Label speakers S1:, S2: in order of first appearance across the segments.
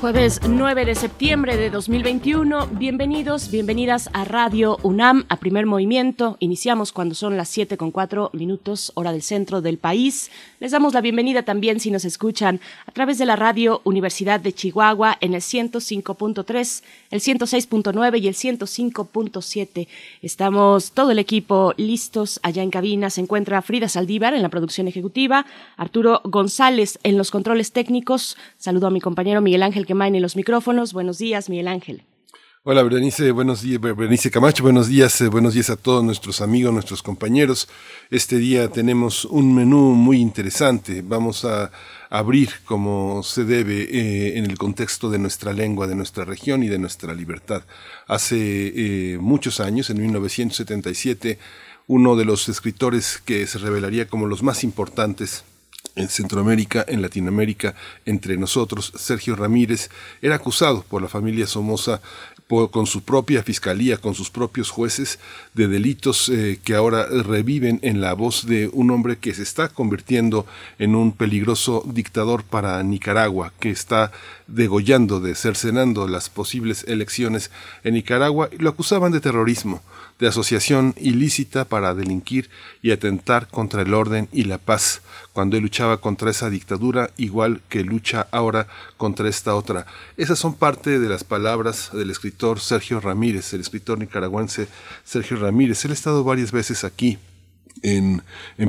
S1: Jueves 9 de septiembre de 2021. Bienvenidos, bienvenidas a Radio UNAM, a primer movimiento. Iniciamos cuando son las 7 con 4 minutos, hora del centro del país. Les damos la bienvenida también si nos escuchan a través de la radio Universidad de Chihuahua en el 105.3, el 106.9 y el 105.7. Estamos todo el equipo listos allá en cabina. Se encuentra Frida Saldívar en la producción ejecutiva, Arturo González en los controles técnicos. Saludo a mi compañero Miguel Ángel Quemain en los micrófonos. Buenos días, Miguel Ángel.
S2: Hola, Berenice, buenos días, Berenice Camacho, buenos días, eh, buenos días a todos nuestros amigos, nuestros compañeros. Este día tenemos un menú muy interesante. Vamos a abrir como se debe eh, en el contexto de nuestra lengua, de nuestra región y de nuestra libertad. Hace eh, muchos años, en 1977, uno de los escritores que se revelaría como los más importantes en Centroamérica, en Latinoamérica, entre nosotros, Sergio Ramírez, era acusado por la familia Somoza con su propia fiscalía, con sus propios jueces, de delitos eh, que ahora reviven en la voz de un hombre que se está convirtiendo en un peligroso dictador para Nicaragua, que está degollando, de cercenando las posibles elecciones en Nicaragua, y lo acusaban de terrorismo de asociación ilícita para delinquir y atentar contra el orden y la paz, cuando él luchaba contra esa dictadura igual que lucha ahora contra esta otra. Esas son parte de las palabras del escritor Sergio Ramírez, el escritor nicaragüense Sergio Ramírez. Él ha estado varias veces aquí en,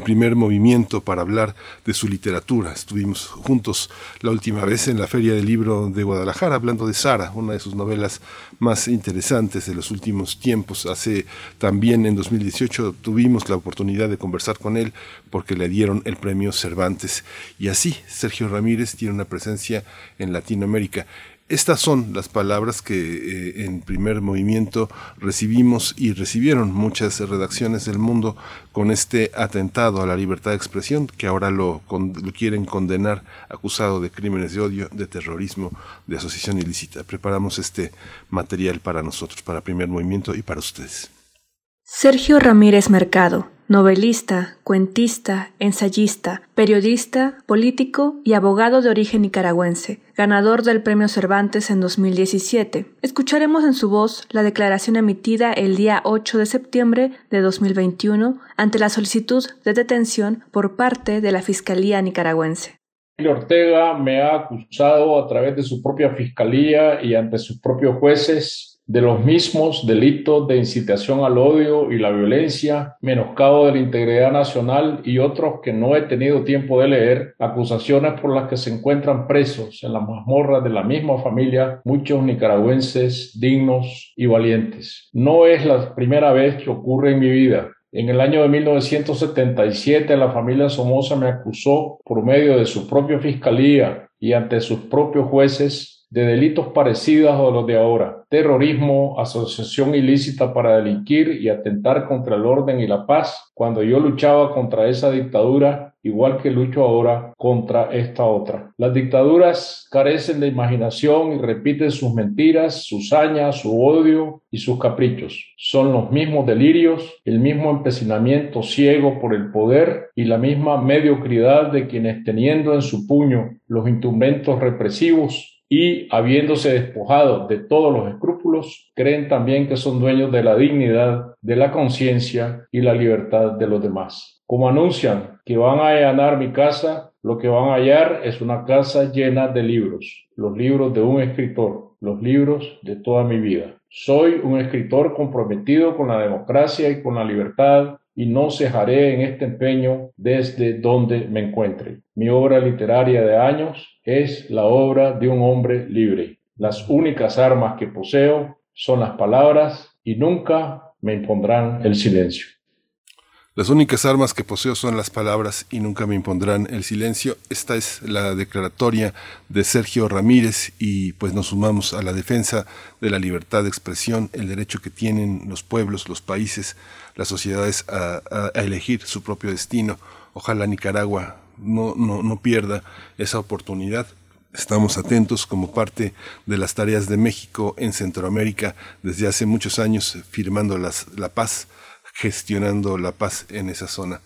S2: primer movimiento para hablar de su literatura. Estuvimos juntos la última vez en la Feria del Libro de Guadalajara hablando de Sara, una de sus novelas más interesantes de los últimos tiempos. Hace también en 2018 tuvimos la oportunidad de conversar con él porque le dieron el premio Cervantes. Y así Sergio Ramírez tiene una presencia en Latinoamérica. Estas son las palabras que eh, en primer movimiento recibimos y recibieron muchas redacciones del mundo con este atentado a la libertad de expresión que ahora lo, lo quieren condenar acusado de crímenes de odio, de terrorismo, de asociación ilícita. Preparamos este material para nosotros, para primer movimiento y para ustedes.
S3: Sergio Ramírez Mercado novelista, cuentista, ensayista, periodista, político y abogado de origen nicaragüense, ganador del Premio Cervantes en 2017. Escucharemos en su voz la declaración emitida el día 8 de septiembre de 2021 ante la solicitud de detención por parte de la Fiscalía nicaragüense.
S4: Ortega me ha acusado a través de su propia fiscalía y ante sus propios jueces de los mismos delitos de incitación al odio y la violencia, menoscabo de la integridad nacional y otros que no he tenido tiempo de leer, acusaciones por las que se encuentran presos en las mazmorras de la misma familia muchos nicaragüenses dignos y valientes. No es la primera vez que ocurre en mi vida. En el año de 1977 la familia Somoza me acusó por medio de su propia fiscalía y ante sus propios jueces de delitos parecidos a los de ahora, terrorismo, asociación ilícita para delinquir y atentar contra el orden y la paz, cuando yo luchaba contra esa dictadura, igual que lucho ahora contra esta otra. Las dictaduras carecen de imaginación y repiten sus mentiras, sus hañas, su odio y sus caprichos. Son los mismos delirios, el mismo empecinamiento ciego por el poder y la misma mediocridad de quienes teniendo en su puño los instrumentos represivos y habiéndose despojado de todos los escrúpulos, creen también que son dueños de la dignidad, de la conciencia y la libertad de los demás. Como anuncian que van a allanar mi casa, lo que van a hallar es una casa llena de libros, los libros de un escritor, los libros de toda mi vida. Soy un escritor comprometido con la democracia y con la libertad y no cejaré en este empeño desde donde me encuentre. Mi obra literaria de años es la obra de un hombre libre. Las únicas armas que poseo son las palabras y nunca me impondrán el silencio.
S2: Las únicas armas que poseo son las palabras y nunca me impondrán el silencio. Esta es la declaratoria de Sergio Ramírez y pues nos sumamos a la defensa de la libertad de expresión, el derecho que tienen los pueblos, los países, las sociedades a, elegir su propio destino. Ojalá Nicaragua no, no, no pierda esa oportunidad Estamos atentos como parte de las tareas de México en Centroamérica desde hace muchos años, firmando las, la paz, gestionando la paz en esa zona.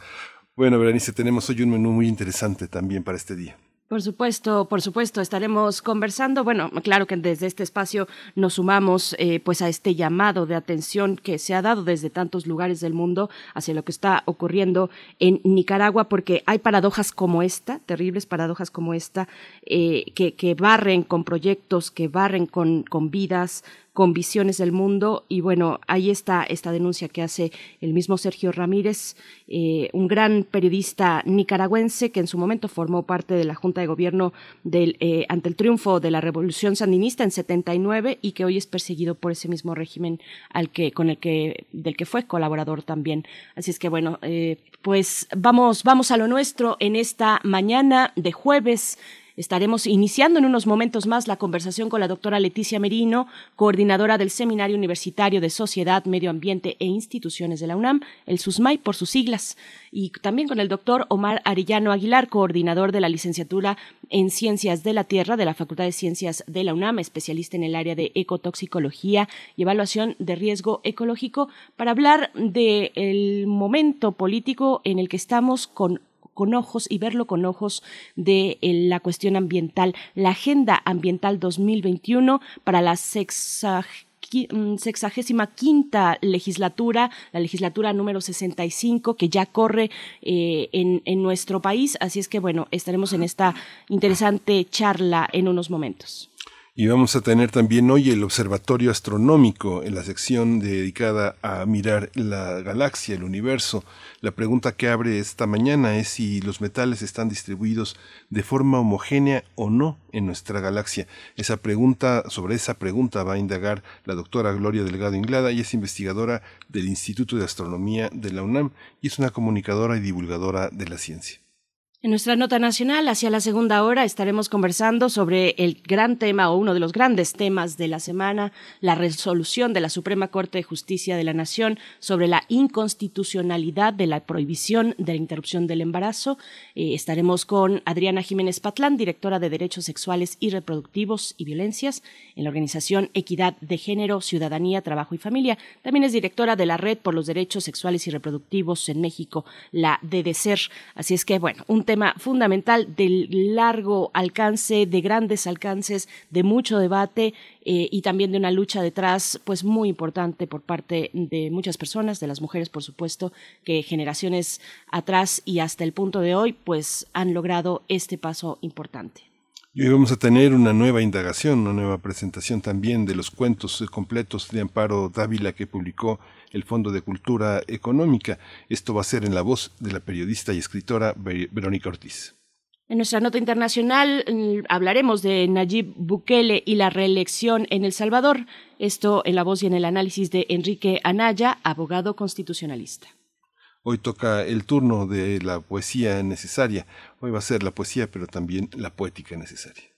S2: Bueno, Berenice, tenemos hoy un menú muy interesante también para este día.
S1: Por supuesto, por supuesto, estaremos conversando. Bueno, claro que desde este espacio nos sumamos eh, pues a este llamado de atención que se ha dado desde tantos lugares del mundo hacia lo que está ocurriendo en Nicaragua, porque hay paradojas como esta, terribles paradojas como esta, eh, que, que barren con proyectos, que barren con, con vidas, con visiones del mundo. Y bueno, ahí está esta denuncia que hace el mismo Sergio Ramírez, eh, un gran periodista nicaragüense que en su momento formó parte de la Junta de Gobierno del, eh, ante el triunfo de la Revolución Sandinista en 79 y que hoy es perseguido por ese mismo régimen al que, con el que, del que fue colaborador también. Así es que bueno, eh, pues vamos, vamos a lo nuestro en esta mañana de jueves. Estaremos iniciando en unos momentos más la conversación con la doctora Leticia Merino, coordinadora del Seminario Universitario de Sociedad, Medio Ambiente e Instituciones de la UNAM, el SUSMAI por sus siglas, y también con el doctor Omar Arellano Aguilar, coordinador de la licenciatura en Ciencias de la Tierra de la Facultad de Ciencias de la UNAM, especialista en el área de ecotoxicología y evaluación de riesgo ecológico, para hablar del momento político en el que estamos con con ojos y verlo con ojos de eh, la cuestión ambiental, la Agenda Ambiental 2021 para la mm, sexagésima quinta legislatura, la legislatura número 65 que ya corre eh, en, en nuestro país. Así es que bueno, estaremos en esta interesante charla en unos momentos.
S2: Y vamos a tener también hoy el Observatorio Astronómico en la sección dedicada a mirar la galaxia, el universo. La pregunta que abre esta mañana es si los metales están distribuidos de forma homogénea o no en nuestra galaxia. Esa pregunta, sobre esa pregunta va a indagar la doctora Gloria Delgado Inglada y es investigadora del Instituto de Astronomía de la UNAM y es una comunicadora y divulgadora de la ciencia.
S1: En nuestra nota nacional, hacia la segunda hora, estaremos conversando sobre el gran tema o uno de los grandes temas de la semana, la resolución de la Suprema Corte de Justicia de la Nación sobre la inconstitucionalidad de la prohibición de la interrupción del embarazo. Eh, estaremos con Adriana Jiménez Patlán, directora de Derechos Sexuales y Reproductivos y Violencias en la organización Equidad de Género, Ciudadanía, Trabajo y Familia. También es directora de la Red por los Derechos Sexuales y Reproductivos en México, la DDCER. Así es que, bueno, un tema tema fundamental de largo alcance, de grandes alcances, de mucho debate eh, y también de una lucha detrás, pues muy importante por parte de muchas personas, de las mujeres, por supuesto, que generaciones atrás y hasta el punto de hoy, pues han logrado este paso importante.
S2: Y hoy vamos a tener una nueva indagación, una nueva presentación también de los cuentos completos de Amparo Dávila que publicó el Fondo de Cultura Económica. Esto va a ser en la voz de la periodista y escritora Verónica Ortiz.
S1: En nuestra nota internacional mm, hablaremos de Nayib Bukele y la reelección en El Salvador. Esto en la voz y en el análisis de Enrique Anaya, abogado constitucionalista.
S2: Hoy toca el turno de la poesía necesaria. Hoy va a ser la poesía, pero también la poética necesaria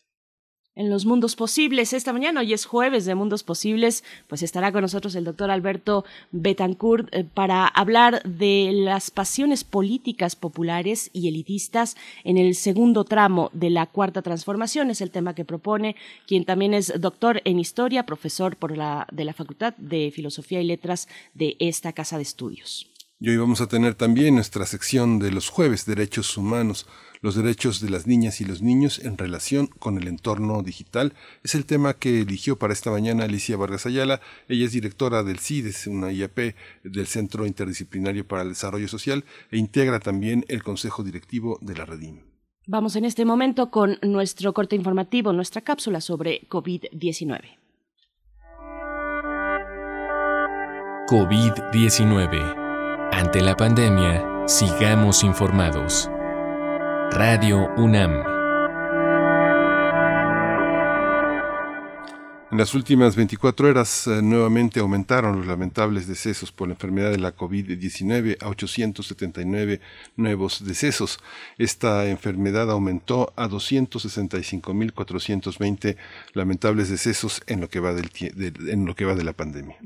S1: en los mundos posibles. Esta mañana, hoy es jueves de Mundos Posibles, pues estará con nosotros el doctor Alberto Betancourt eh, para hablar de las pasiones políticas populares y elitistas en el segundo tramo de la cuarta transformación. Es el tema que propone quien también es doctor en historia, profesor por la, de la Facultad de Filosofía y Letras de esta Casa de Estudios.
S2: Y hoy vamos a tener también nuestra sección de los jueves, Derechos Humanos los derechos de las niñas y los niños en relación con el entorno digital. Es el tema que eligió para esta mañana Alicia Vargas Ayala. Ella es directora del CIDES, una IAP del Centro Interdisciplinario para el Desarrollo Social, e integra también el Consejo Directivo de la Redim.
S1: Vamos en este momento con nuestro corte informativo, nuestra cápsula sobre COVID-19.
S5: COVID-19. Ante la pandemia, sigamos informados. Radio UNAM.
S2: En las últimas 24 horas eh, nuevamente aumentaron los lamentables decesos por la enfermedad de la COVID-19 a 879 nuevos decesos. Esta enfermedad aumentó a 265.420 lamentables decesos en lo que va en lo que va de la pandemia.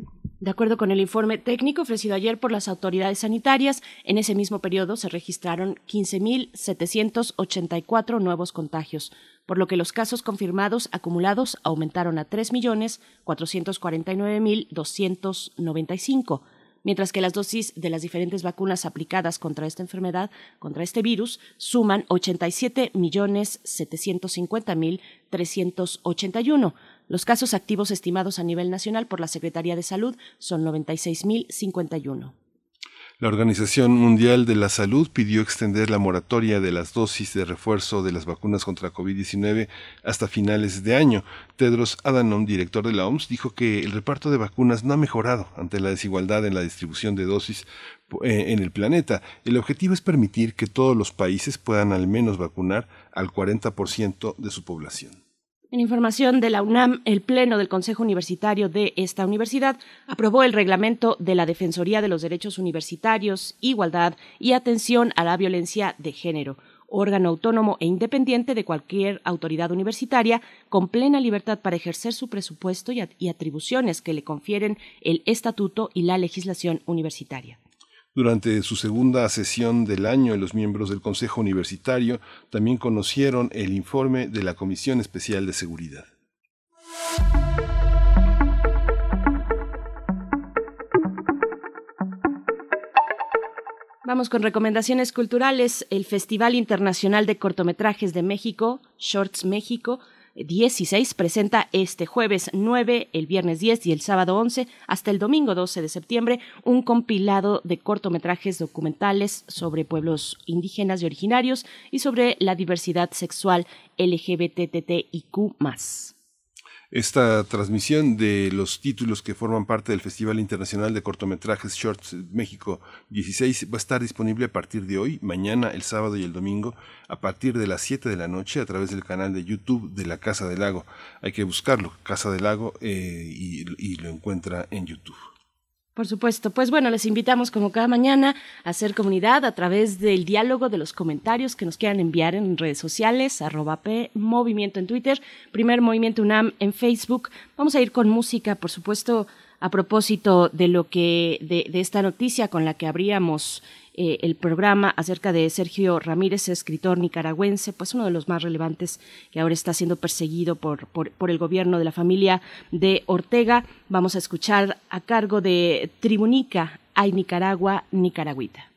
S1: De acuerdo con el informe técnico ofrecido ayer por las autoridades sanitarias, en ese mismo periodo se registraron 15.784 nuevos contagios, por lo que los casos confirmados acumulados aumentaron a 3.449.295, mientras que las dosis de las diferentes vacunas aplicadas contra esta enfermedad, contra este virus, suman 87.750.381. Los casos activos estimados a nivel nacional por la Secretaría de Salud son 96.051.
S2: La Organización Mundial de la Salud pidió extender la moratoria de las dosis de refuerzo de las vacunas contra COVID-19 hasta finales de año. Tedros Adhanom, director de la OMS, dijo que el reparto de vacunas no ha mejorado ante la desigualdad en la distribución de dosis eh, en el planeta. El objetivo es permitir que todos los países puedan al menos vacunar al 40% de su población.
S1: En información de la UNAM, el Pleno del Consejo Universitario de esta universidad aprobó el reglamento de la Defensoría de los Derechos Universitarios, Igualdad y Atención a la Violencia de Género, órgano autónomo e independiente de cualquier autoridad universitaria, con plena libertad para ejercer su presupuesto y atribuciones que le confieren el estatuto y la legislación universitaria.
S2: Durante su segunda sesión del año, los miembros del Consejo Universitario también conocieron el informe de la Comisión Especial de Seguridad.
S1: Vamos con recomendaciones culturales. El Festival Internacional de Cortometrajes de México, Shorts México, 16 presenta este jueves 9, el viernes 10 y el sábado 11 hasta el domingo 12 de septiembre un compilado de cortometrajes documentales sobre pueblos indígenas y originarios y sobre la diversidad sexual LGBTTIQ+.
S2: Esta transmisión de los títulos que forman parte del Festival Internacional de Cortometrajes Shorts México 16 va a estar disponible a partir de hoy, mañana, el sábado y el domingo, a partir de las 7 de la noche a través del canal de YouTube de la Casa del Lago. Hay que buscarlo, Casa del Lago, eh, y lo encuentra en YouTube.
S1: Por supuesto. Pues bueno, les invitamos como cada mañana a hacer comunidad a través del diálogo de los comentarios que nos quieran enviar en redes sociales, arroba P, Movimiento en Twitter, Primer Movimiento UNAM en Facebook. Vamos a ir con música, por supuesto, a propósito de lo que, de, de esta noticia con la que habríamos eh, el programa acerca de Sergio Ramírez, escritor nicaragüense, pues uno de los más relevantes que ahora está siendo perseguido por, por, por el gobierno de la familia de Ortega. Vamos a escuchar a cargo de Tribunica, Hay Nicaragua, Nicaragüita.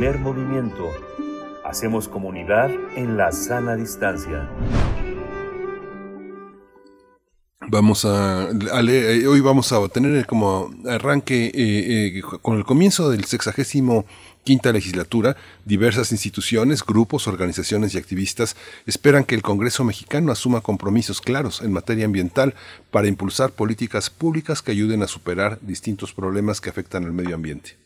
S6: Primer movimiento. Hacemos comunidad en la sana distancia.
S2: Vamos a, eh, hoy vamos a tener como arranque eh, eh, con el comienzo del sexagésimo quinta legislatura, diversas instituciones, grupos, organizaciones y activistas esperan que el Congreso mexicano asuma compromisos claros en materia ambiental para impulsar políticas públicas que ayuden a superar distintos problemas que afectan al medio ambiente.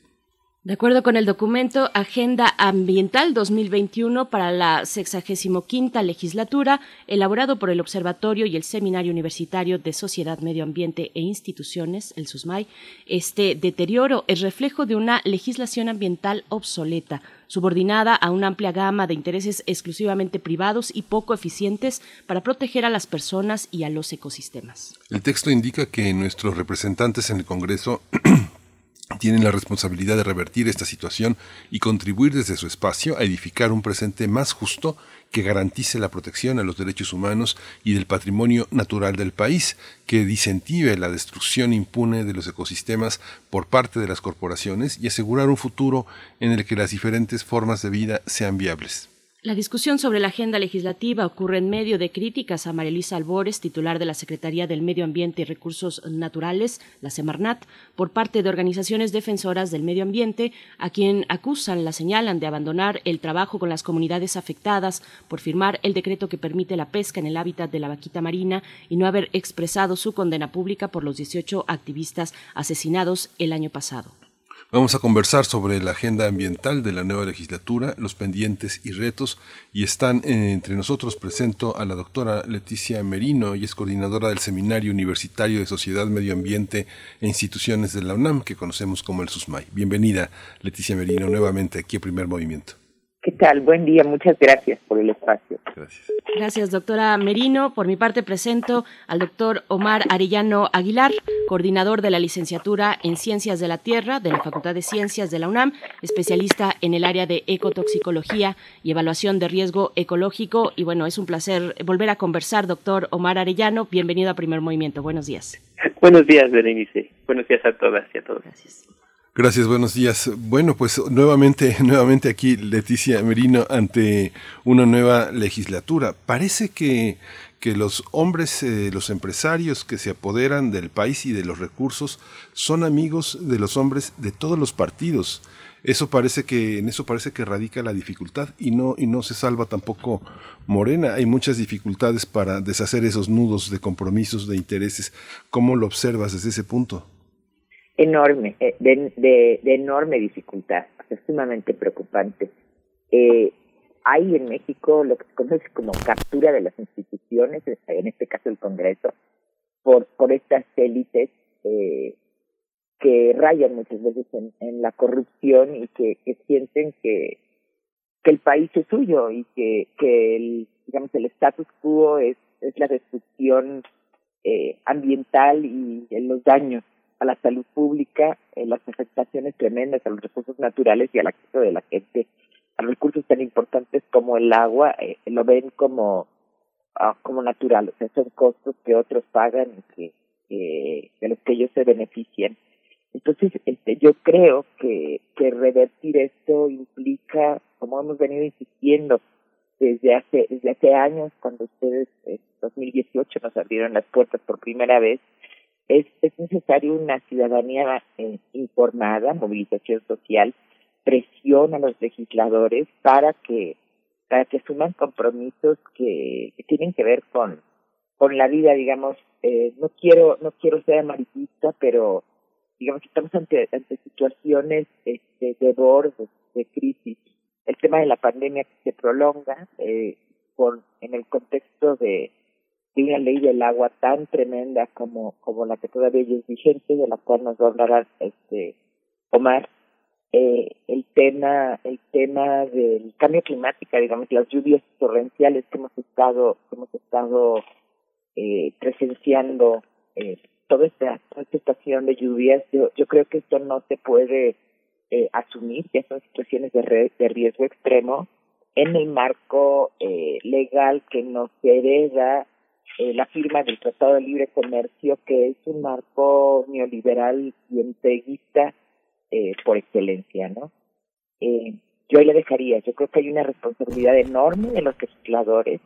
S1: De acuerdo con el documento Agenda Ambiental 2021 para la 65 legislatura, elaborado por el Observatorio y el Seminario Universitario de Sociedad, Medio Ambiente e Instituciones, el SUSMAI, este deterioro es reflejo de una legislación ambiental obsoleta, subordinada a una amplia gama de intereses exclusivamente privados y poco eficientes para proteger a las personas y a los ecosistemas.
S2: El texto indica que nuestros representantes en el Congreso tienen la responsabilidad de revertir esta situación y contribuir desde su espacio a edificar un presente más justo que garantice la protección a los derechos humanos y del patrimonio natural del país, que disentive la destrucción impune de los ecosistemas por parte de las corporaciones y asegurar un futuro en el que las diferentes formas de vida sean viables.
S1: La discusión sobre la agenda legislativa ocurre en medio de críticas a María Albores, titular de la Secretaría del Medio Ambiente y Recursos Naturales, la Semarnat, por parte de organizaciones defensoras del medio ambiente, a quien acusan, la señalan de abandonar el trabajo con las comunidades afectadas por firmar el decreto que permite la pesca en el hábitat de la vaquita marina y no haber expresado su condena pública por los 18 activistas asesinados el año pasado.
S2: Vamos a conversar sobre la agenda ambiental de la nueva legislatura, los pendientes y retos, y están eh, entre nosotros. Presento a la doctora Leticia Merino, y es coordinadora del Seminario Universitario de Sociedad, Medio Ambiente e Instituciones de la UNAM, que conocemos como el SUSMAI. Bienvenida, Leticia Merino, nuevamente aquí a Primer Movimiento.
S7: ¿Qué tal? Buen día, muchas gracias por el espacio.
S1: Gracias. Gracias, doctora Merino. Por mi parte presento al doctor Omar Arellano Aguilar, coordinador de la licenciatura en Ciencias de la Tierra de la Facultad de Ciencias de la UNAM, especialista en el área de ecotoxicología y evaluación de riesgo ecológico. Y bueno, es un placer volver a conversar, doctor Omar Arellano. Bienvenido a Primer Movimiento. Buenos días.
S8: Buenos días, Berenice. Buenos días a todas y a todos.
S1: Gracias.
S2: Gracias, buenos días. Bueno, pues nuevamente, nuevamente aquí Leticia Merino ante una nueva legislatura. Parece que, que los hombres, eh, los empresarios que se apoderan del país y de los recursos son amigos de los hombres de todos los partidos. Eso parece que, en eso parece que radica la dificultad y no, y no se salva tampoco Morena. Hay muchas dificultades para deshacer esos nudos de compromisos, de intereses. ¿Cómo lo observas desde ese punto?
S7: Enorme, eh, de, de, enorme dificultad, es sumamente preocupante. Eh, hay en México lo que se conoce como captura de las instituciones, en este caso el Congreso, por, por estas élites eh, que rayan muchas veces en, la corrupción y que, que sienten que, que el país es suyo y que, que el, digamos, el status quo es, es la destrucción eh, ambiental y los daños a la salud pública, eh, las afectaciones tremendas a los recursos naturales y al acceso de la gente a recursos tan importantes como el agua, eh, lo ven como, ah, como natural, o sea, son costos que otros pagan y que, de los que ellos se benefician. Entonces, este, yo creo que, que revertir esto implica, como hemos venido insistiendo desde hace, desde hace años, cuando ustedes en 2018 nos abrieron las puertas por primera vez, es, es necesario una ciudadanía eh, informada, movilización social, presión a los legisladores para que para que asuman compromisos que, tienen que ver con con la vida, digamos, eh, no quiero no quiero ser amarillista, pero digamos estamos ante ante situaciones este, de borde, de crisis. El tema de la pandemia que se prolonga eh, con en el contexto de de una ley del agua tan tremenda como, como la que todavía es vigente, de la cual nos va a hablar este Omar, eh, el tema, el tema del cambio climático, digamos, las lluvias torrenciales que hemos estado, que hemos estado eh, presenciando eh, toda esta, toda esta estación de lluvias, yo, yo creo que esto no se puede eh, asumir, que son situaciones de, de riesgo extremo. En el marco eh, legal que nos hereda eh, la firma del Tratado de Libre Comercio, que es un marco neoliberal y entreguista eh, por excelencia, ¿no? Eh, yo ahí le dejaría. Yo creo que hay una responsabilidad enorme de los legisladores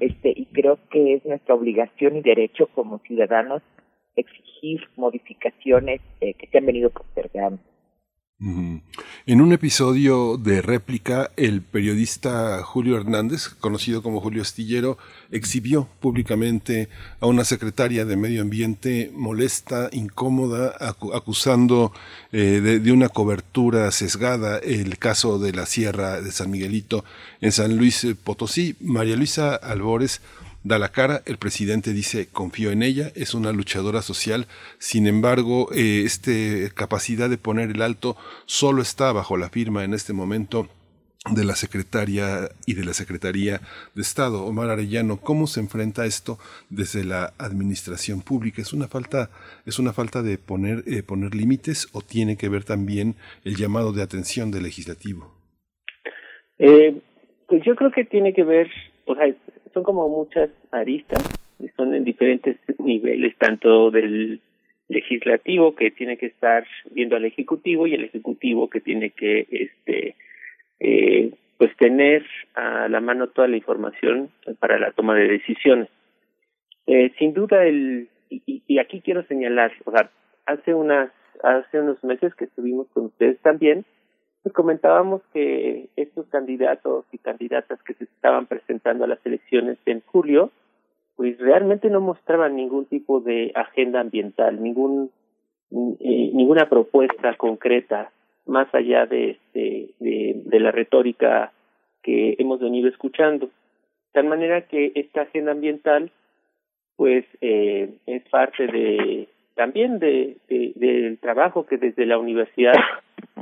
S7: este, y creo que es nuestra obligación y derecho como ciudadanos exigir modificaciones eh, que se han venido postergando.
S2: En un episodio de réplica, el periodista Julio Hernández, conocido como Julio Astillero, exhibió públicamente a una secretaria de Medio Ambiente molesta, incómoda, acusando eh, de, de, una cobertura sesgada el caso de la Sierra de San Miguelito en San Luis Potosí. María Luisa Albores da la cara, el presidente dice confío en ella, es una luchadora social, sin embargo, eh, este capacidad de poner el alto solo está bajo la firma en este momento de la secretaria y de la Secretaría de Estado. Omar Arellano, ¿cómo se enfrenta esto desde la administración pública? ¿Es una falta, es una falta de poner, eh, poner límites o tiene que ver también el llamado de atención del legislativo?
S8: Eh, pues yo creo que tiene que ver, o sea, son como muchas aristas, son en diferentes niveles, tanto del legislativo que tiene que estar viendo al ejecutivo y el ejecutivo que tiene que este eh, pues tener a la mano toda la información para la toma de decisiones. Eh, sin duda el y, y aquí quiero señalar, o sea, hace unas hace unos meses que estuvimos con ustedes también comentábamos que estos candidatos y candidatas que se estaban presentando a las elecciones en julio, pues realmente no mostraban ningún tipo de agenda ambiental, ningún eh, ninguna propuesta concreta más allá de, este, de, de la retórica que hemos venido escuchando. Tal manera que esta agenda ambiental pues eh, es parte de también de, del trabajo que desde la universidad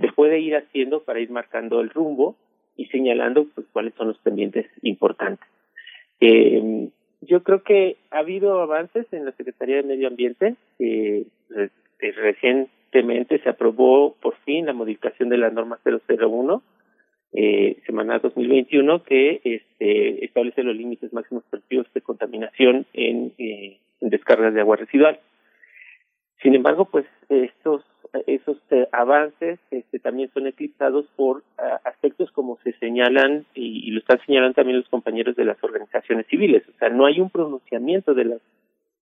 S8: se puede ir haciendo para ir marcando el rumbo y señalando pues cuáles son los pendientes importantes. Eh, yo creo que ha habido avances en la Secretaría de Medio Ambiente. Eh, recientemente se aprobó por fin la modificación de la norma 001 eh, semana 2021 que este, establece los límites máximos permitidos de contaminación en, eh, en descargas de agua residual. Sin embargo, pues estos esos eh, avances este, también son eclipsados por ah, aspectos como se señalan y, lo están señalando también los compañeros de las organizaciones civiles. O sea, no hay un pronunciamiento de las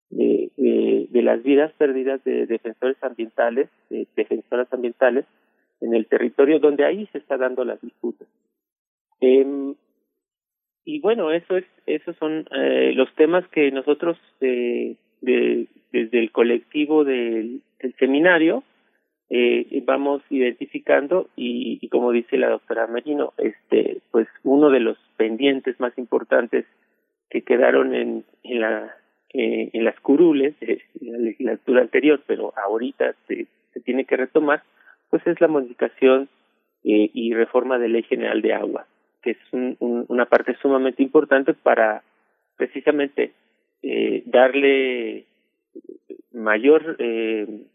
S8: de, de, las vidas perdidas de defensores ambientales, de defensoras ambientales en el territorio donde ahí se está dando las disputas. Eh, y bueno, eso es, esos son eh, los temas que nosotros eh, de, desde el colectivo del, seminario eh, vamos identificando y, y, como dice la doctora Merino, este, pues uno de los pendientes más importantes que quedaron en, en la eh, en las curules de la legislatura anterior, pero ahorita se, se tiene que retomar, pues es la modificación eh, y reforma de ley general de agua, que es un, un, una parte sumamente importante para precisamente eh, darle mayor eh,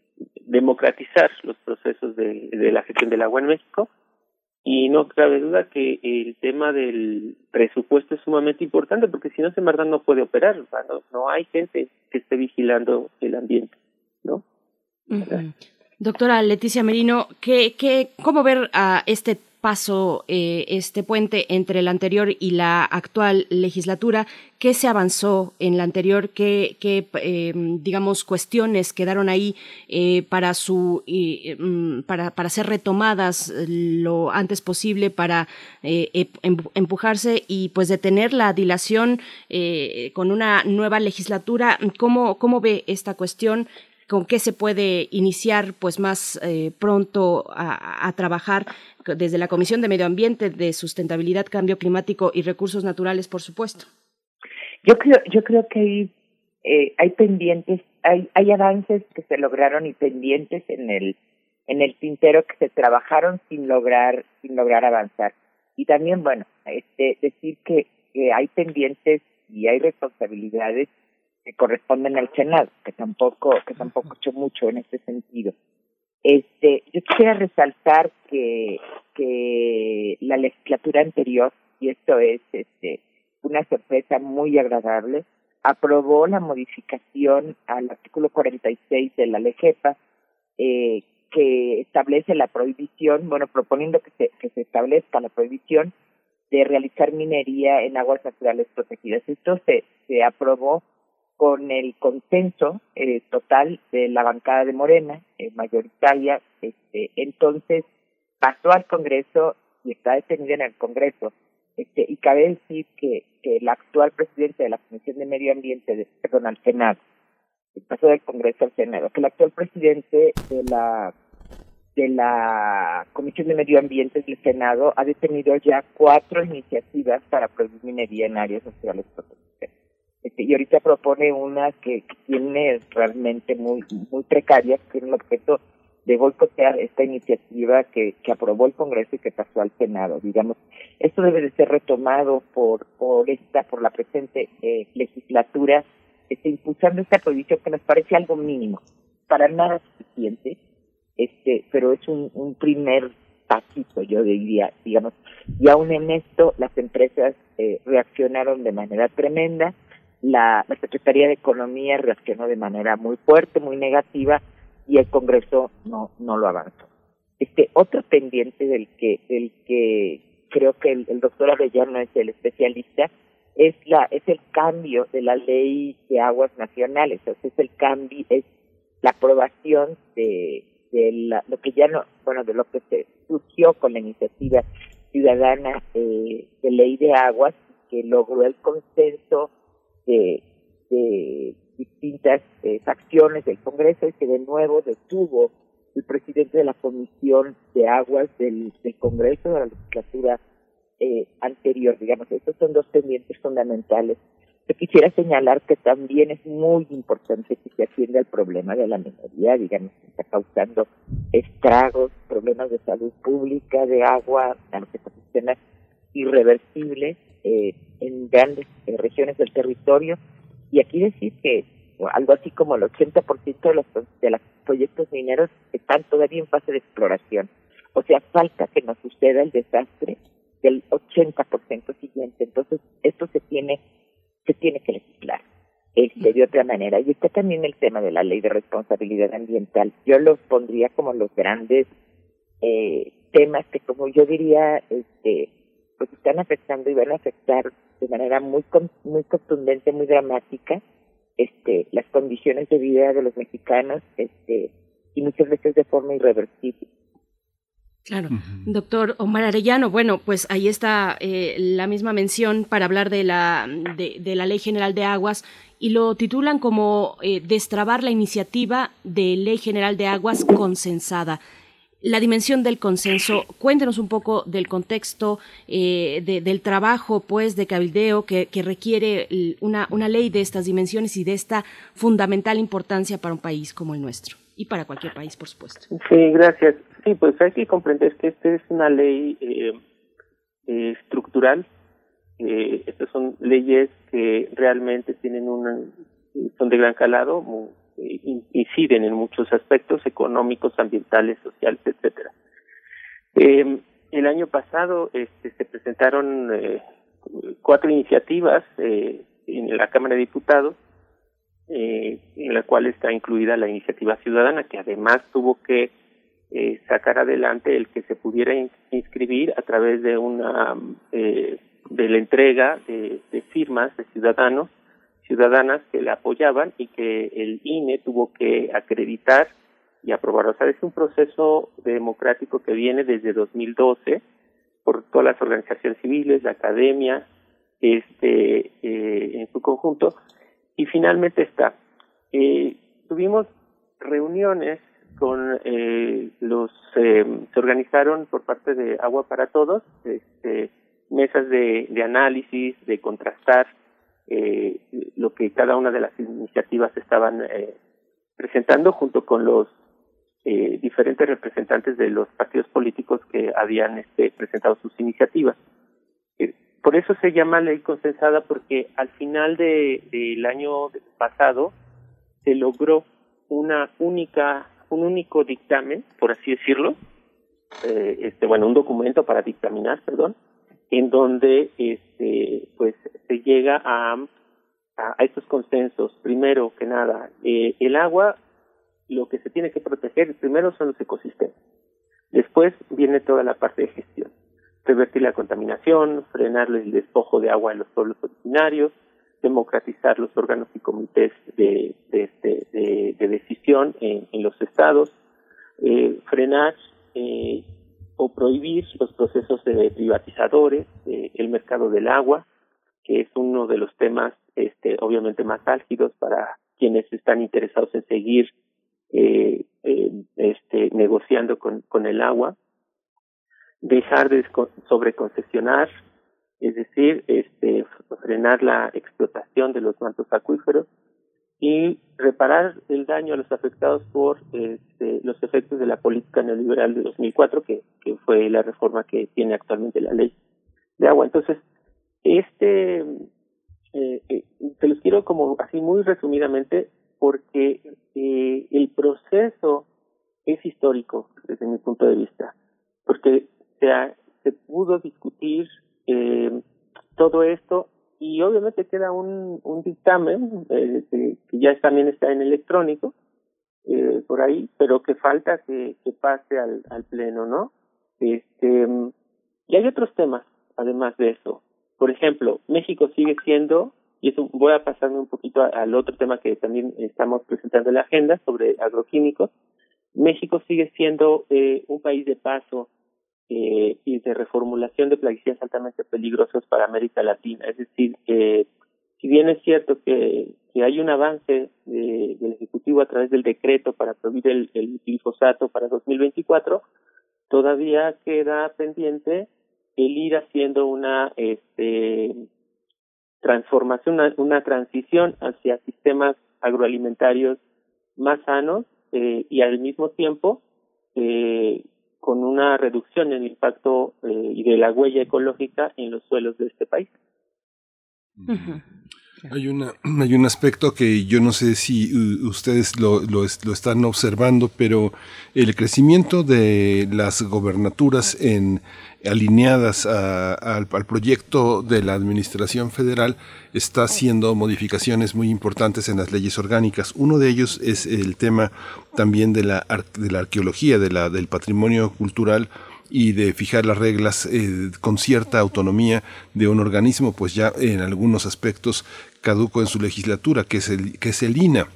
S8: democratizar los procesos de, la gestión del agua en México. Y no cabe duda que el tema del presupuesto es sumamente importante porque si no se verdad no puede operar, no, no hay gente que esté vigilando el ambiente, ¿no?
S1: Doctora Leticia Merino, ¿qué, qué, ¿cómo ver a este paso, eh, este puente entre la anterior y la actual legislatura? ¿Qué se avanzó en la anterior? ¿Qué, qué eh, digamos, cuestiones quedaron ahí eh, para, su, mm, para, para ser retomadas lo antes posible, para eh, em, empujarse y pues detener la dilación eh, con una nueva legislatura? ¿Cómo, ¿Cómo ve esta cuestión? Con qué se puede iniciar pues más eh, pronto a, a, trabajar desde la Comisión de Medio Ambiente, de Sustentabilidad, Cambio Climático y Recursos Naturales, por supuesto.
S7: Yo creo, yo creo que hay, eh, hay pendientes, hay, hay avances que se lograron y pendientes en el en el tintero que se trabajaron sin lograr sin lograr avanzar y también bueno este decir que, que hay pendientes y hay responsabilidades que corresponden al Senado, que tampoco, que tampoco hecho mucho en este sentido. Este, yo quisiera resaltar que, que la legislatura anterior, y esto es este, una sorpresa muy agradable, aprobó la modificación al artículo 46 de la LEGEPA, eh, que establece la prohibición, bueno, proponiendo que se, que se establezca la prohibición de realizar minería en aguas naturales protegidas. Esto se, se aprobó con el consenso eh, total de la bancada de Morena, eh, mayoritaria. Este, entonces pasó al Congreso y está detenido en el Congreso. Este, y cabe decir que, que el actual presidente de la Comisión de Medio Ambiente, de, perdón, al Senado, pasó del Congreso al Senado, que el actual presidente de la de la Comisión de Medio Ambiente del Senado ha detenido ya cuatro iniciativas para prohibir minería en áreas naturales protegidas. Este, y ahorita propone una que, tiene realmente muy muy precaria, que tiene el objeto de boicotear esta iniciativa que, que aprobó el Congreso y que pasó al Senado. Digamos, esto debe de ser retomado por por esta por la presente eh, legislatura, este, impulsando esta prohibición que nos parece algo mínimo, para nada suficiente este, pero es un, un primer pasito, yo diría, digamos, y aún en esto las empresas eh, reaccionaron de manera tremenda, la, Secretaría de Economía reaccionó de manera muy fuerte, muy negativa, y el Congreso no, no lo avanzó. Este otro pendiente del que, del que creo que el, doctor Avellano es el especialista, es la, es el cambio de la ley de aguas nacionales, o es el cambio, es la aprobación de de la, lo que ya no, bueno, de lo que se surgió con la iniciativa ciudadana eh, de ley de aguas, que logró el consenso de, distintas eh, facciones del Congreso y que de nuevo detuvo el presidente de la Comisión de Aguas del, del Congreso de la legislatura eh, anterior. Digamos, estos son dos pendientes fundamentales yo quisiera señalar que también es muy importante que se atienda el problema de la minería, digamos, que está causando estragos, problemas de salud pública, de agua, ecosistemas irreversibles eh, en grandes eh, regiones del territorio. Y aquí decir que algo así como el 80% de los, de los proyectos mineros están todavía en fase de exploración. O sea, falta que nos suceda el desastre del 80% siguiente. Entonces, esto se tiene se tiene que legislar este, de otra manera. Y está también el tema de la ley de responsabilidad ambiental. Yo los pondría como los grandes eh, temas que, como yo diría, este, pues están afectando y van a afectar de manera muy muy contundente, muy dramática, este, las condiciones de vida de los mexicanos, este, y muchas veces de forma irreversible.
S1: Claro. Doctor Omar Arellano, bueno, pues ahí está eh, la misma mención para hablar de la, de, la Ley General de Aguas y lo titulan como eh, destrabar la iniciativa de Ley General de Aguas consensada. La dimensión del consenso, cuéntenos un poco del contexto eh, del trabajo, pues, de cabildeo que, que requiere una, una ley de estas dimensiones y de esta fundamental importancia para un país como el nuestro y para cualquier país, por supuesto.
S8: Sí, gracias. Sí, pues hay que comprender que esta es una ley eh, eh, estructural. Eh, estas son leyes que realmente tienen una, son de gran calado, eh, inciden en muchos aspectos económicos, ambientales, sociales, etcétera. Eh, el año pasado este, se presentaron eh, cuatro iniciativas eh, en la Cámara de Diputados en la cual está incluida la iniciativa ciudadana, que además tuvo que sacar adelante el que se pudiera inscribir a través de una eh, de la entrega de firmas de ciudadanos ciudadanas que la apoyaban y que el INE tuvo que acreditar y aprobar. O sea, es un proceso democrático que viene desde 2012 por todas las organizaciones civiles, la academia, este, eh, en su conjunto, y finalmente está. Eh, tuvimos reuniones con eh, los eh, se organizaron por parte de Agua para Todos este, mesas de, de análisis de contrastar eh, lo que cada una de las iniciativas estaban eh, presentando junto con los eh, diferentes representantes de los partidos políticos que habían este, presentado sus iniciativas. Por eso se llama ley consensada porque al final de, del año pasado se logró una única un único dictamen por así decirlo eh, este bueno un documento para dictaminar perdón en donde este pues se llega a a, estos consensos primero que nada eh, el agua lo que se tiene que proteger primero son los ecosistemas. Después viene toda la parte de gestión. Revertir la contaminación, frenar el despojo de agua en los pueblos originarios, democratizar los órganos y comités de, de, este, de, decisión en, los estados, eh, frenar eh, prohibir los procesos de privatizadores, eh, el mercado del agua, que es uno de los temas este, obviamente más álgidos para quienes están interesados en seguir eh, este, negociando con, con el agua, dejar de sobreconcesionar, es decir, este, frenar la explotación de los mantos acuíferos y reparar el daño a los afectados por este, los efectos de la política neoliberal de 2004, que, que fue la reforma que tiene actualmente la ley de agua. Entonces, este, eh, eh, te los quiero como así muy resumidamente porque eh, el proceso es histórico desde mi punto de vista, porque se, pudo discutir eh, todo esto y obviamente queda un, dictamen eh, que ya también está en electrónico eh, por ahí, pero que falta que, que pase al, al pleno, ¿no? Este y hay otros temas además de eso. Por ejemplo, México sigue siendo y eso voy a pasarme un poquito al otro tema que también estamos presentando en la agenda sobre agroquímicos. México sigue siendo eh, un país de paso eh, y de reformulación de plaguicidas altamente peligrosos para América Latina. Es decir, que si bien es cierto que, hay un avance de, del Ejecutivo a través del decreto para prohibir el, el glifosato para 2024, todavía queda pendiente el ir haciendo una este transformación, una, una transición hacia sistemas agroalimentarios más sanos eh, y al mismo tiempo eh, con una reducción en el impacto eh, y de la huella ecológica en los suelos de este país.
S2: Hay, una, hay un aspecto que yo no sé si ustedes lo, lo, lo, están observando, pero el crecimiento de las gobernaturas en, alineadas al, proyecto de la Administración Federal está haciendo modificaciones muy importantes en las leyes orgánicas. Uno de ellos es el tema también de la, de la arqueología, de la, del patrimonio cultural y de fijar las reglas eh, con cierta autonomía de un organismo, pues ya en algunos aspectos caduco en su legislatura, que es el, que es el INA.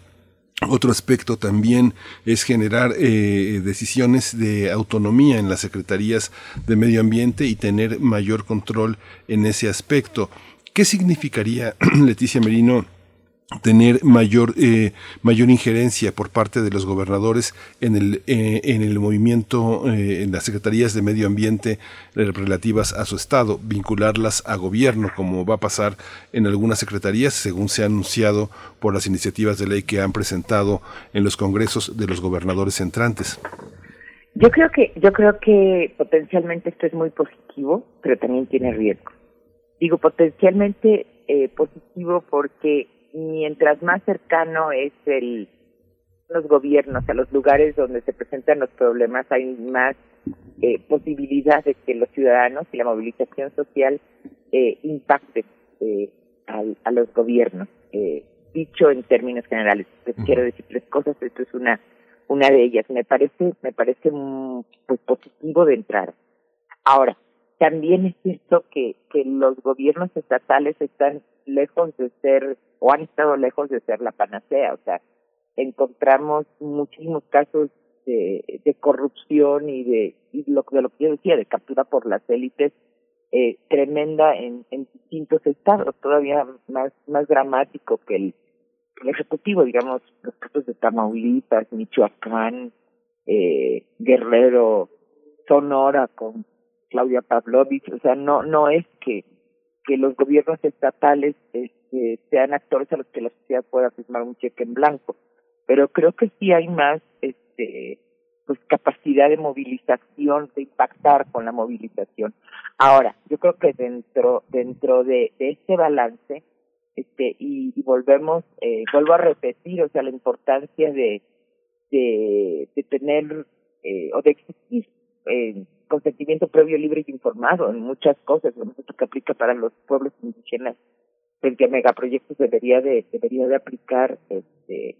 S2: Otro aspecto también es generar eh, decisiones de autonomía en las secretarías de medio ambiente y tener mayor control en ese aspecto. ¿Qué significaría, Leticia Merino, tener mayor eh, mayor injerencia por parte de los gobernadores en el eh, en el movimiento eh, en las secretarías de medio ambiente relativas a su estado vincularlas a gobierno como va a pasar en algunas secretarías según se ha anunciado por las iniciativas de ley que han presentado en los congresos de los gobernadores entrantes.
S7: Yo creo que yo creo que potencialmente esto es muy positivo pero también tiene riesgo. Digo potencialmente positivo porque mientras más cercano es el los gobiernos a los lugares donde se presentan los problemas hay más eh, posibilidad de que los ciudadanos y la movilización social eh, impacte eh, a los gobiernos. Eh, dicho en términos generales quiero decir tres cosas esto es una una de ellas. Me parece me parece pues positivo de entrar ahora también es cierto que que los gobiernos estatales están lejos de ser o han estado lejos de ser la panacea, o sea, encontramos muchísimos casos de, de corrupción y de y lo, de lo que yo decía, de captura por las élites eh, tremenda en, en distintos estados, todavía más, más dramático que el, ejecutivo, digamos, los casos de Tamaulipas, Michoacán, eh, Guerrero, Sonora con Claudia Pavlovich, o sea, no, no es que, que los gobiernos estatales que sean actores a los que la sociedad pueda firmar un cheque en blanco. Pero creo que sí hay más este pues capacidad de movilización, de impactar con la movilización. Ahora, yo creo que dentro dentro de, de este balance este y, volvemos eh, vuelvo a repetir, o sea, la importancia de de, de tener eh, o de existir eh, consentimiento previo, libre y informado en muchas cosas, lo mismo que aplica para los pueblos indígenas frente a megaproyectos debería de debería de aplicar este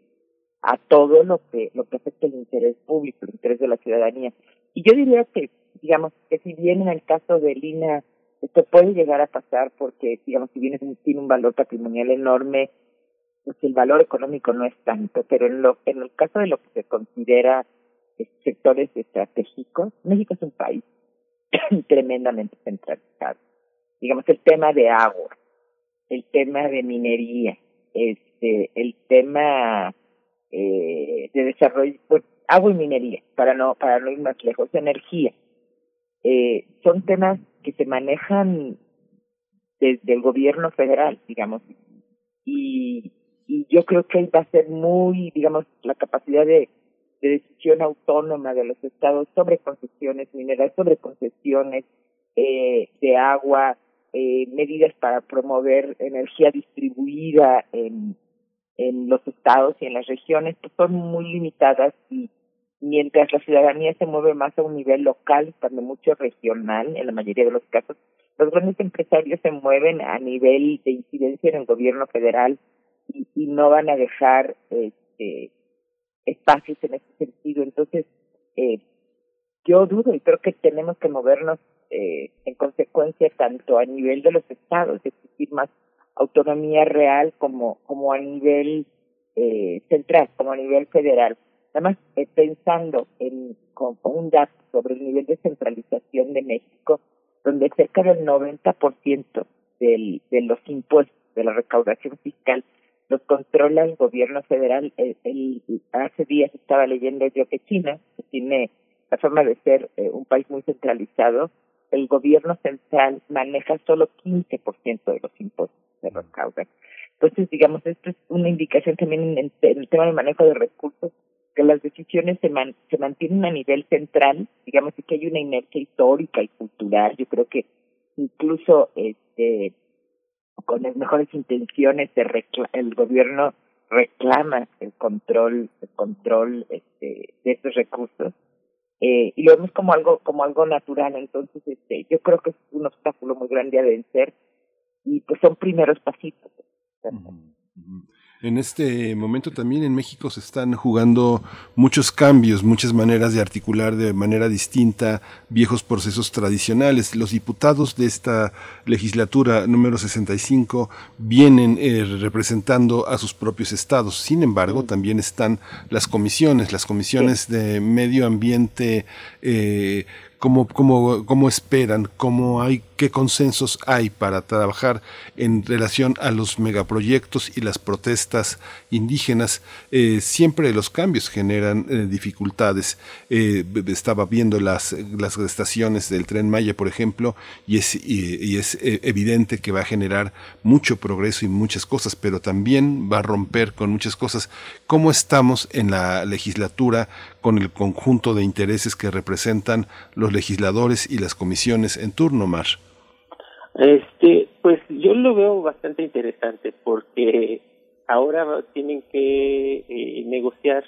S7: a todo lo que lo que afecta el interés público, el interés de la ciudadanía. Y yo diría que, digamos, que si bien en el caso de Lina esto puede llegar a pasar porque, digamos, si bien tiene un valor patrimonial enorme, pues el valor económico no es tanto, pero en, lo, en el caso de lo que se considera sectores estratégicos, México es un país tremendamente centralizado. Digamos, el tema de agua, el tema de minería, este, el tema eh, de desarrollo, pues, agua y minería, para no, para no ir más lejos, energía. Eh, son temas que se manejan desde el gobierno federal, digamos, y, y yo creo que va a ser muy, digamos, la capacidad de, de decisión autónoma de los estados sobre concesiones minerales, sobre concesiones eh, de agua, eh, medidas para promover energía distribuida en, en los estados y en las regiones, pues son muy limitadas y mientras la ciudadanía se mueve más a un nivel local, también mucho regional en la mayoría de los casos, los grandes empresarios se mueven a nivel de incidencia en el gobierno federal y, y no van a dejar este, espacios en ese sentido. Entonces, eh, yo dudo y creo que tenemos que movernos eh, en consecuencia tanto a nivel de los estados, es decir, más autonomía real como, como a nivel eh, central, como a nivel federal. Además, eh, pensando en con, un dato sobre el nivel de centralización de México, donde cerca del 90% del, de los impuestos, de la recaudación fiscal, los controla el gobierno federal. El, hace días estaba leyendo yo que China, que tiene la forma de ser eh, un país muy centralizado, el gobierno central maneja solo 15% de los impuestos de recaudan. Entonces, digamos, esto es una indicación también en, el tema de manejo de recursos, que las decisiones se, man, se mantienen a nivel central, digamos, y que hay una inercia histórica y cultural. Yo creo que incluso este con las mejores intenciones de el gobierno reclama el control el control este, de estos recursos eh, y lo vemos como algo como algo natural. Entonces este yo creo que es un obstáculo muy grande a vencer y pues son primeros pasitos
S2: en este momento también en México se están jugando muchos cambios, muchas maneras de articular de manera distinta viejos procesos tradicionales. Los diputados de esta legislatura número 65 vienen eh, representando a sus propios estados. Sin embargo, también están las comisiones, las comisiones de medio ambiente, eh, cómo, cómo, cómo esperan, cómo hay, qué consensos hay para trabajar en relación a los megaproyectos y las protestas indígenas. Eh, siempre los cambios generan eh, dificultades. Eh, estaba viendo las, las estaciones del tren Maya, por ejemplo, y es, y es evidente que va a generar mucho progreso y muchas cosas, pero también va a romper con muchas cosas. ¿Cómo estamos en la legislatura con el conjunto de intereses que representan los legisladores y las comisiones en turno, Mar?
S8: Este, pues yo lo veo bastante interesante porque ahora tienen que eh, negociar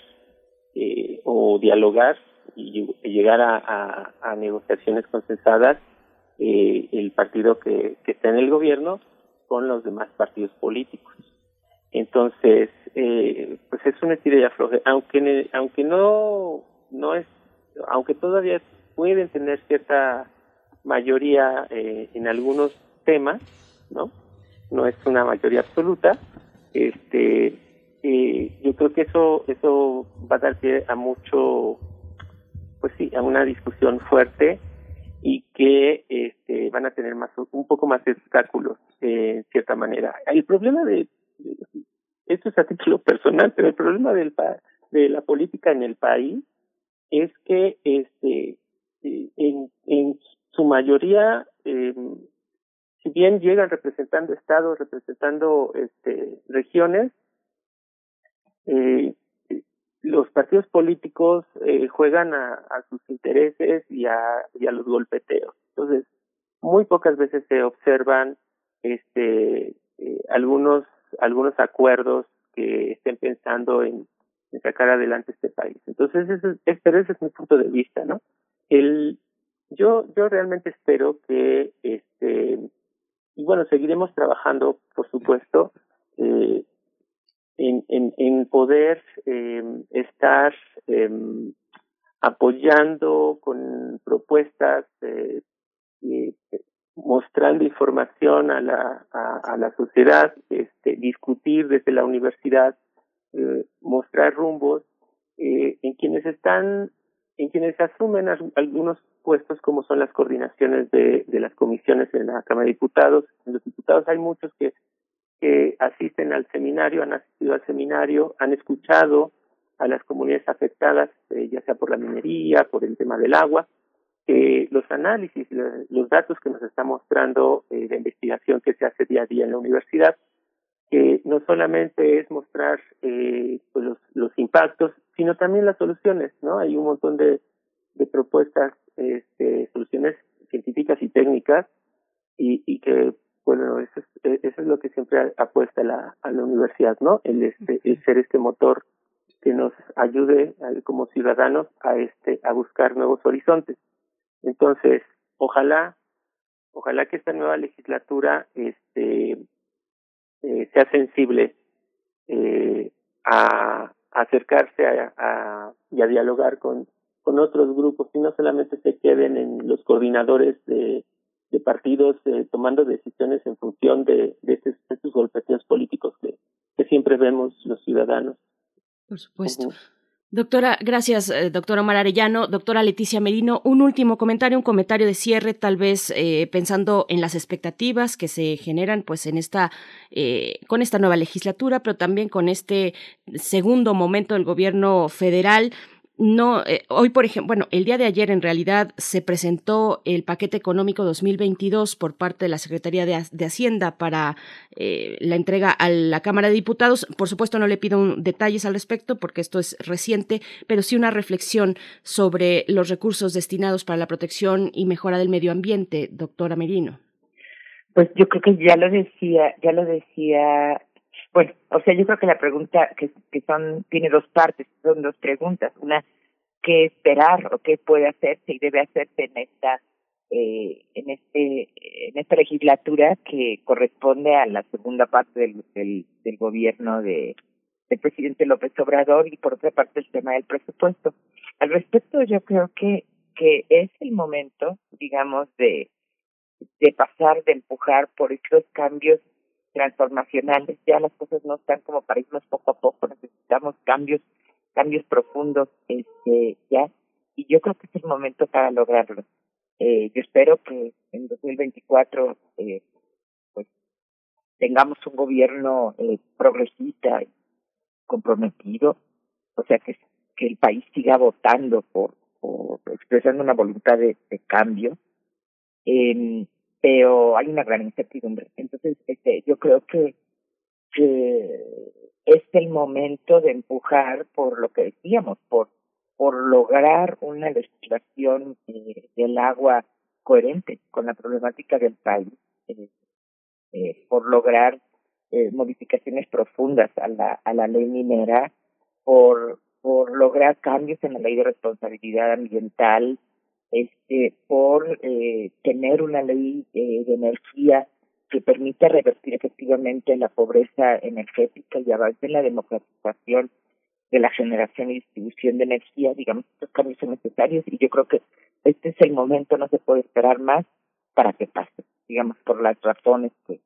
S8: eh, o dialogar y, llegar a, a, negociaciones consensadas eh, el partido que, que está en el gobierno con los demás partidos políticos. Entonces, eh, pues es una tira y afloje, aunque aunque no no es, aunque todavía pueden tener cierta mayoría eh, en algunos temas, ¿no? No es una mayoría absoluta. Este, eh, yo creo que eso eso va a dar pie a mucho, pues sí, a una discusión fuerte y que este, van a tener más un poco más de obstáculos eh, en cierta manera. El problema de esto es a título personal, pero el problema del de la política en el país es que este en, en su mayoría eh, si bien llegan representando estados, representando este regiones, eh, los partidos políticos eh, juegan a, sus intereses y a, los golpeteos. Entonces, muy pocas veces se observan este eh, algunos algunos acuerdos que estén pensando en, sacar adelante este país. Entonces, ese, ese es mi punto de vista, ¿no? El, yo, yo realmente espero que, este, y bueno, seguiremos trabajando, por supuesto, eh, en, en, en poder eh, estar eh, apoyando con propuestas, eh, mostrando información a la, a, la sociedad, este, discutir desde la universidad, eh, mostrar rumbos eh, en quienes están, en quienes asumen algunos puestos como son las coordinaciones de, las comisiones en la Cámara de Diputados. En los diputados hay muchos que asisten al seminario, han asistido al seminario, han escuchado a las comunidades afectadas, eh, ya sea por la minería, por el tema del agua, los análisis, los datos que nos está mostrando eh, la investigación que se hace día a día en la universidad, que no solamente es mostrar eh, pues los, impactos, sino también las soluciones, ¿no? Hay un montón de propuestas, este, soluciones científicas y técnicas y, y que bueno, eso es, eh, eso es lo que siempre apuesta la, a la universidad, ¿no? El, este, el ser este motor que nos ayude como ciudadanos a este a buscar nuevos horizontes. Entonces, ojalá, ojalá que esta nueva legislatura este eh, sea sensible eh, a, acercarse a, a, y a dialogar con, con otros grupos y no solamente se queden en los coordinadores de de partidos eh, tomando decisiones en función de, de, estos, estos golpeteos políticos que, que, siempre vemos los ciudadanos.
S1: Por supuesto. Doctora, gracias, eh, doctora Omar Arellano. Doctora Leticia Merino, un último comentario, un comentario de cierre, tal vez eh, pensando en las expectativas que se generan, pues, en esta, eh, con esta nueva legislatura, pero también con este segundo momento del gobierno federal no, eh, hoy por ejemplo, bueno, el día de ayer en realidad se presentó el paquete económico 2022 por parte de la Secretaría de, Hacienda para eh, la entrega a la Cámara de Diputados. Por supuesto, no le pido detalles al respecto porque esto es reciente, pero sí una reflexión sobre los recursos destinados para la protección y mejora del medio ambiente, doctora Merino.
S7: Pues yo creo que ya lo decía, ya lo decía bueno, o sea, yo creo que la pregunta que, que son tiene dos partes, son dos preguntas. Una, ¿qué esperar o qué puede hacerse y debe hacerse en esta eh, en este en esta legislatura que corresponde a la segunda parte del, del, gobierno de del presidente López Obrador y por otra parte el tema del presupuesto. Al respecto, yo creo que que es el momento, digamos, de de pasar, de empujar por estos cambios transformacionales. Ya las cosas no están como para irnos poco a poco, necesitamos cambios, cambios profundos, este, ya, y yo creo que es el momento para lograrlo. Eh, yo espero que en 2024 eh, pues tengamos un gobierno eh, progresista comprometido, o sea que que el país siga votando por, por expresando una voluntad de, de cambio. Eh, pero hay una gran incertidumbre. Entonces, este, yo creo que, que es el momento de empujar por lo que decíamos, por, por lograr una legislación eh, del agua coherente con la problemática del país, eh, eh, por lograr modificaciones profundas a la, a la ley minera, por, por lograr cambios en la ley de responsabilidad ambiental, este, por eh, tener una ley eh, de energía que permita revertir efectivamente la pobreza energética y avance en la democratización de la generación y distribución de energía, digamos, estos cambios son necesarios y yo creo que este es el momento, no se puede esperar más para que pase, digamos, por las razones que,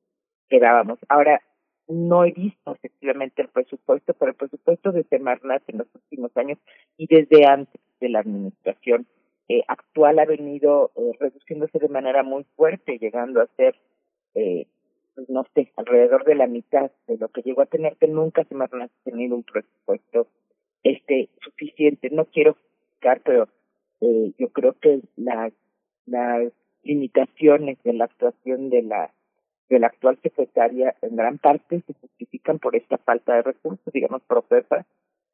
S7: dábamos. Ahora, no he visto efectivamente el presupuesto, pero el presupuesto de Semarnat en los últimos años y desde antes de la administración eh, actual ha venido eh, reduciéndose de manera muy fuerte, llegando a ser, eh, pues no sé, alrededor de la mitad de lo que llegó a tener, que nunca se me ha tenido un presupuesto este suficiente. No quiero explicar, pero eh, yo creo que la, las limitaciones de la actuación de la de la actual secretaria en gran parte se justifican por esta falta de recursos, digamos, Profepa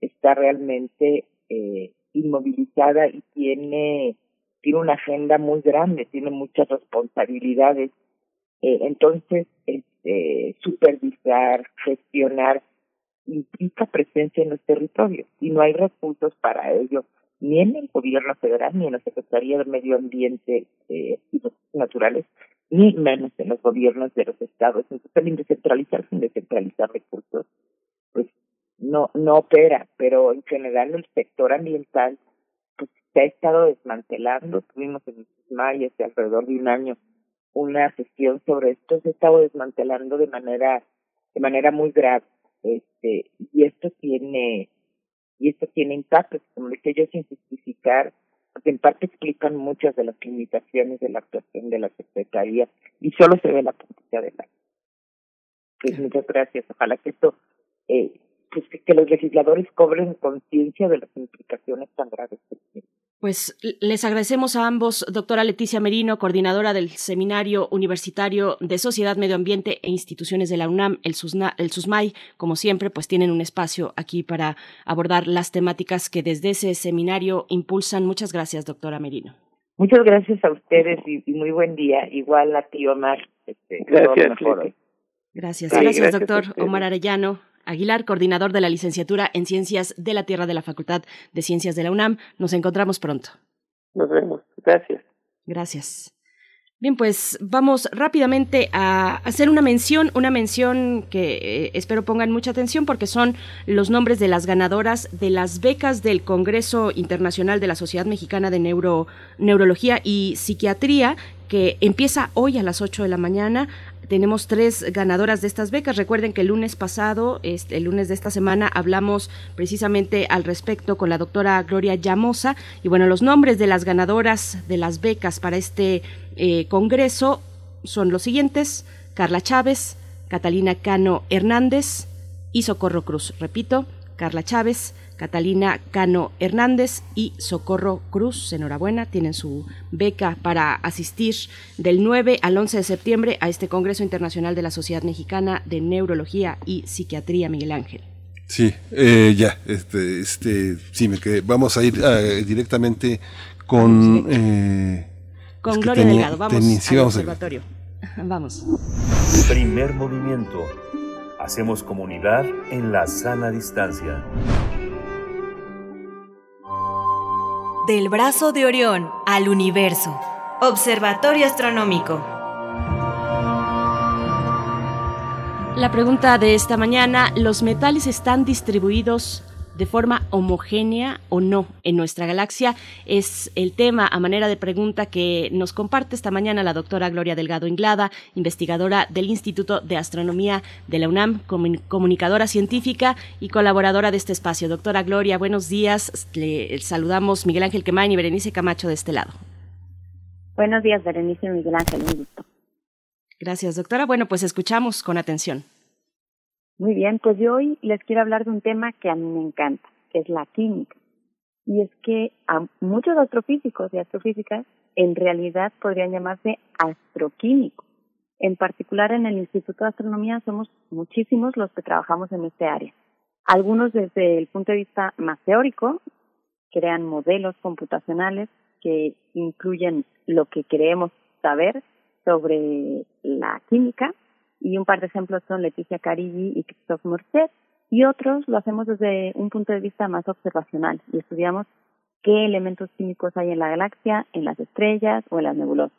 S7: está realmente eh, inmovilizada y tiene tiene una agenda muy grande, tiene muchas responsabilidades. Eh, entonces, este, supervisar, gestionar, implica presencia en los territorios y no hay recursos para ello, ni en el gobierno federal, ni en la Secretaría de Medio Ambiente eh, y Recursos Naturales, ni menos en los gobiernos de los estados. Entonces, el descentralizar sin descentralizar recursos, pues no no opera, pero en general el sector ambiental pues se ha estado desmantelando. Tuvimos en mayo hace alrededor de un año una sesión sobre esto, se ha estado desmantelando de manera de manera muy grave. Este, y esto tiene y esto tiene impactos, como decía yo, sin justificar, porque en parte explican muchas de las limitaciones de la actuación de la Secretaría y solo se ve la puntilla de la. Pues muchas gracias. Ojalá que esto eh, pues que, los legisladores cobren conciencia de las implicaciones tan graves que
S1: Pues les agradecemos a ambos, doctora Leticia Merino, coordinadora del Seminario Universitario de Sociedad, Medio Ambiente e Instituciones de la UNAM, el, SUSNA, el SUSMAI, como siempre, pues tienen un espacio aquí para abordar las temáticas que desde ese seminario impulsan. Muchas gracias, doctora Merino.
S7: Muchas gracias a ustedes y, muy buen día. Igual a ti, Omar.
S8: Este, gracias.
S1: Gracias. gracias, doctor Omar Arellano. Aguilar, coordinador de la licenciatura en Ciencias de la Tierra de la Facultad de Ciencias de la UNAM. Nos encontramos pronto.
S8: Nos vemos. Gracias.
S1: Gracias. Bien, pues vamos rápidamente a hacer una mención, una mención que eh, espero pongan mucha atención porque son los nombres de las ganadoras de las becas del Congreso Internacional de la Sociedad Mexicana de Neuro, Neurología y Psiquiatría que empieza hoy a las 8 de la mañana. Tenemos tres ganadoras de estas becas. Recuerden que el lunes pasado, este, el lunes de esta semana, hablamos precisamente al respecto con la doctora Gloria Llamosa. Y bueno, los nombres de las ganadoras de las becas para este eh, congreso son los siguientes. Carla Chávez, Catalina Cano Hernández y Socorro Cruz. Repito, Carla Chávez, Catalina Cano Hernández y Socorro Cruz. Enhorabuena, tienen su beca para asistir del 9 al 11 de septiembre a este Congreso Internacional de la Sociedad Mexicana de Neurología y Psiquiatría, Miguel Ángel.
S2: Sí, eh, ya, este, este, sí, me quedé. Vamos a ir eh, directamente con... Eh,
S1: con Gloria Delgado, vamos al observatorio. vamos.
S6: Primer movimiento. Hacemos comunidad en la sana distancia.
S9: Del brazo de Orión al universo. Observatorio Astronómico.
S1: La pregunta de esta mañana, ¿los metales están distribuidos de forma homogénea o no en nuestra galaxia? Es el tema a manera de pregunta que nos comparte esta mañana la doctora Gloria Delgado Inglada, investigadora del Instituto de Astronomía de la UNAM, comunicadora científica y colaboradora de este espacio. Doctora Gloria, buenos días. Le saludamos Miguel Ángel Quemain y Berenice Camacho de este lado.
S10: Buenos días, Berenice y Miguel Ángel, un gusto.
S1: Gracias, doctora. Bueno, pues escuchamos con atención.
S10: Muy bien, pues yo hoy les quiero hablar de un tema que a mí me encanta, que es la química. Y es que a muchos astrofísicos y astrofísicas en realidad podrían llamarse astroquímicos. En particular en el Instituto de Astronomía somos muchísimos los que trabajamos en este área. Algunos desde el punto de vista más teórico, crean modelos computacionales que incluyen lo que queremos saber sobre la química y un par de ejemplos son Leticia Carilli y Christophe Morset, y otros lo hacemos desde un punto de vista más observacional y estudiamos qué elementos químicos hay en la galaxia, en las estrellas o en las nebulosas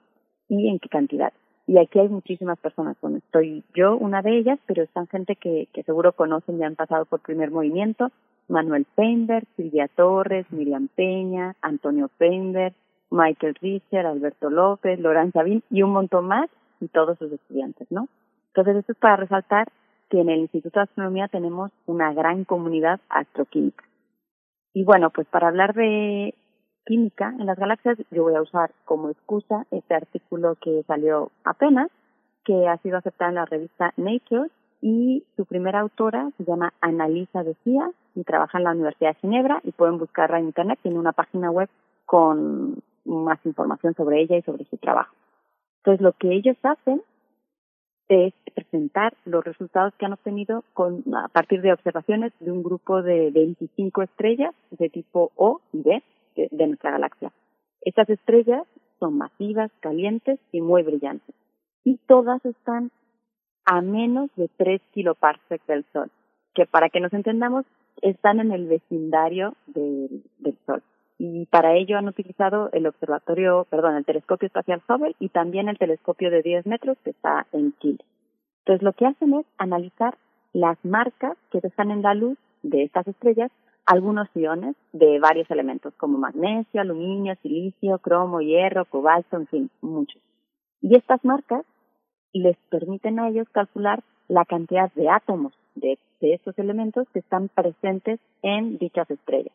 S10: y en qué cantidad. Y aquí hay muchísimas personas, bueno, estoy yo una de ellas, pero están gente que, que seguro conocen y han pasado por primer movimiento, Manuel Peinberg, Silvia Torres, Miriam Peña, Antonio Peinberg, Michael Richter, Alberto López, Loran Sabín y un montón más y todos sus estudiantes, ¿no? Entonces, esto es para resaltar que en el Instituto de Astronomía tenemos una gran comunidad astroquímica. Y bueno, pues para hablar de química en las galaxias, yo voy a usar como excusa este artículo que salió apenas, que ha sido aceptado en la revista Nature y su primera autora se llama Analisa Decía y trabaja en la Universidad de Ginebra y pueden buscarla en internet, tiene una página web con más información sobre ella y sobre su trabajo. Entonces lo que ellos hacen es presentar los resultados que han obtenido con, a partir de observaciones de un grupo de 25 estrellas de tipo O y B de, nuestra galaxia. Estas estrellas son masivas, calientes y muy brillantes. Y todas están a menos de 3 kiloparsecs del Sol, que para que nos entendamos, están en el vecindario del Sol y para ello han utilizado el observatorio, perdón, el telescopio espacial Hubble y también el telescopio de 10 metros que está en Chile. Entonces lo que hacen es analizar las marcas que dejan en la luz de estas estrellas algunos iones de varios elementos como magnesio, aluminio, silicio, cromo, hierro, cobalto, en fin, muchos. Y estas marcas les permiten a ellos calcular la cantidad de átomos de, de estos elementos que están presentes en dichas estrellas.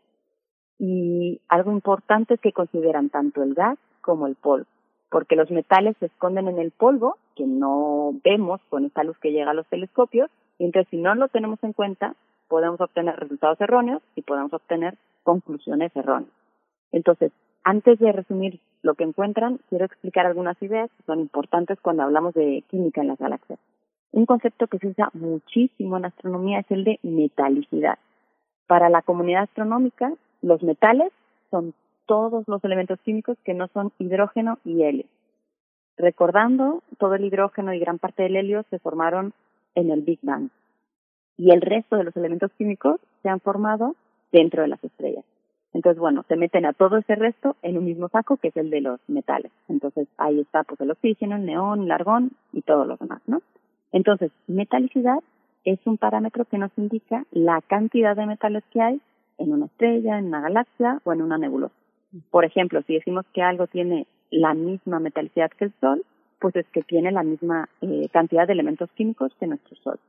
S10: Y algo importante es que consideran tanto el gas como el polvo, porque los metales se esconden en el polvo, que no vemos con esta luz que llega a los telescopios, y entonces si no lo tenemos en cuenta, podemos obtener resultados erróneos y podemos obtener conclusiones erróneas. Entonces, antes de resumir lo que encuentran, quiero explicar algunas ideas que son importantes cuando hablamos de química en las galaxias. Un concepto que se usa muchísimo en astronomía es el de metalicidad. Para la comunidad astronómica, los metales son todos los elementos químicos que no son hidrógeno y helio. Recordando, todo el hidrógeno y gran parte del helio se formaron en el Big Bang y el resto de los elementos químicos se han formado dentro de las estrellas. Entonces, bueno, se meten a todo ese resto en un mismo saco que es el de los metales. Entonces, ahí está pues el oxígeno, el neón, el argón y todo lo demás, ¿no? Entonces, metalicidad es un parámetro que nos indica la cantidad de metales que hay en una estrella, en una galaxia o en una nebulosa. Por ejemplo, si decimos que algo tiene la misma metalicidad que el Sol, pues es que tiene la misma eh, cantidad de elementos químicos que nuestro Sol.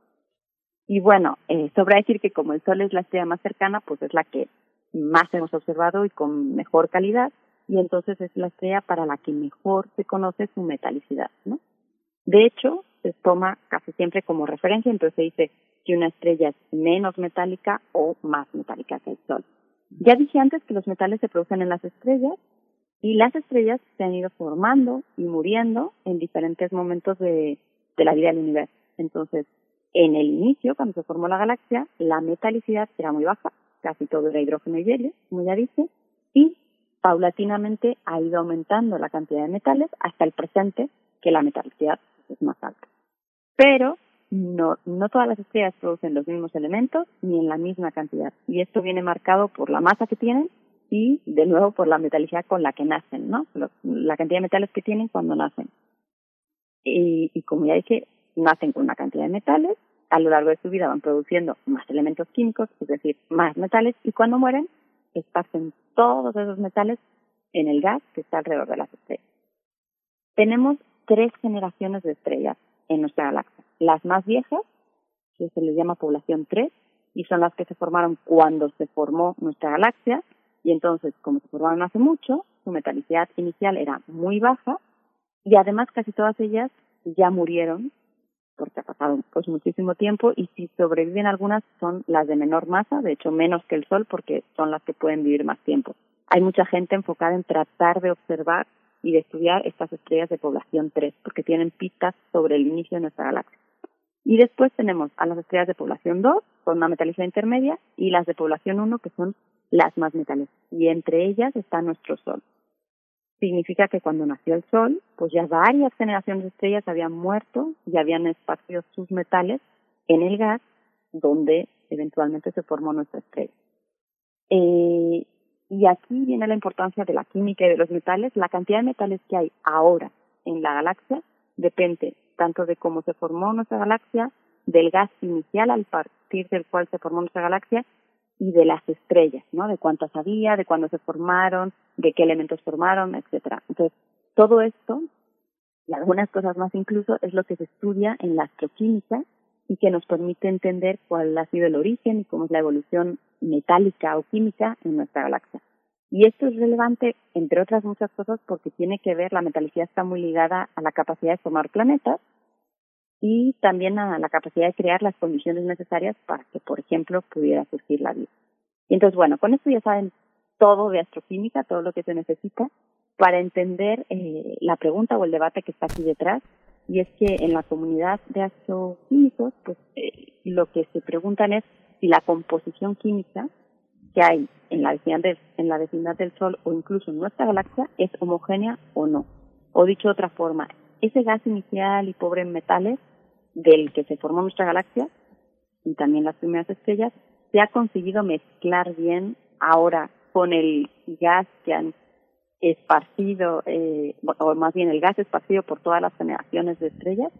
S10: Y bueno, eh, sobra decir que como el Sol es la estrella más cercana, pues es la que más hemos observado y con mejor calidad, y entonces es la estrella para la que mejor se conoce su metalicidad, ¿no? De hecho, se toma casi siempre como referencia, entonces se dice que una estrella es menos metálica o más metálica que el Sol. Ya dije antes que los metales se producen en las estrellas y las estrellas se han ido formando y muriendo en diferentes momentos de, de la vida del universo. Entonces, en el inicio, cuando se formó la galaxia, la metalicidad era muy baja, casi todo era hidrógeno y helio, como ya dice, y paulatinamente ha ido aumentando la cantidad de metales hasta el presente, que la metalicidad es más alta. Pero no, no todas las estrellas producen los mismos elementos ni en la misma cantidad. Y esto viene marcado por la masa que tienen y, de nuevo, por la metalicidad con la que nacen, ¿no? La cantidad de metales que tienen cuando nacen. Y, y como ya dije, nacen con una cantidad de metales a lo largo de su vida van produciendo más elementos químicos, es decir, más metales, y cuando mueren, esparcen todos esos metales en el gas que está alrededor de las estrellas. Tenemos tres generaciones de estrellas en nuestra galaxia. Las más viejas, que se les llama población 3, y son las que se formaron cuando se formó nuestra galaxia, y entonces, como se formaron hace mucho, su metalicidad inicial era muy baja, y además casi todas ellas ya murieron porque ha pasado pues muchísimo tiempo y si sobreviven algunas son las de menor masa, de hecho menos que el Sol porque son las que pueden vivir más tiempo. Hay mucha gente enfocada en tratar de observar y de estudiar estas estrellas de población 3 porque tienen pistas sobre el inicio de nuestra galaxia. Y después tenemos a las estrellas de población 2 con una metalicidad intermedia y las de población 1 que son las más metales. Y entre ellas está nuestro Sol significa que cuando nació el Sol, pues ya varias generaciones de estrellas habían muerto y habían esparcido sus metales en el gas donde eventualmente se formó nuestra estrella. Eh, y aquí viene la importancia de la química y de los metales. La cantidad de metales que hay ahora en la galaxia depende tanto de cómo se formó nuestra galaxia, del gas inicial al partir del cual se formó nuestra galaxia y de las estrellas, ¿no? De cuántas había, de cuándo se formaron, de qué elementos formaron, etcétera. Entonces, todo esto y algunas cosas más incluso es lo que se estudia en la astroquímica y que nos permite entender cuál ha sido el origen y cómo es la evolución metálica o química en nuestra galaxia. Y esto es relevante, entre otras muchas cosas, porque tiene que ver, la metalicidad está muy ligada a la capacidad de formar planetas y también a la capacidad de crear las condiciones necesarias para que, por ejemplo, pudiera surgir la vida. Y entonces, bueno, con esto ya saben todo de astroquímica, todo lo que se necesita para entender eh, la pregunta o el debate que está aquí detrás. Y es que en la comunidad de astroquímicos, pues eh, lo que se preguntan es si la composición química que hay en la vecindad del, en la vecindad del Sol o incluso en nuestra galaxia es homogénea o no. O dicho de otra forma, ese gas inicial y pobre en metales del que se formó nuestra galaxia y también las primeras estrellas, se ha conseguido mezclar bien ahora con el gas que han esparcido, eh, o más bien el gas esparcido por todas las generaciones de estrellas,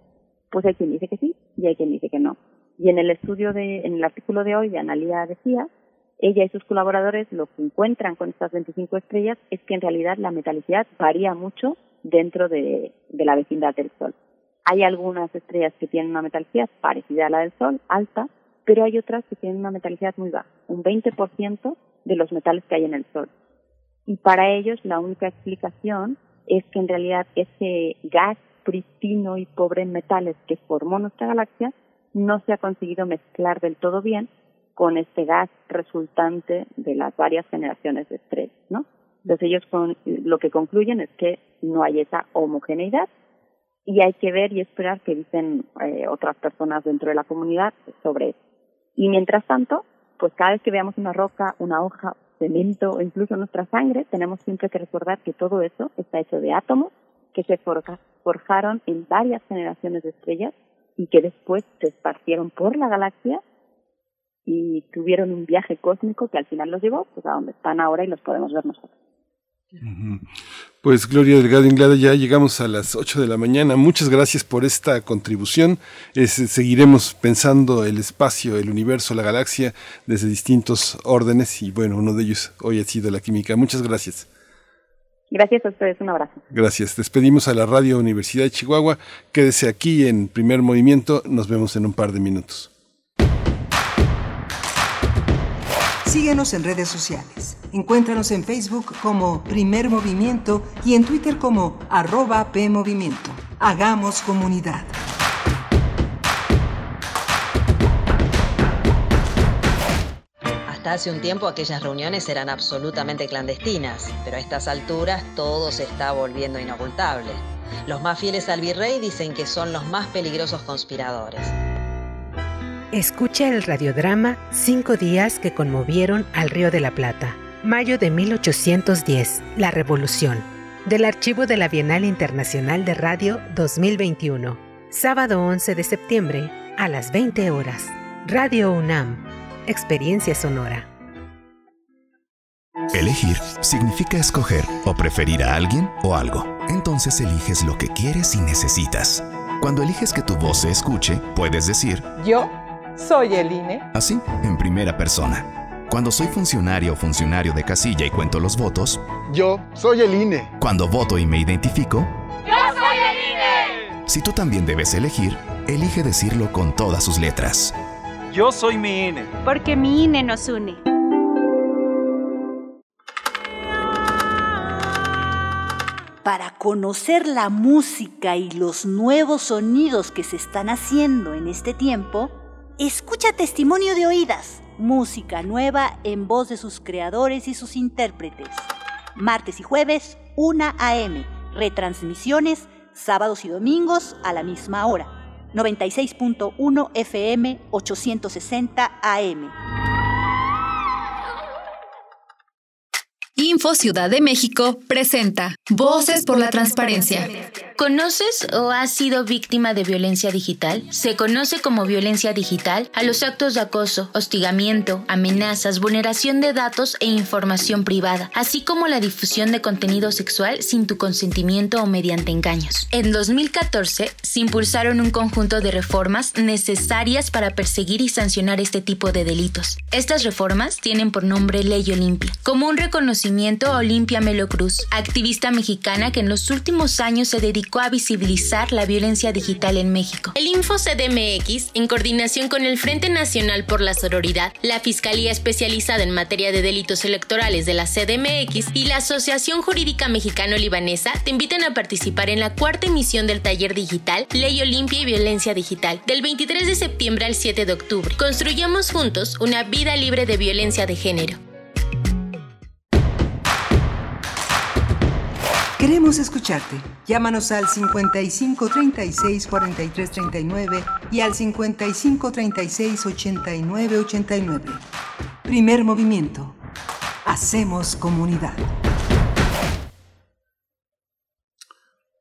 S10: pues hay quien dice que sí y hay quien dice que no. Y en el estudio de, en el artículo de hoy de Analia decía, ella y sus colaboradores lo que encuentran con estas 25 estrellas es que en realidad la metalicidad varía mucho dentro de, la vecindad del Sol. Hay algunas estrellas que tienen una metalicidad parecida a la del Sol, alta, pero hay otras que tienen una metalicidad muy baja, un 20% de los metales que hay en el Sol. Y para ellos la única explicación es que en realidad ese gas pristino y pobre en metales que formó nuestra galaxia no se ha conseguido mezclar del todo bien con este gas resultante de las varias generaciones de estrellas, ¿no? Entonces ellos con, lo que concluyen es que no hay esa homogeneidad y hay que ver y esperar qué dicen eh, otras personas dentro de la comunidad sobre eso. Y mientras tanto, pues cada vez que veamos una roca, una hoja, cemento incluso nuestra sangre, tenemos siempre que recordar que todo eso está hecho de átomos que se forjaron en varias generaciones de estrellas y que después se esparcieron por la galaxia y tuvieron un viaje cósmico que al final los llevó pues, a donde están ahora y los podemos ver nosotros.
S2: Pues Gloria Delgado Inglada, ya llegamos a las 8 de la mañana. Muchas gracias por esta contribución. seguiremos pensando el espacio, el universo, la galaxia desde distintos órdenes y bueno, uno de ellos hoy ha sido la química. Muchas gracias.
S10: Gracias a ustedes, un abrazo.
S2: Gracias. Despedimos a la Radio Universidad de Chihuahua. Quédese aquí en primer movimiento. Nos vemos en un par de minutos.
S11: Síguenos en redes sociales. Encuéntranos en Facebook como Primer Movimiento y en Twitter como arroba PMovimiento. Hagamos comunidad.
S12: Hasta hace un tiempo aquellas reuniones eran absolutamente clandestinas, pero a estas alturas todo se está volviendo inocultable. Los más fieles al virrey dicen que son los más peligrosos conspiradores.
S13: Escucha el radiodrama Cinco días que conmovieron al Río de la Plata. Mayo de 1810, La Revolución. Del archivo de la Bienal Internacional de Radio 2021. Sábado 11 de septiembre a las 20 horas. Radio UNAM. Experiencia sonora.
S14: Elegir significa escoger o preferir a alguien o algo. Entonces eliges lo que quieres y necesitas. Cuando eliges que tu voz se escuche, puedes decir,
S15: yo soy el INE.
S14: Así, en primera persona. Cuando soy funcionario o funcionario de casilla y cuento los votos.
S16: Yo soy el INE.
S14: Cuando voto y me identifico.
S17: Yo soy el INE.
S14: Si tú también debes elegir, elige decirlo con todas sus letras.
S18: Yo soy mi INE.
S19: Porque mi INE nos une.
S20: Para conocer la música y los nuevos sonidos que se están haciendo en este tiempo, Escucha testimonio de oídas, música nueva en voz de sus creadores y sus intérpretes. Martes y jueves, 1 a.m. Retransmisiones, sábados y domingos a la misma hora. 96.1 FM, 860 AM.
S21: Info Ciudad de México presenta Voces por la Transparencia.
S22: ¿Conoces o has sido víctima de violencia digital? Se conoce como violencia digital a los actos de acoso, hostigamiento, amenazas, vulneración de datos e información privada, así como la difusión de contenido sexual sin tu consentimiento o mediante engaños. En 2014 se impulsaron un conjunto de reformas necesarias para perseguir y sancionar este tipo de delitos. Estas reformas tienen por nombre Ley Olimpia, como un reconocimiento Olimpia Melo Cruz, activista mexicana que en los últimos años se dedicó a visibilizar la violencia digital en México. El Info CDMX, en coordinación con el Frente Nacional por la Sororidad, la Fiscalía Especializada en Materia de Delitos Electorales de la CDMX y la Asociación Jurídica Mexicano-Libanesa, te invitan a participar en la cuarta emisión del taller digital Ley Olimpia y Violencia Digital, del 23 de septiembre al 7 de octubre. Construyamos juntos una vida libre de violencia de género.
S11: Queremos escucharte. Llámanos al 55 36 43 39 y al 55 36 89 89. Primer movimiento. Hacemos comunidad.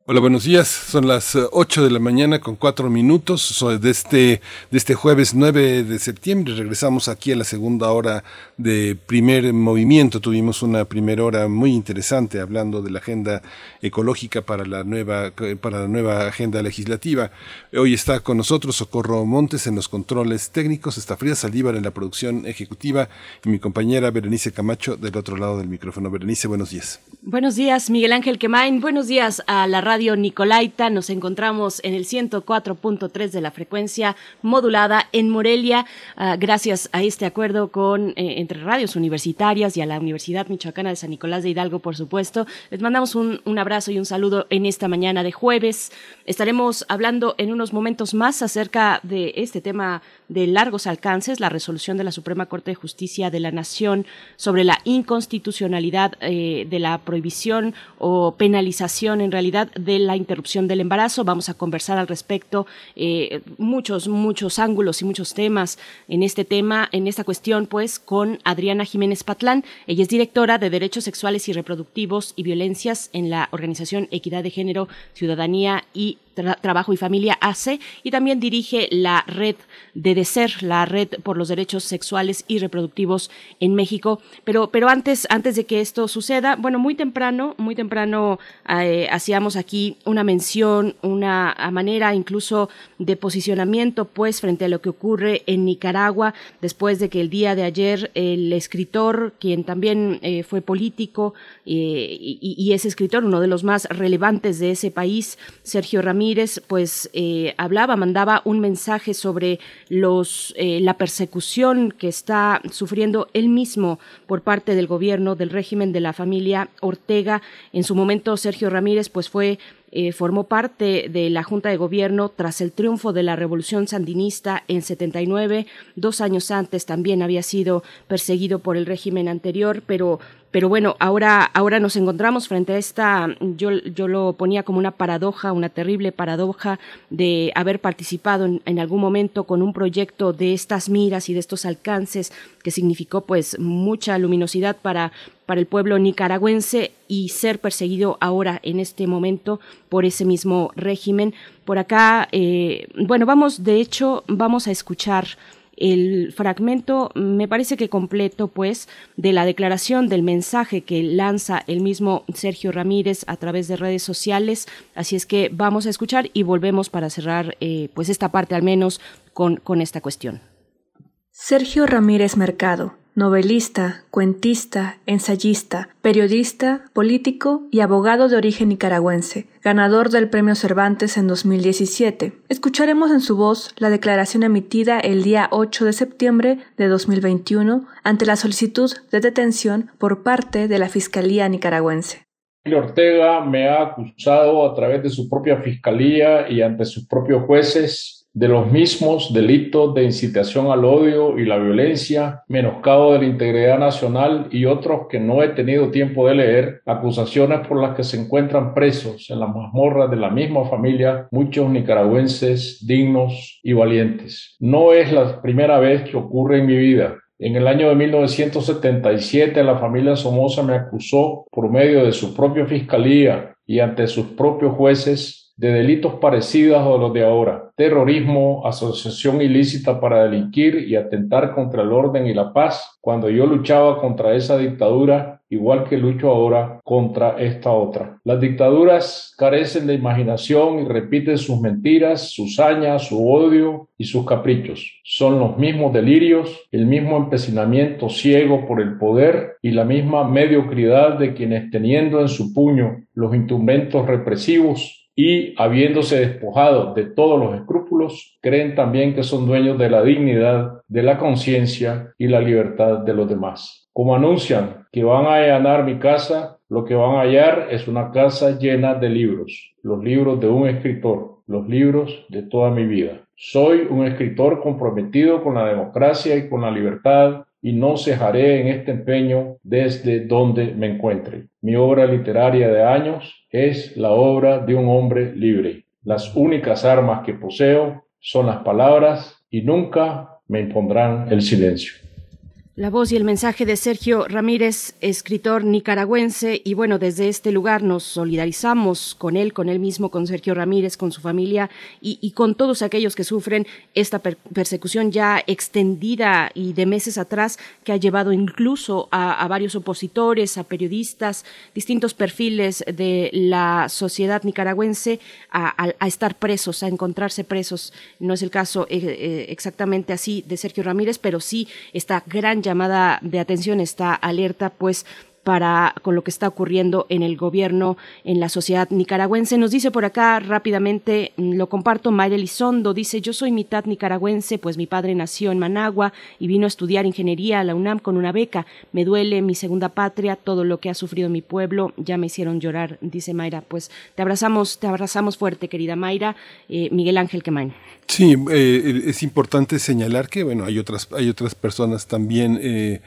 S2: Hola, buenos días. Son las 8 eh, de la mañana con 4 minutos de este, de este jueves 9 de septiembre. Regresamos aquí a la segunda hora de primer movimiento. Tuvimos una primera hora muy interesante hablando de la agenda ecológica para la nueva, para la nueva agenda legislativa. Hoy está con nosotros Socorro Montes en los controles técnicos, está Frida Saldívar en la producción ejecutiva y mi compañera Berenice Camacho del otro lado del micrófono. Berenice, buenos días.
S1: Buenos días, Miguel Ángel Quemain. Buenos días a la radio Nicolaita. Nos encontramos en el 104.3 de la frecuencia modulada en Morelia, uh, gracias a este acuerdo con eh, entre radios universitarias y a la Universidad Michoacana de San Nicolás de Hidalgo, por supuesto. Les mandamos un, un abrazo y un saludo en esta mañana de jueves. Estaremos hablando en unos momentos más acerca de este tema de largos alcances, la resolución de la Suprema Corte de Justicia de la Nación sobre la inconstitucionalidad eh, de la prohibición o penalización en realidad de la interrupción del embarazo. Vamos a conversar al respecto eh, muchos, muchos ángulos y muchos temas en este tema, en esta cuestión, pues, con Adriana Jiménez Patlán. Ella es directora de Derechos Sexuales y Reproductivos y Violencias en la Organización Equidad de Género, Ciudadanía y Trabajo y Familia ACE y también dirige la red de DECER, la red por los derechos sexuales y reproductivos en México. Pero, pero antes, antes de que esto suceda, bueno, muy temprano, muy temprano eh, hacíamos aquí una mención, una manera incluso de posicionamiento, pues, frente a lo que ocurre en Nicaragua, después de que el día de ayer el escritor, quien también eh, fue político eh, y, y es escritor, uno de los más relevantes de ese país, Sergio Ramírez, pues eh, hablaba, mandaba un mensaje sobre los, eh, la persecución que está sufriendo él mismo por parte del gobierno, del régimen de la familia Ortega. En su momento, Sergio Ramírez, pues fue eh, formó parte de la Junta de Gobierno tras el triunfo de la Revolución Sandinista en 79. Dos años antes también había sido perseguido por el régimen anterior, pero pero bueno, ahora, ahora nos encontramos frente a esta, yo, yo lo ponía como una paradoja, una terrible paradoja de haber participado en, algún momento con un proyecto de estas miras y de estos alcances que significó pues mucha luminosidad para, para el pueblo nicaragüense y ser perseguido ahora en este momento por ese mismo régimen. Por acá, eh, bueno, vamos, de hecho, vamos a escuchar el fragmento me parece que completo, pues, de la declaración del mensaje que lanza el mismo Sergio Ramírez a través de redes sociales. Así es que vamos a escuchar y volvemos para cerrar, eh, pues, esta parte al menos con, con esta cuestión.
S3: Sergio Ramírez Mercado novelista, cuentista, ensayista, periodista, político y abogado de origen nicaragüense, ganador del Premio Cervantes en 2017. Escucharemos en su voz la declaración emitida el día 8 de septiembre de 2021 ante la solicitud de detención por parte de la Fiscalía nicaragüense.
S4: Ortega me ha acusado a través de su propia fiscalía y ante sus propios jueces de los mismos delitos de incitación al odio y la violencia, menoscabo de la integridad nacional y otros que no he tenido tiempo de leer, acusaciones por las que se encuentran presos en las mazmorras de la misma familia muchos nicaragüenses dignos y valientes. No es la primera vez que ocurre en mi vida. En el año de 1977 la familia Somoza me acusó por medio de su propia fiscalía y ante sus propios jueces de delitos parecidos a los de ahora, terrorismo, asociación ilícita para delinquir y atentar contra el orden y la paz, cuando yo luchaba contra esa dictadura, igual que lucho ahora contra esta otra. Las dictaduras carecen de imaginación y repiten sus mentiras, sus hañas, su odio y sus caprichos. Son los mismos delirios, el mismo empecinamiento ciego por el poder y la misma mediocridad de quienes teniendo en su puño los instrumentos represivos y habiéndose despojado de todos los escrúpulos, creen también que son dueños de la dignidad, de la conciencia y la libertad de los demás. Como anuncian que van a allanar mi casa, lo que van a hallar es una casa llena de libros, los libros de un escritor, los libros de toda mi vida. Soy un escritor comprometido con la democracia y con la libertad y no cejaré en este empeño desde donde me encuentre. Mi obra literaria de años es la obra de un hombre libre. Las únicas armas que poseo son las palabras y nunca me impondrán el silencio.
S1: La voz y el mensaje de Sergio Ramírez, escritor nicaragüense, y bueno, desde este lugar nos solidarizamos con él, con él mismo, con Sergio Ramírez, con su familia y, con todos aquellos que sufren esta persecución ya extendida y de meses atrás que ha llevado incluso a, varios opositores, a periodistas, distintos perfiles de la sociedad nicaragüense a, estar presos, a encontrarse presos. No es el caso eh, eh, exactamente así de Sergio Ramírez, pero sí esta gran llamada de atención, esta alerta, pues para con lo que está ocurriendo en el gobierno, en la sociedad nicaragüense. Nos dice por acá rápidamente, mm, lo comparto, Mayra Elizondo, dice, yo soy mitad nicaragüense, pues mi padre nació en Managua y vino a estudiar ingeniería a la UNAM con una beca. Me duele mi segunda patria, todo lo que ha sufrido mi pueblo, ya me hicieron llorar, dice Mayra. Pues te abrazamos, te abrazamos fuerte, querida Mayra. Eh, Miguel Ángel Quemain.
S2: Sí, eh, es importante señalar que bueno hay otras hay otras personas también eh,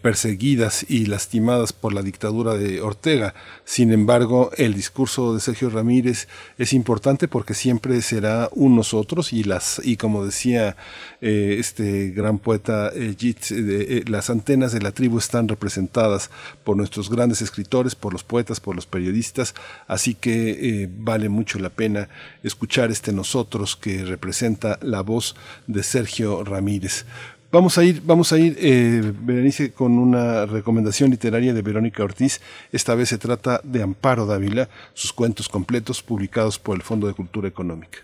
S2: perseguidas y lastimadas por la dictadura de Ortega. Sin embargo, el discurso de Sergio Ramírez es importante porque siempre será un nosotros y las y como decía eh, este gran poeta eh, eh, las antenas de la tribu están representadas por nuestros grandes escritores, por los poetas, por los periodistas, así que vale mucho la pena escuchar este nosotros que representa la voz de Sergio Ramírez. Vamos a ir, vamos a ir, eh, Berenice, con una recomendación literaria de Verónica Ortiz. Esta vez se trata de Amparo Dávila, sus cuentos completos publicados por el Fondo de Cultura Económica.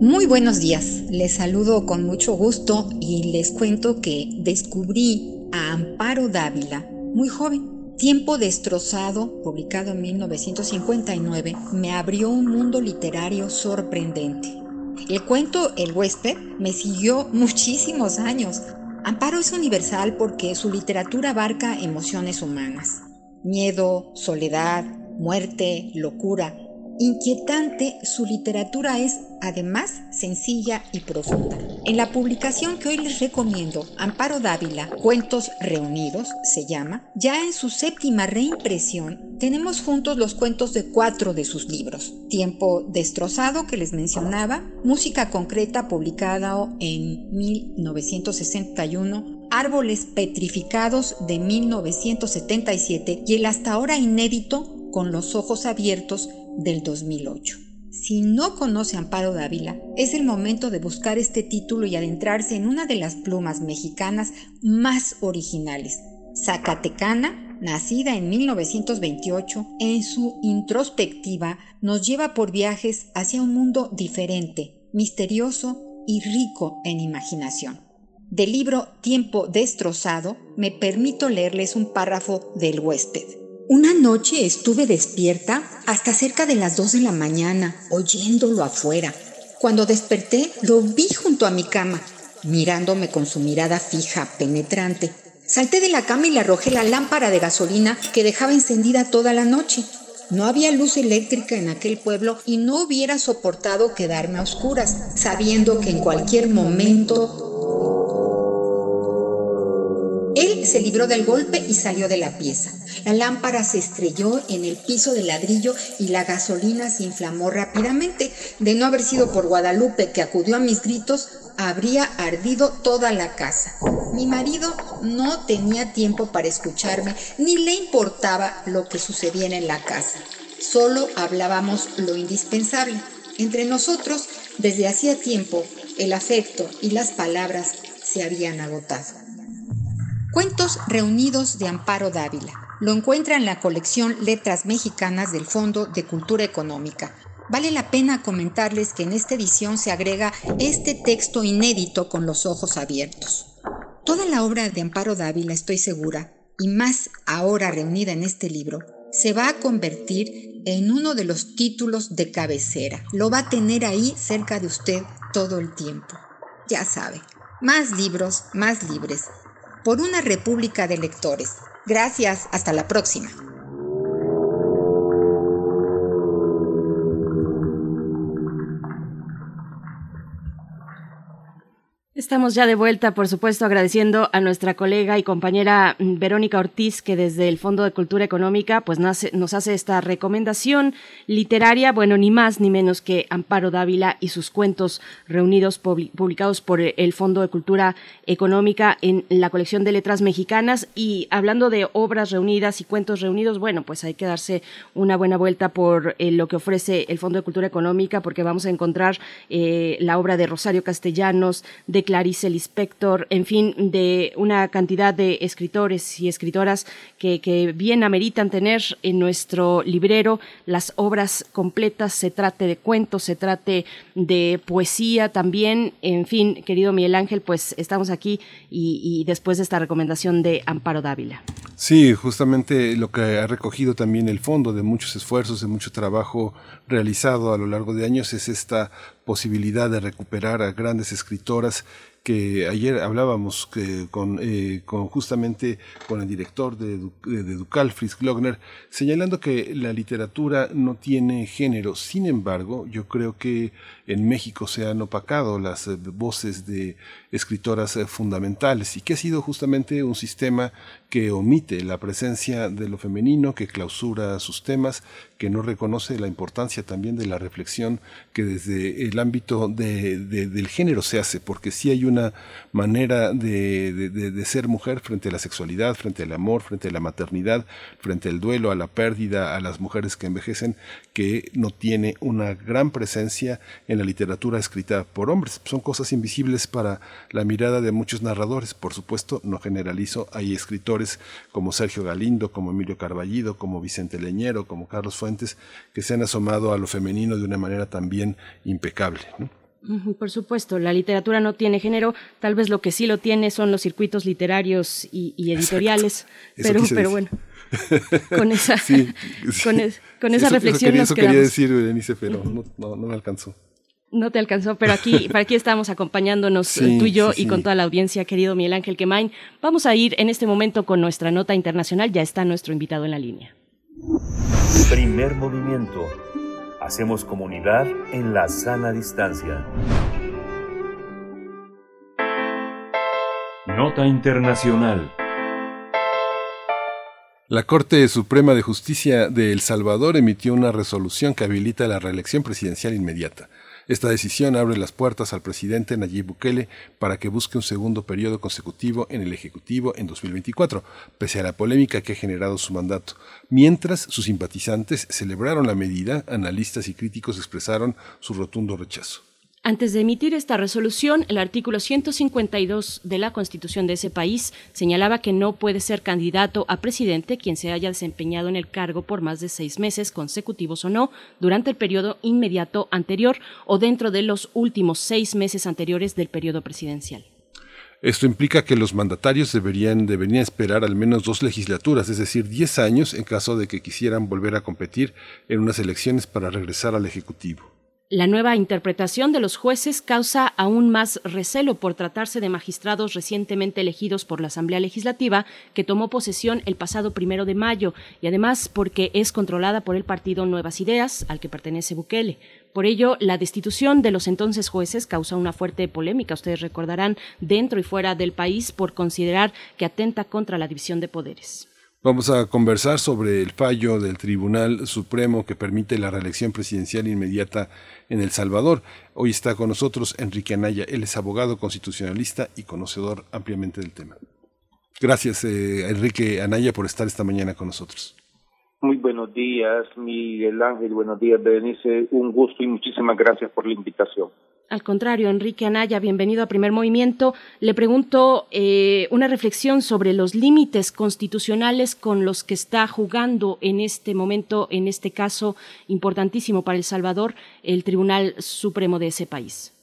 S23: Muy buenos días, les saludo con mucho gusto y les cuento que descubrí a Amparo Dávila muy joven Tiempo destrozado, publicado en 1959, me abrió un mundo literario sorprendente. El cuento El huésped me siguió muchísimos años. Amparo es universal porque su literatura abarca emociones humanas. Miedo, soledad, muerte, locura, Inquietante, su literatura es además sencilla y profunda. En la publicación que hoy les recomiendo, Amparo Dávila, Cuentos Reunidos, se llama, ya en su séptima reimpresión, tenemos juntos los cuentos de cuatro de sus libros. Tiempo destrozado, que les mencionaba, Música concreta, publicada en 1961, Árboles petrificados de 1977 y el hasta ahora inédito Con los ojos abiertos del 2008. Si no conoce Amparo Dávila, es el momento de buscar este título y adentrarse en una de las plumas mexicanas más originales. Zacatecana, nacida en 1928, en su introspectiva nos lleva por viajes hacia un mundo diferente, misterioso y rico en imaginación. Del libro Tiempo destrozado, me permito leerles un párrafo del huésped. Una noche estuve despierta hasta cerca de las 2 de la mañana, oyéndolo afuera. Cuando desperté, lo vi junto a mi cama, mirándome con su mirada fija, penetrante. Salté de la cama y le arrojé la lámpara de gasolina que dejaba encendida toda la noche. No había luz eléctrica en aquel pueblo y no hubiera soportado quedarme a oscuras, sabiendo que en cualquier momento él se libró del golpe y salió de la pieza. La lámpara se estrelló en el piso de ladrillo y la gasolina se inflamó rápidamente. De no haber sido por Guadalupe que acudió a mis gritos, habría ardido toda la casa. Mi marido no tenía tiempo para escucharme, ni le importaba lo que sucedía en la casa. Solo hablábamos lo indispensable. Entre nosotros, desde hacía tiempo, el afecto y las palabras se habían agotado. Cuentos reunidos de Amparo Dávila. Lo encuentra en la colección Letras Mexicanas del Fondo de Cultura Económica. Vale la pena comentarles que en esta edición se agrega este texto inédito con los ojos abiertos. Toda la obra de Amparo Dávila, estoy segura, y más ahora reunida en este libro, se va a convertir en uno de los títulos de cabecera. Lo va a tener ahí cerca de usted todo el tiempo. Ya sabe, más libros, más libres por una república de lectores. Gracias, hasta la próxima.
S1: Estamos ya de vuelta, por supuesto, agradeciendo a nuestra colega y compañera mm, Verónica Ortiz, que desde el Fondo de Cultura Económica pues nos hace esta recomendación literaria, bueno, ni más ni menos que Amparo Dávila y sus cuentos reunidos, publicados por el Fondo de Cultura Económica en la colección de letras mexicanas. Y hablando de obras reunidas y cuentos reunidos, bueno, pues hay que darse una buena vuelta por eh, lo que ofrece el Fondo de Cultura Económica, porque vamos a encontrar eh, la obra de Rosario Castellanos, de Clarice Lispector, en fin, de una cantidad de escritores y escritoras que, bien ameritan tener en nuestro librero las obras completas, se trate de cuentos, se trate de poesía también, en fin, querido Miguel Ángel, pues estamos aquí y, y después de esta recomendación de Amparo Dávila.
S2: Sí, justamente lo que ha recogido también el fondo de muchos esfuerzos, de mucho trabajo realizado a lo largo de años es esta posibilidad de recuperar a grandes escritoras que ayer hablábamos eh, con, justamente con el director de, de, Ducal, Fritz Glockner, señalando que la literatura no tiene género. Sin embargo, yo creo que en México se han opacado las eh, voces de escritoras eh, fundamentales y que ha sido justamente un sistema que omite la presencia de lo femenino, que clausura sus temas, que no reconoce la importancia también de la reflexión que desde el ámbito de, del género se hace, porque sí hay una manera de, ser mujer frente a la sexualidad, frente al amor, frente a la maternidad, frente al duelo, a la pérdida, a las mujeres que envejecen, que no tiene una gran presencia en la literatura escrita por hombres. Son cosas invisibles para la mirada de muchos narradores. Por supuesto, no generalizo, hay escritores como Sergio Galindo, como Emilio Carballido, como Vicente Leñero, como Carlos Fuentes, que se han asomado a lo femenino de una manera también impecable.
S1: Por supuesto, la literatura no tiene género, tal vez lo que sí lo tiene son los circuitos literarios y, editoriales, pero, pero bueno. con esa, con, esa reflexión
S2: eso quería, decir, Berenice, pero no me alcanzó.
S1: No te alcanzó, pero aquí, para aquí estamos acompañándonos eh, tú y yo y con toda la audiencia, querido Miguel Ángel Quemain. Vamos a ir en este momento con nuestra nota internacional. Ya está nuestro invitado en la línea.
S6: Primer movimiento. Hacemos comunidad en la sana distancia. Nota internacional.
S2: La Corte Suprema de Justicia de El Salvador emitió una resolución que habilita la reelección presidencial inmediata. Esta decisión abre las puertas al presidente Nayib Bukele para que busque un segundo periodo consecutivo en el Ejecutivo en 2024, pese a la polémica que ha generado su mandato. Mientras sus simpatizantes celebraron la medida, analistas y críticos expresaron su rotundo rechazo.
S1: Antes de emitir esta resolución, el artículo 152 de la Constitución de ese país señalaba que no puede ser candidato a presidente quien se haya desempeñado en el cargo por más de seis meses consecutivos o no durante el periodo inmediato anterior o dentro de los últimos seis meses anteriores del periodo presidencial.
S2: Esto implica que los mandatarios deberían, deberían esperar al menos dos legislaturas, es decir, diez años en caso de que quisieran volver a competir en unas elecciones para regresar al Ejecutivo.
S1: La nueva interpretación de los jueces causa aún más recelo por tratarse de magistrados recientemente elegidos por la Asamblea Legislativa que tomó posesión el pasado primero de mayo y además porque es controlada por el partido Nuevas Ideas, al que pertenece Bukele. Por ello, la destitución de los entonces jueces causa una fuerte polémica, ustedes recordarán, dentro y fuera del país por considerar que atenta contra la división de poderes.
S2: Vamos a conversar sobre el fallo del Tribunal Supremo que permite la reelección presidencial inmediata en El Salvador. Hoy está con nosotros Enrique Anaya. Él es abogado constitucionalista y conocedor ampliamente del tema. Gracias, eh, Enrique Anaya, por estar esta mañana con nosotros.
S24: Muy buenos días, Miguel Ángel. Buenos días, Berenice. Un gusto y muchísimas gracias por la invitación.
S1: Al contrario, Enrique Anaya, bienvenido a Primer Movimiento. Le pregunto eh, una reflexión sobre los límites constitucionales con los que está jugando en este momento, en este caso importantísimo para El Salvador, el Tribunal Supremo de ese país.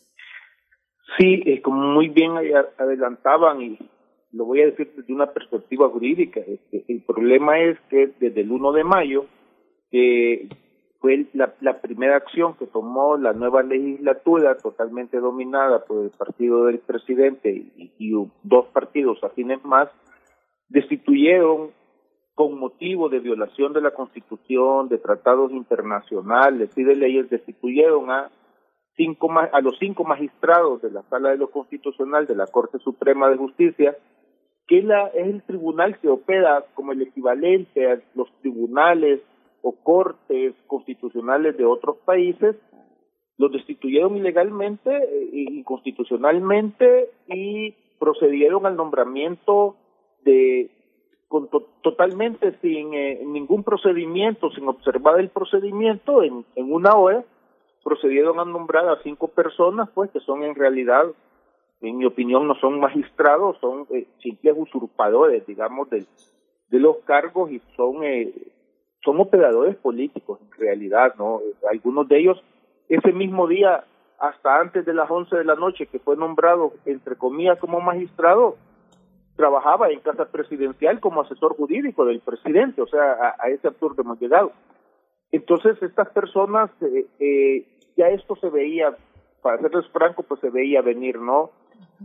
S24: Sí, eh, como muy bien adelantaban, y lo voy a decir desde una perspectiva jurídica, este, el problema es que desde el 1 de mayo, eh, fue la, la primera acción que tomó la nueva legislatura totalmente dominada por el partido del presidente y, dos partidos afines más, destituyeron con motivo de violación de la Constitución, de tratados internacionales y de leyes, destituyeron a cinco a los cinco magistrados de la Sala de lo Constitucional de la Corte Suprema de Justicia, que la, es el tribunal que opera como el equivalente a los tribunales o cortes constitucionales de otros países, los destituyeron ilegalmente e inconstitucionalmente y procedieron al nombramiento de con totalmente sin eh, ningún procedimiento, sin observar el procedimiento en, en una hora, procedieron a nombrar a cinco personas, pues que son en realidad, en mi opinión, no son magistrados, son eh, simples usurpadores, digamos, de, de los cargos y son eh, son operadores políticos en realidad, ¿no? Algunos de ellos ese mismo día, hasta antes de las 11 de la noche, que fue nombrado, entre comillas, como magistrado, trabajaba en casa presidencial como asesor jurídico del presidente, o sea, a, ese absurdo hemos llegado. Entonces, estas personas, eh, eh, ya esto se veía, para serles franco, pues se veía venir, ¿no?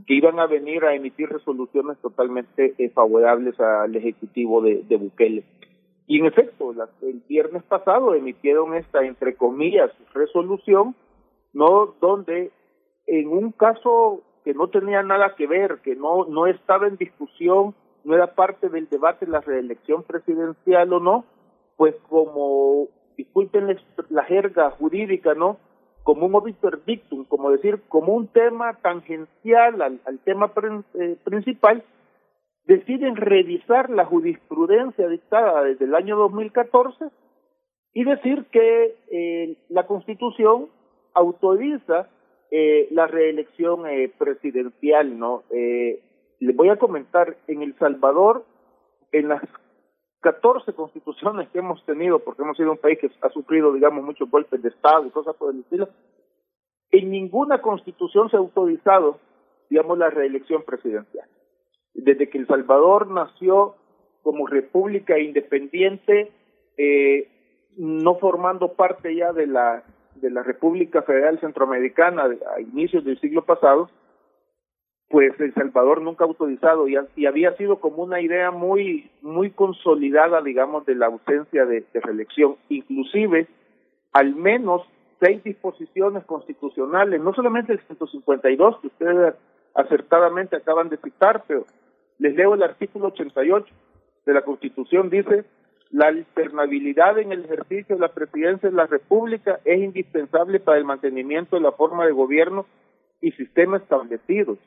S24: Que iban a venir a emitir resoluciones totalmente favorables al Ejecutivo de, de Bukele. Y en efecto, el viernes pasado emitieron esta, entre comillas, resolución, no donde en un caso que no tenía nada que ver, que no, no estaba en discusión, no era parte del debate de la reelección presidencial o no, pues como, disculpen la jerga jurídica, ¿no? Como un obiter dictum, como decir, como un tema tangencial al, al tema eh, principal, deciden revisar la jurisprudencia dictada desde el año 2014 y decir que eh, la Constitución autoriza eh, la reelección eh, presidencial, ¿no? Eh, les voy a comentar, en El Salvador, en las 14 constituciones que hemos tenido, porque hemos sido un país que ha sufrido, digamos, muchos golpes de Estado y cosas por el estilo, en ninguna constitución se ha autorizado, digamos, la reelección presidencial. Desde que El Salvador nació como república independiente, eh, no formando parte ya de la de la República Federal Centroamericana a inicios del siglo pasado, pues El Salvador nunca ha autorizado y, había sido como una idea muy muy consolidada, digamos, de la ausencia de, de reelección. Inclusive, al menos seis disposiciones constitucionales, no solamente el 152 que ustedes acertadamente acaban de citar, pero les leo el artículo 88 de la Constitución, dice, la alternabilidad en el ejercicio de la presidencia de la República es indispensable para el mantenimiento de la forma de gobierno y sistema establecidos.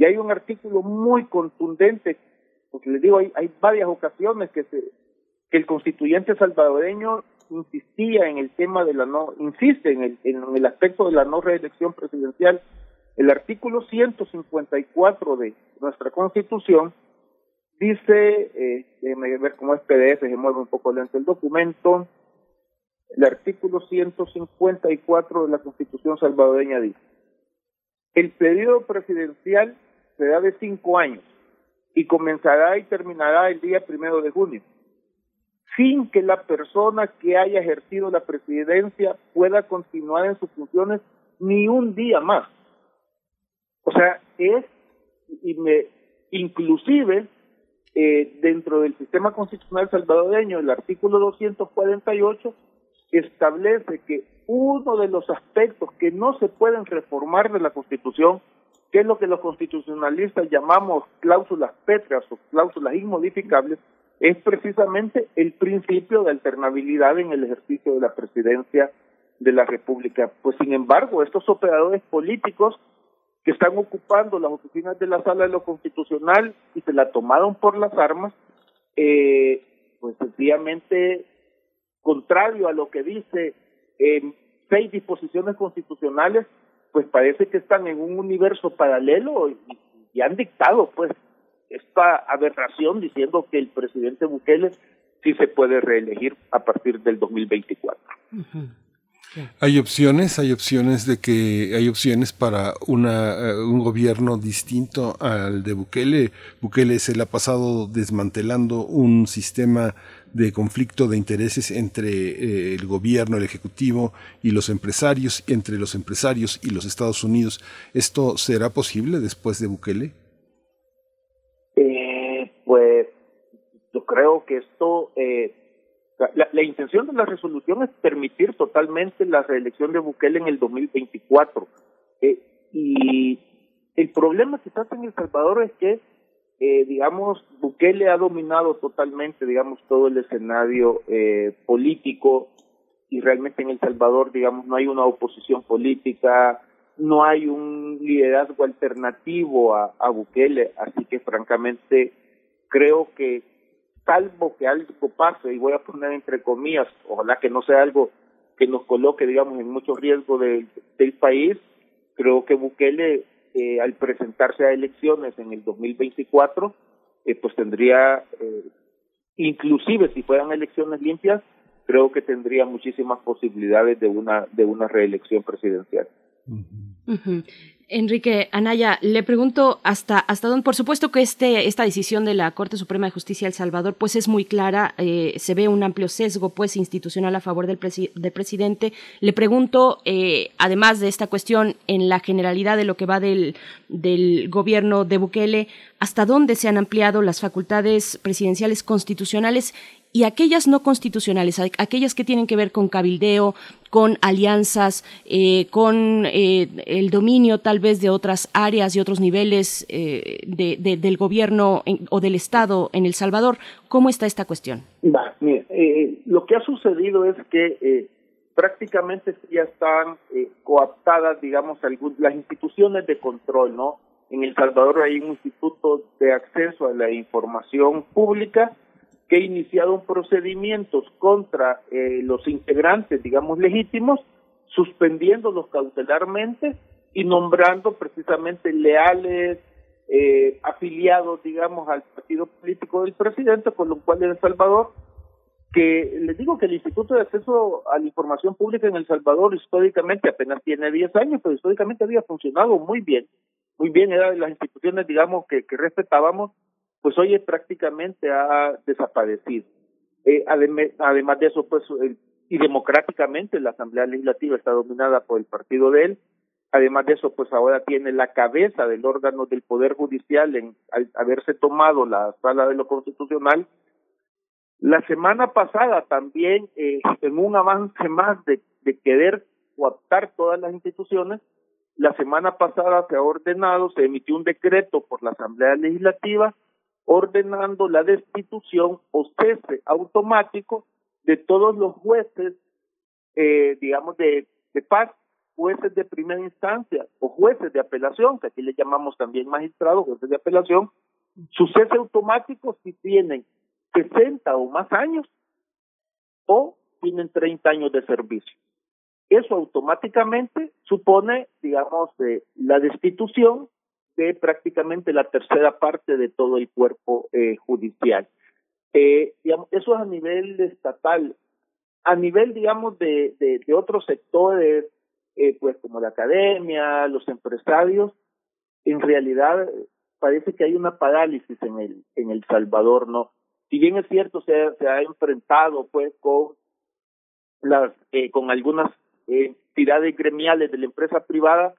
S24: Y hay un artículo muy contundente, porque les digo, hay, hay varias ocasiones que, se, que el constituyente salvadoreño insistía en el tema de la no, insiste en el, en el aspecto de la no reelección presidencial. El artículo 154 de nuestra Constitución dice, eh, déjeme ver cómo es PDF, se mueve un poco lento el documento, el artículo 154 de la Constitución salvadoreña dice, el periodo presidencial será de cinco años y comenzará y terminará el día primero de junio, sin que la persona que haya ejercido la presidencia pueda continuar en sus funciones ni un día más. O sea, es, y me, inclusive, eh, dentro del sistema constitucional salvadoreño, el artículo 248 establece que uno de los aspectos que no se pueden reformar de la Constitución, que es lo que los constitucionalistas llamamos cláusulas pétreas o cláusulas inmodificables, es precisamente el principio de alternabilidad en el ejercicio de la presidencia de la República. Pues sin embargo, estos operadores políticos que están ocupando las oficinas de la sala de lo constitucional y se la tomaron por las armas, eh, pues sencillamente, contrario a lo que dice en seis disposiciones constitucionales, pues parece que están en un universo paralelo y, han dictado pues esta aberración diciendo que el presidente Bukele sí se puede reelegir a partir del 2024.
S2: Hay opciones, hay opciones de que hay opciones para una, eh, un gobierno distinto al de Bukele. Bukele se le ha pasado desmantelando un sistema de conflicto de intereses entre eh, el gobierno, el ejecutivo y los empresarios, entre los empresarios y los Estados Unidos. ¿Esto será posible después de Bukele?
S24: Eh, pues yo creo que esto La, la, intención de la resolución es permitir totalmente la reelección de Bukele en el 2024. Eh, y el problema que está en El Salvador es que, eh, digamos, Bukele ha dominado totalmente, digamos, todo el escenario eh, político y realmente en El Salvador, digamos, no hay una oposición política, no hay un liderazgo alternativo a, a Bukele, así que francamente creo que salvo que algo pase, y voy a poner entre comillas, ojalá que no sea algo que nos coloque, digamos, en mucho riesgo de, del país, creo que Bukele, eh, al presentarse a elecciones en el 2024, eh, pues tendría, eh, inclusive si fueran elecciones limpias, creo que tendría muchísimas posibilidades de una de una reelección presidencial.
S1: Enrique Anaya, le pregunto hasta hasta dónde, por supuesto que este esta decisión de la Corte Suprema de Justicia de El Salvador, pues es muy clara, eh, se ve un amplio sesgo, pues institucional a favor del, del presidente. Le pregunto, eh, además de esta cuestión en la generalidad de lo que va del del gobierno de Bukele, hasta dónde se han ampliado las facultades presidenciales constitucionales y aquellas no constitucionales, aquellas que tienen que ver con cabildeo, con alianzas, eh, con eh, el dominio tal vez de otras áreas y otros niveles eh, de, de, del gobierno o del Estado en El Salvador. ¿Cómo está esta cuestión?
S24: Va, mire, eh, lo que ha sucedido es que prácticamente ya están coaptadas, digamos, las instituciones de control, ¿no? En El Salvador hay un instituto de acceso a la información pública que ha iniciado procedimientos contra eh, los integrantes, digamos, legítimos, suspendiéndolos cautelarmente y nombrando precisamente leales, eh, afiliados, digamos, al partido político del presidente, con lo cual en El Salvador, que les digo que el Instituto de Acceso a la Información Pública en El Salvador históricamente apenas tiene 10 años, pero históricamente había funcionado muy bien, muy bien, era de las instituciones, digamos, que, que respetábamos pues hoy prácticamente ha desaparecido. Eh, además, de eso, pues, y democráticamente la Asamblea Legislativa está dominada por el partido de él. Además de eso, pues ahora tiene la cabeza del órgano del Poder Judicial en al haberse tomado la sala de lo constitucional. La semana pasada también, eh, en un avance más de, de querer coaptar todas las instituciones, la semana pasada se ha ordenado, se emitió un decreto por la Asamblea Legislativa ordenando la destitución o cese automático de todos los jueces, eh, digamos, de, de paz, jueces de primera instancia o jueces de apelación, que aquí le llamamos también magistrados, jueces de apelación, su cese automático si tienen 60 o más años o tienen 30 años de servicio. Eso automáticamente supone, digamos, eh, la destitución de prácticamente la tercera parte de todo el cuerpo eh, judicial. Eh, digamos, eso es a nivel estatal. A nivel, digamos, de, de, otros sectores, eh, pues como la academia, los empresarios, en realidad parece que hay una parálisis en el, en El Salvador, ¿no? Si bien es cierto, se, se ha enfrentado, pues, con las, eh, con algunas entidades gremiales de la empresa privada,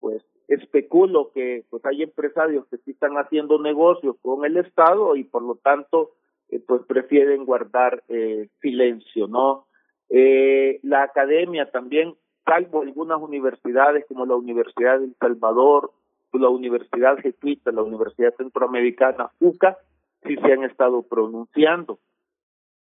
S24: pues especulo que pues hay empresarios que sí están haciendo negocios con el Estado y por lo tanto eh, pues prefieren guardar eh, silencio, ¿no? Eh, la academia también, salvo algunas universidades como la Universidad de El Salvador, la Universidad Jesuita, la Universidad Centroamericana, UCA, sí se han estado pronunciando.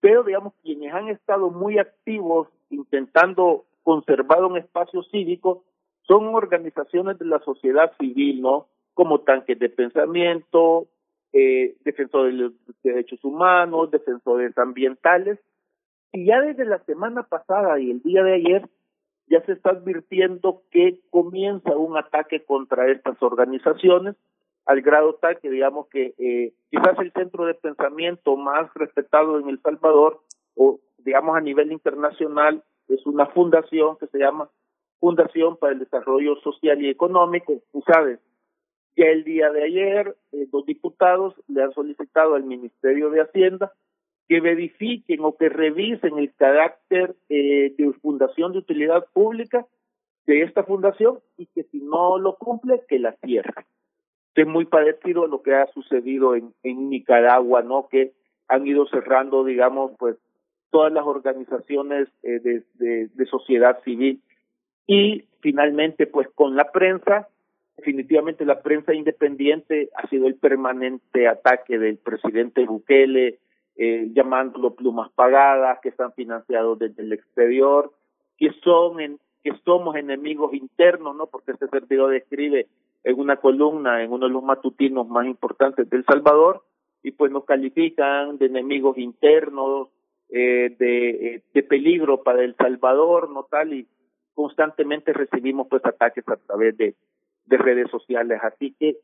S24: Pero, digamos, quienes han estado muy activos intentando conservar un espacio cívico son organizaciones de la sociedad civil, ¿no? Como tanques de pensamiento, eh, defensores de los derechos humanos, defensores ambientales. Y ya desde la semana pasada y el día de ayer ya se está advirtiendo que comienza un ataque contra estas organizaciones, al grado tal que digamos que eh, quizás el centro de pensamiento más respetado en El Salvador, o digamos a nivel internacional, es una fundación que se llama Fundación para el Desarrollo Social y Económico, sabes, ya el día de ayer eh, los diputados le han solicitado al Ministerio de Hacienda que verifiquen o que revisen el carácter eh, de fundación de utilidad pública de esta fundación y que si no lo cumple, que la cierre. Es muy parecido a lo que ha sucedido en, Nicaragua, ¿no? Que han ido cerrando, digamos, pues todas las organizaciones eh, de, sociedad civil y finalmente pues con la prensa definitivamente la prensa independiente ha sido el permanente ataque del presidente Bukele eh, llamándolo plumas pagadas que están financiados desde el exterior que son en, que somos enemigos internos no porque este servidor describe en una columna en uno de los matutinos más importantes del Salvador y pues nos califican de enemigos internos eh, de, eh, de peligro para El Salvador, no tal, y constantemente recibimos pues ataques a través de, de redes sociales. Así que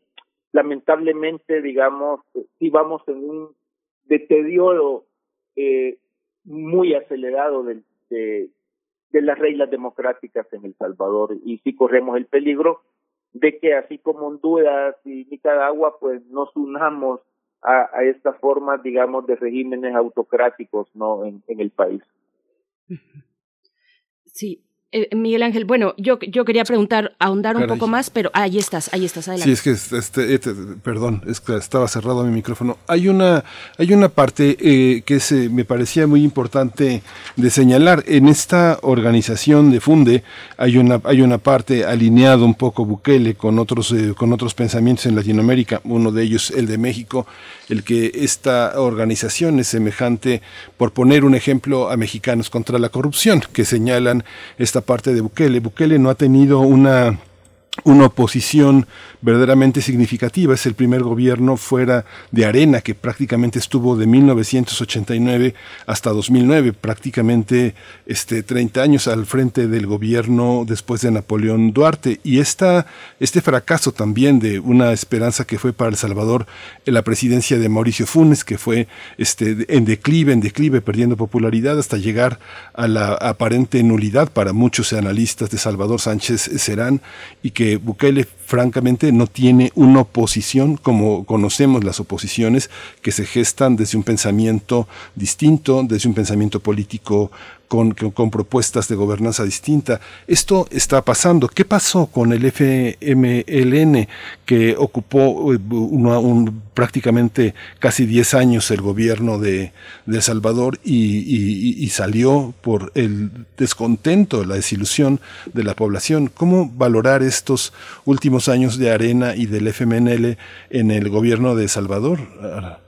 S24: lamentablemente, digamos, eh, sí vamos en un deterioro eh, muy acelerado de, de, las reglas democráticas en El Salvador y sí corremos el peligro de que así como Honduras y Nicaragua, pues nos unamos a, a esta forma, digamos, de regímenes autocráticos no en, en el país.
S1: Sí, eh, Miguel Ángel, bueno, yo, yo quería preguntar, ahondar un poco más, pero ahí estás, ahí estás, adelante.
S2: Sí, es que, este, este, perdón, es que estaba cerrado mi micrófono. Hay una, hay una parte eh, que se, me parecía muy importante de señalar. En esta organización de Funde hay una, hay una parte alineado un poco Bukele con otros, eh, con otros pensamientos en Latinoamérica, uno de ellos el de México, el que esta organización es semejante, por poner un ejemplo, a Mexicanos contra la Corrupción, que señalan esta parte de Bukele. Bukele no ha tenido una una oposición verdaderamente significativa. Es el primer gobierno fuera de Arena que prácticamente estuvo de 1989 hasta 2009, prácticamente este 30 años al frente del gobierno después de Napoleón Duarte. Y esta, este fracaso también de una esperanza que fue para El Salvador en la presidencia de Mauricio Funes, que fue este, en declive, en declive, perdiendo popularidad hasta llegar a la aparente nulidad para muchos analistas de Salvador Sánchez Serán y que Bukele francamente no tiene una oposición como conocemos las oposiciones que se gestan desde un pensamiento distinto, desde un pensamiento político con, con, propuestas de gobernanza distinta. Esto está pasando. ¿Qué pasó con el FMLN que ocupó eh, un, prácticamente casi 10 años el gobierno de, de Salvador y, y, salió por el descontento, la desilusión de la población? ¿Cómo valorar estos últimos años de arena y del FMLN en el gobierno de Salvador?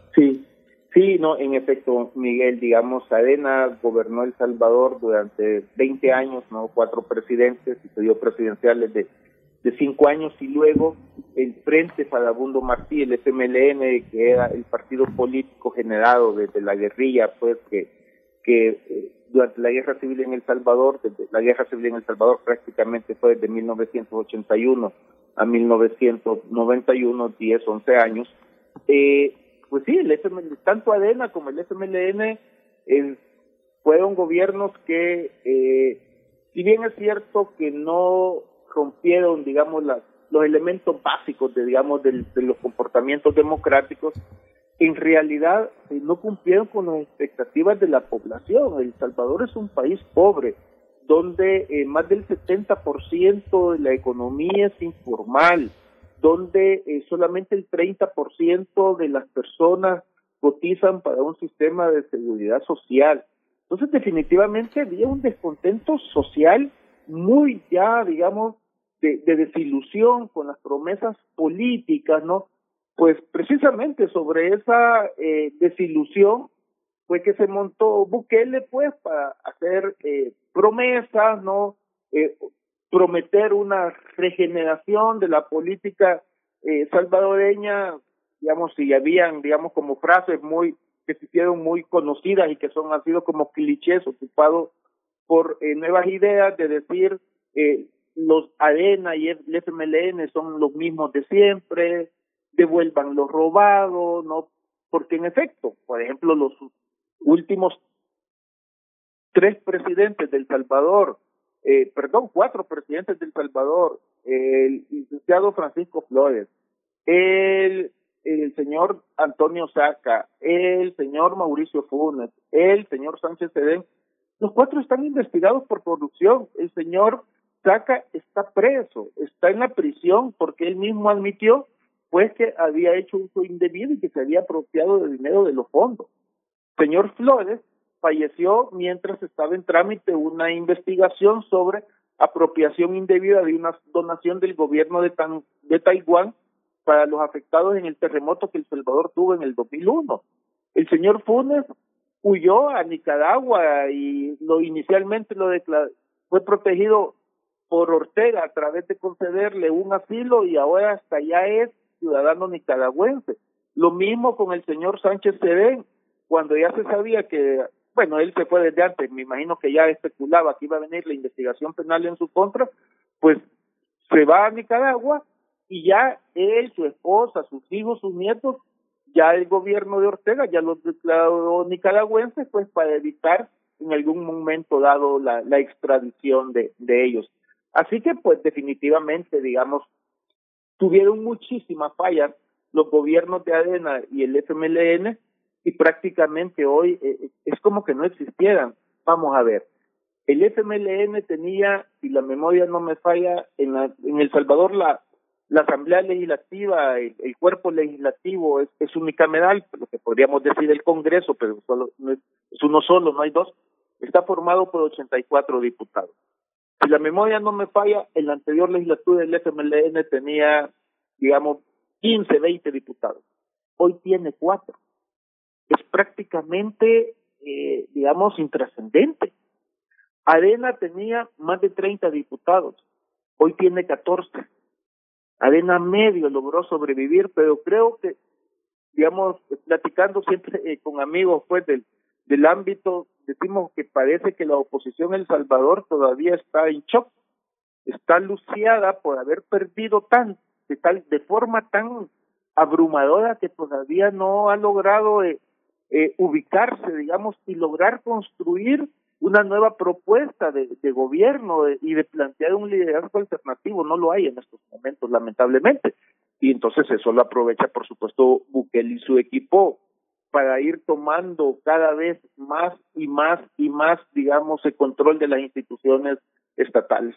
S24: Sí, no, en efecto, Miguel, digamos, Arena gobernó El Salvador durante 20 años, ¿no? Cuatro presidentes y dio presidenciales de, de cinco años y luego el Frente Fadabundo Martí, el FMLN, que era el partido político generado desde la guerrilla, pues que, que eh, durante la guerra civil en El Salvador, desde la guerra civil en El Salvador prácticamente fue desde 1981 a 1991, 10, 11 años, eh, pues sí, el tanto ADENA como el FMLN eh, fueron gobiernos que, eh, si bien es cierto que no rompieron, digamos, las, los elementos básicos de, digamos, de los comportamientos democráticos, en realidad eh, no cumplieron con las expectativas de la población. El Salvador es un país pobre, donde eh, más del 70% de la economía es informal, donde eh, solamente el 30% de las personas cotizan para un sistema de seguridad social. Entonces, definitivamente había un descontento social muy ya, digamos, de, desilusión con las promesas políticas, ¿no? Pues precisamente sobre esa eh, desilusión fue que se montó Bukele, pues, para hacer eh, promesas, ¿no? Eh, prometer una regeneración de la política eh, salvadoreña, digamos, si habían, digamos, como frases muy que se hicieron muy conocidas y que son han sido como clichés ocupados por eh, nuevas ideas de decir eh, los ARENA y el FMLN son los mismos de siempre, devuelvan lo robado, no, porque en efecto, por ejemplo, los últimos tres presidentes del Salvador eh, perdón, cuatro presidentes del Salvador, el licenciado Francisco Flores, el, el señor Antonio Saca, el señor Mauricio Funes, el señor Sánchez Sedén, los cuatro están investigados por corrupción. El señor Saca está preso, está en la prisión porque él mismo admitió pues que había hecho uso indebido y que se había apropiado de dinero de los fondos. Señor Flores falleció mientras estaba en trámite una investigación sobre apropiación indebida de una donación del gobierno de, Tan de Taiwán para los afectados en el terremoto que El Salvador tuvo en el 2001. El señor Funes huyó a Nicaragua y lo inicialmente lo fue protegido por Ortega a través de concederle un asilo y ahora hasta ya es ciudadano nicaragüense. Lo mismo con el señor Sánchez Serén, cuando ya se sabía que, bueno, él se fue desde antes, me imagino que ya especulaba que iba a venir la investigación penal en su contra, pues se va a Nicaragua y ya él, su esposa, sus hijos, sus nietos, ya el gobierno de Ortega ya los declaró nicaragüenses, pues para evitar en algún momento dado la, extradición de, de ellos. Así que, pues definitivamente, digamos, tuvieron muchísimas fallas los gobiernos de ADENA y el FMLN y prácticamente hoy eh, eh, es como que no existieran. Vamos a ver, el FMLN tenía, si la memoria no me falla, en, la, en El Salvador la, Asamblea Legislativa, el, cuerpo legislativo es, unicameral, lo que podríamos decir el Congreso, pero solo, es uno solo, no hay dos, está formado por 84 diputados. Si la memoria no me falla, en la anterior legislatura del FMLN tenía, digamos, 15, 20 diputados. Hoy tiene cuatro. Es prácticamente, eh, digamos, intrascendente. Arena tenía más de 30 diputados. Hoy tiene 14. Arena medio logró sobrevivir, pero creo que, digamos, platicando siempre eh, con amigos pues del, del ámbito, decimos que parece que la oposición en El Salvador todavía está en shock, está luciada por haber perdido tanto de tal de forma tan abrumadora que todavía no ha logrado eh, eh, ubicarse, digamos, y lograr construir una nueva propuesta de, gobierno y de plantear un liderazgo alternativo. No lo hay en estos momentos, lamentablemente. Y entonces eso lo aprovecha, por supuesto, Bukele y su equipo para ir tomando cada vez más y más y más, digamos, el control de las instituciones estatales.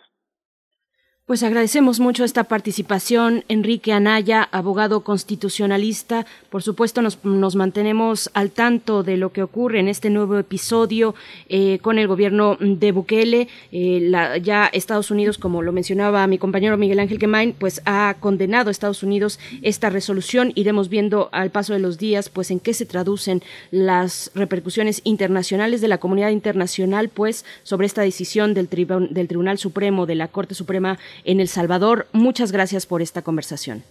S1: Pues agradecemos mucho esta participación, Enrique Anaya, abogado constitucionalista. Por supuesto, nos, nos mantenemos al tanto de lo que ocurre en este nuevo episodio eh, con el gobierno de Bukele. Eh, la, ya Estados Unidos, como lo mencionaba mi compañero Miguel Ángel Gemain, pues ha condenado a Estados Unidos esta resolución. Iremos viendo al paso de los días, pues en qué se traducen las repercusiones internacionales de la comunidad internacional, pues sobre esta decisión del, del Tribunal Supremo de la Corte Suprema en El Salvador. Muchas gracias por esta conversación.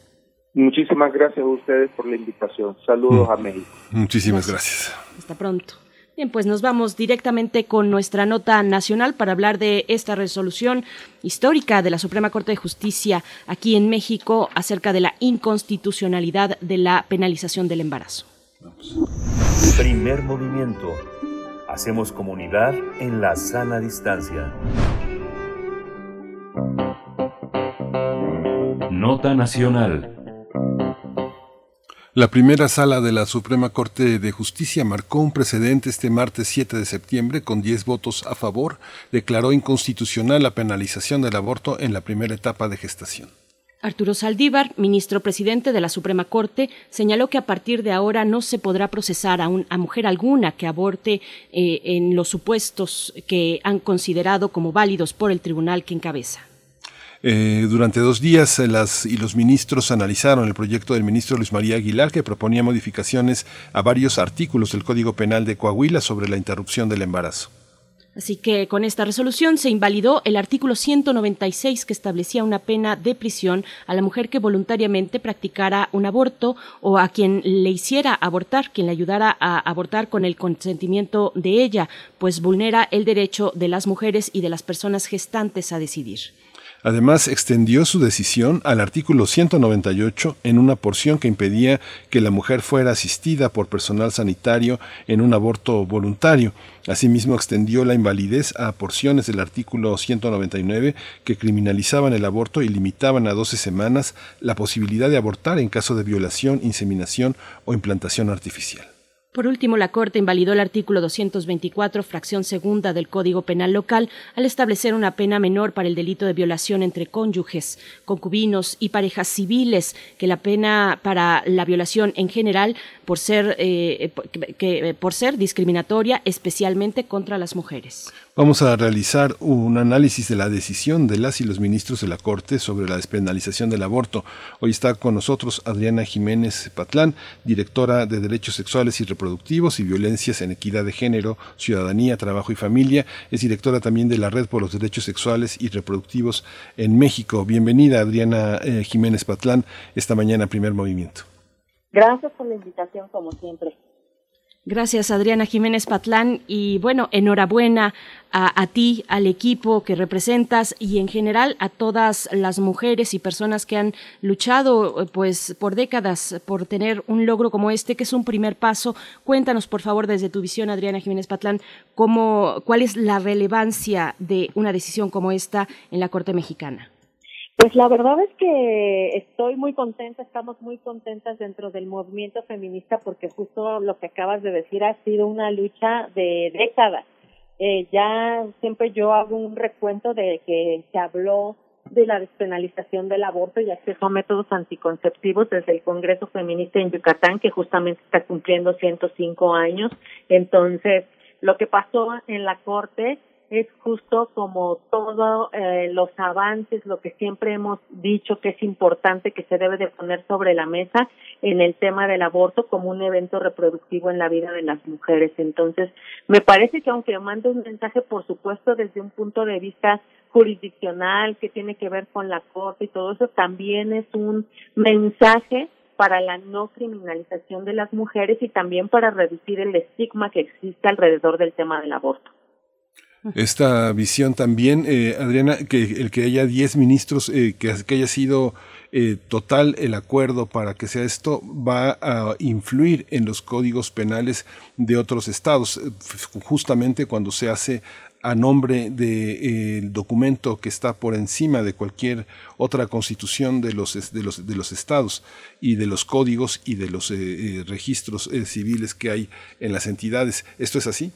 S24: Muchísimas gracias a ustedes por la invitación. Saludos mm. a México.
S2: Muchísimas gracias.
S1: Hasta pronto. Bien, pues nos vamos directamente con nuestra nota nacional para hablar de esta resolución histórica de la Suprema Corte de Justicia aquí en México acerca de la inconstitucionalidad de la penalización del embarazo.
S6: Primer movimiento. Hacemos comunidad en la sana distancia.
S25: Nota Nacional.
S2: La primera sala de la Suprema Corte de Justicia marcó un precedente este martes 7 de septiembre con 10 votos a favor, declaró inconstitucional la penalización del aborto en la primera etapa de gestación.
S1: Arturo Saldívar, ministro presidente de la Suprema Corte, señaló que a partir de ahora no se podrá procesar a, a mujer alguna que aborte eh, en los supuestos que han considerado como válidos por el tribunal que encabeza.
S2: Eh, durante dos días eh, las y los ministros analizaron el proyecto del ministro Luis María Aguilar que proponía modificaciones a varios artículos del Código Penal de Coahuila sobre la interrupción del embarazo.
S1: Así que con esta resolución se invalidó el artículo 196 que establecía una pena de prisión a la mujer que voluntariamente practicara un aborto o a quien le hiciera abortar, quien le ayudara a abortar con el consentimiento de ella, pues vulnera el derecho de las mujeres y de las personas gestantes a decidir.
S2: Además, extendió su decisión al artículo 198 en una porción que impedía que la mujer fuera asistida por personal sanitario en un aborto voluntario. Asimismo, extendió la invalidez a porciones del artículo 199 que criminalizaban el aborto y limitaban a 12 semanas la posibilidad de abortar en caso de violación, inseminación o implantación artificial.
S1: Por último, la Corte invalidó el artículo 224, fracción segunda del Código Penal local, al establecer una pena menor para el delito de violación entre cónyuges, concubinos y parejas civiles, que la pena para la violación en general por ser, eh, que, por ser discriminatoria, especialmente contra las mujeres.
S2: Vamos a realizar un análisis de la decisión de las y los ministros de la Corte sobre la despenalización del aborto. Hoy está con nosotros Adriana Jiménez Patlán, directora de Derechos Sexuales y Reproductivos y Violencias en Equidad de Género, Ciudadanía, Trabajo y Familia. Es directora también de la Red por los Derechos Sexuales y Reproductivos en México. Bienvenida, Adriana eh, Jiménez Patlán, esta mañana Primer Movimiento.
S26: Gracias por la invitación, como siempre.
S1: Gracias, Adriana Jiménez Patlán. Y bueno, enhorabuena a, ti, al equipo que representas y en general a todas las mujeres y personas que han luchado pues por décadas por tener un logro como este, que es un primer paso. Cuéntanos, por favor, desde tu visión, Adriana Jiménez Patlán, cómo, cuál es la relevancia de una decisión como esta en la Corte Mexicana.
S26: Pues la verdad es que estoy muy contenta, estamos muy contentas dentro del movimiento feminista porque justo lo que acabas de decir ha sido una lucha de décadas. Eh, ya siempre yo hago un recuento de que se habló de la despenalización del aborto y acceso a métodos anticonceptivos desde el Congreso Feminista en Yucatán, que justamente está cumpliendo 105 años. Entonces, lo que pasó en la Corte es justo como todos eh, los avances, lo que siempre hemos dicho que es importante que se debe de poner sobre la mesa en el tema del aborto como un evento reproductivo en la vida de las mujeres. Entonces, me parece que aunque mande un mensaje, por supuesto, desde un punto de vista jurisdiccional que tiene que ver con la corte y todo eso, también es un mensaje para la no criminalización de las mujeres y también para reducir el estigma que existe alrededor del tema del aborto
S2: esta visión también, eh, Adriana, que el que haya 10 ministros, eh, que, que, haya sido eh, total el acuerdo para que sea esto, va a influir en los códigos penales de otros estados, justamente cuando se hace a nombre del documento que está por encima de cualquier otra constitución de los, de los, de los estados y de los códigos y de los registros civiles que hay en las entidades. ¿Esto es así?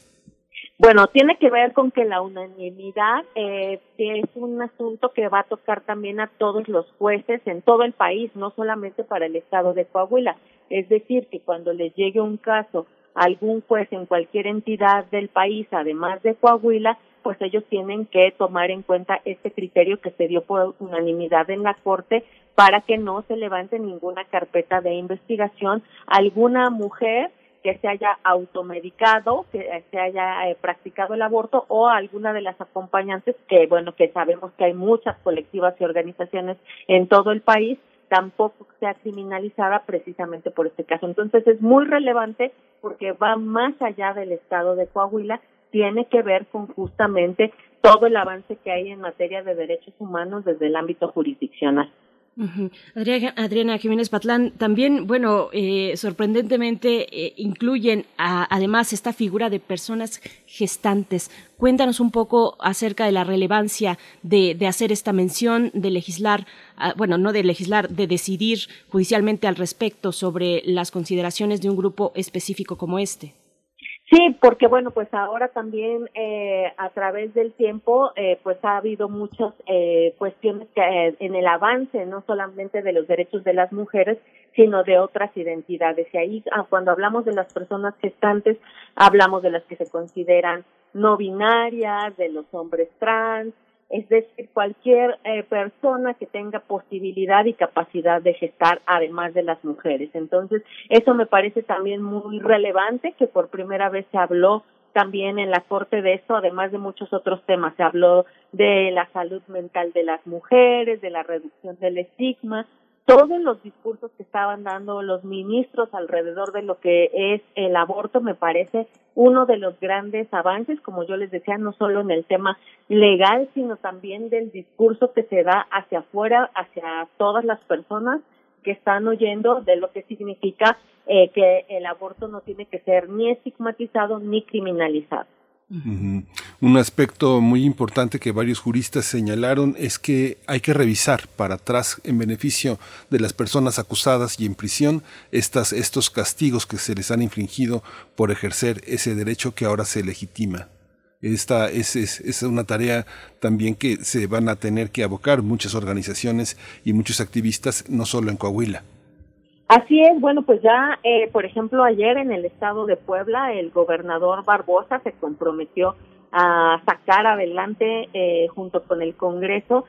S26: Bueno, tiene que ver con que la unanimidad eh, es un asunto que va a tocar también a todos los jueces en todo el país, no solamente para el estado de Coahuila. Es decir, que cuando les llegue un caso a algún juez en cualquier entidad del país, además de Coahuila, pues ellos tienen que tomar en cuenta este criterio que se dio por unanimidad en la Corte para que no se levante ninguna carpeta de investigación alguna mujer que se haya automedicado, que se haya eh, practicado el aborto o alguna de las acompañantes que, bueno, que sabemos que hay muchas colectivas y organizaciones en todo el país, tampoco sea criminalizada precisamente por este caso. Entonces es muy relevante porque va más allá del estado de Coahuila, tiene que ver con justamente todo el avance que hay en materia de derechos humanos desde el ámbito jurisdiccional.
S1: Adriana, Jiménez Patlán, también, bueno, eh, sorprendentemente eh, incluyen además esta figura de personas gestantes. Cuéntanos un poco acerca de la relevancia de, hacer esta mención, de legislar, ah, bueno, no de legislar, de decidir judicialmente al respecto sobre las consideraciones de un grupo específico como este.
S26: Sí, porque bueno, pues ahora también eh, a través del tiempo, eh, pues ha habido muchas eh, cuestiones que eh, en el avance, no solamente de los derechos de las mujeres, sino de otras identidades. Y ahí, ah, cuando hablamos de las personas gestantes, hablamos de las que se consideran no binarias, de los hombres trans, es decir, cualquier eh, persona que tenga posibilidad y capacidad de gestar, además de las mujeres. Entonces, eso me parece también muy relevante, que por primera vez se habló también en la Corte de eso, además de muchos otros temas. Se habló de la salud mental de las mujeres, de la reducción del estigma, todos los discursos que estaban dando los ministros alrededor de lo que es el aborto me parece uno de los grandes avances, como yo les decía, no solo en el tema legal, sino también del discurso que se da hacia afuera, hacia todas las personas que están oyendo de lo que significa eh, que el aborto no tiene que ser ni estigmatizado ni criminalizado.
S2: Un aspecto muy importante que varios juristas señalaron es que hay que revisar para atrás en beneficio de las personas acusadas y en prisión estas, estos castigos que se les han infligido por ejercer ese derecho que ahora se legitima. Esta es, es, es, una tarea también que se van a tener que abocar muchas organizaciones y muchos activistas, no solo en Coahuila.
S26: Así es, bueno, pues ya, eh, por ejemplo, ayer en el estado de Puebla, el gobernador Barbosa se comprometió a sacar adelante, eh, junto con el Congreso,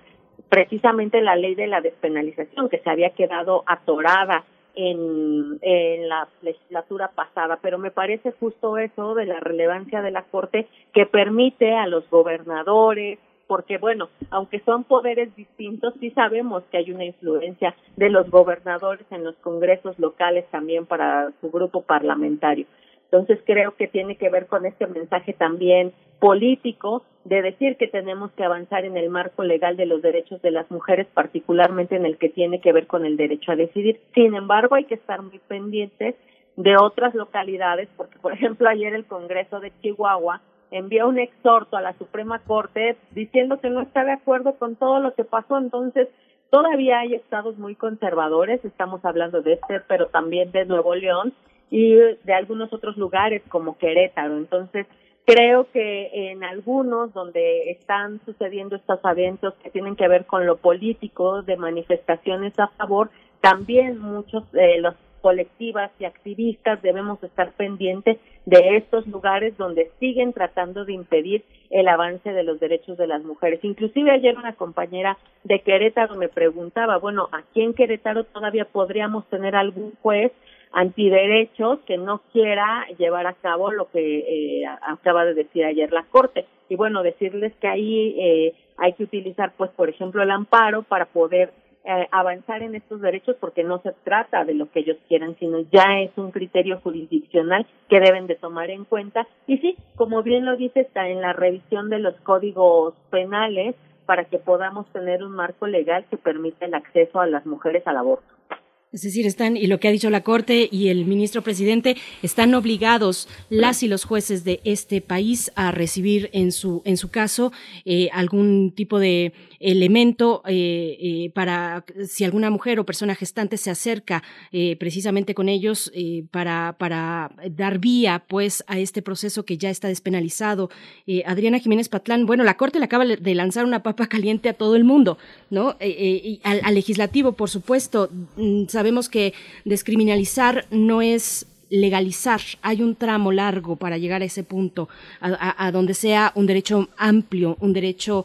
S26: precisamente la ley de la despenalización, que se había quedado atorada en, en la legislatura pasada, pero me parece justo eso de la relevancia de la Corte que permite a los gobernadores, porque bueno, aunque son poderes distintos, sí sabemos que hay una influencia de los gobernadores en los congresos locales también para su grupo parlamentario. Entonces creo que tiene que ver con este mensaje también político de decir que tenemos que avanzar en el marco legal de los derechos de las mujeres, particularmente en el que tiene que ver con el derecho a decidir. Sin embargo, hay que estar muy pendientes de otras localidades, porque por ejemplo ayer el Congreso de Chihuahua envía un exhorto a la Suprema Corte diciendo que no está de acuerdo con todo lo que pasó. Entonces, todavía hay estados muy conservadores, estamos hablando de este, pero también de Nuevo León y de algunos otros lugares como Querétaro. Entonces, creo que en algunos donde están sucediendo estos eventos que tienen que ver con lo político, de manifestaciones a favor, también muchos de los colectivas y activistas debemos estar pendientes de estos lugares donde siguen tratando de impedir el avance de los derechos de las mujeres. Inclusive ayer una compañera de Querétaro me preguntaba, bueno, aquí en Querétaro todavía podríamos tener algún juez antiderechos que no quiera llevar a cabo lo que eh, acaba de decir ayer la Corte. Y bueno, decirles que ahí eh, hay que utilizar, pues, por ejemplo, el amparo para poder eh, avanzar en estos derechos porque no se trata de lo que ellos quieran, sino ya es un criterio jurisdiccional que deben de tomar en cuenta. Y sí, como bien lo dice, está en la revisión de los códigos penales para que podamos tener un marco legal que permita el acceso a las mujeres al aborto.
S1: Es decir, están, y lo que ha dicho la Corte y el ministro presidente, están obligados las y los jueces de este país a recibir en su, en su caso eh, algún tipo de elemento eh, eh, para si alguna mujer o persona gestante se acerca precisamente con ellos para, para dar vía pues a este proceso que ya está despenalizado. Adriana Jiménez Patlán, bueno, la Corte le acaba de lanzar una papa caliente a todo el mundo, ¿no? y al, al legislativo, por supuesto mm, sabemos que descriminalizar no es legalizar. Hay un tramo largo para llegar a ese punto, a, donde sea un derecho amplio, un derecho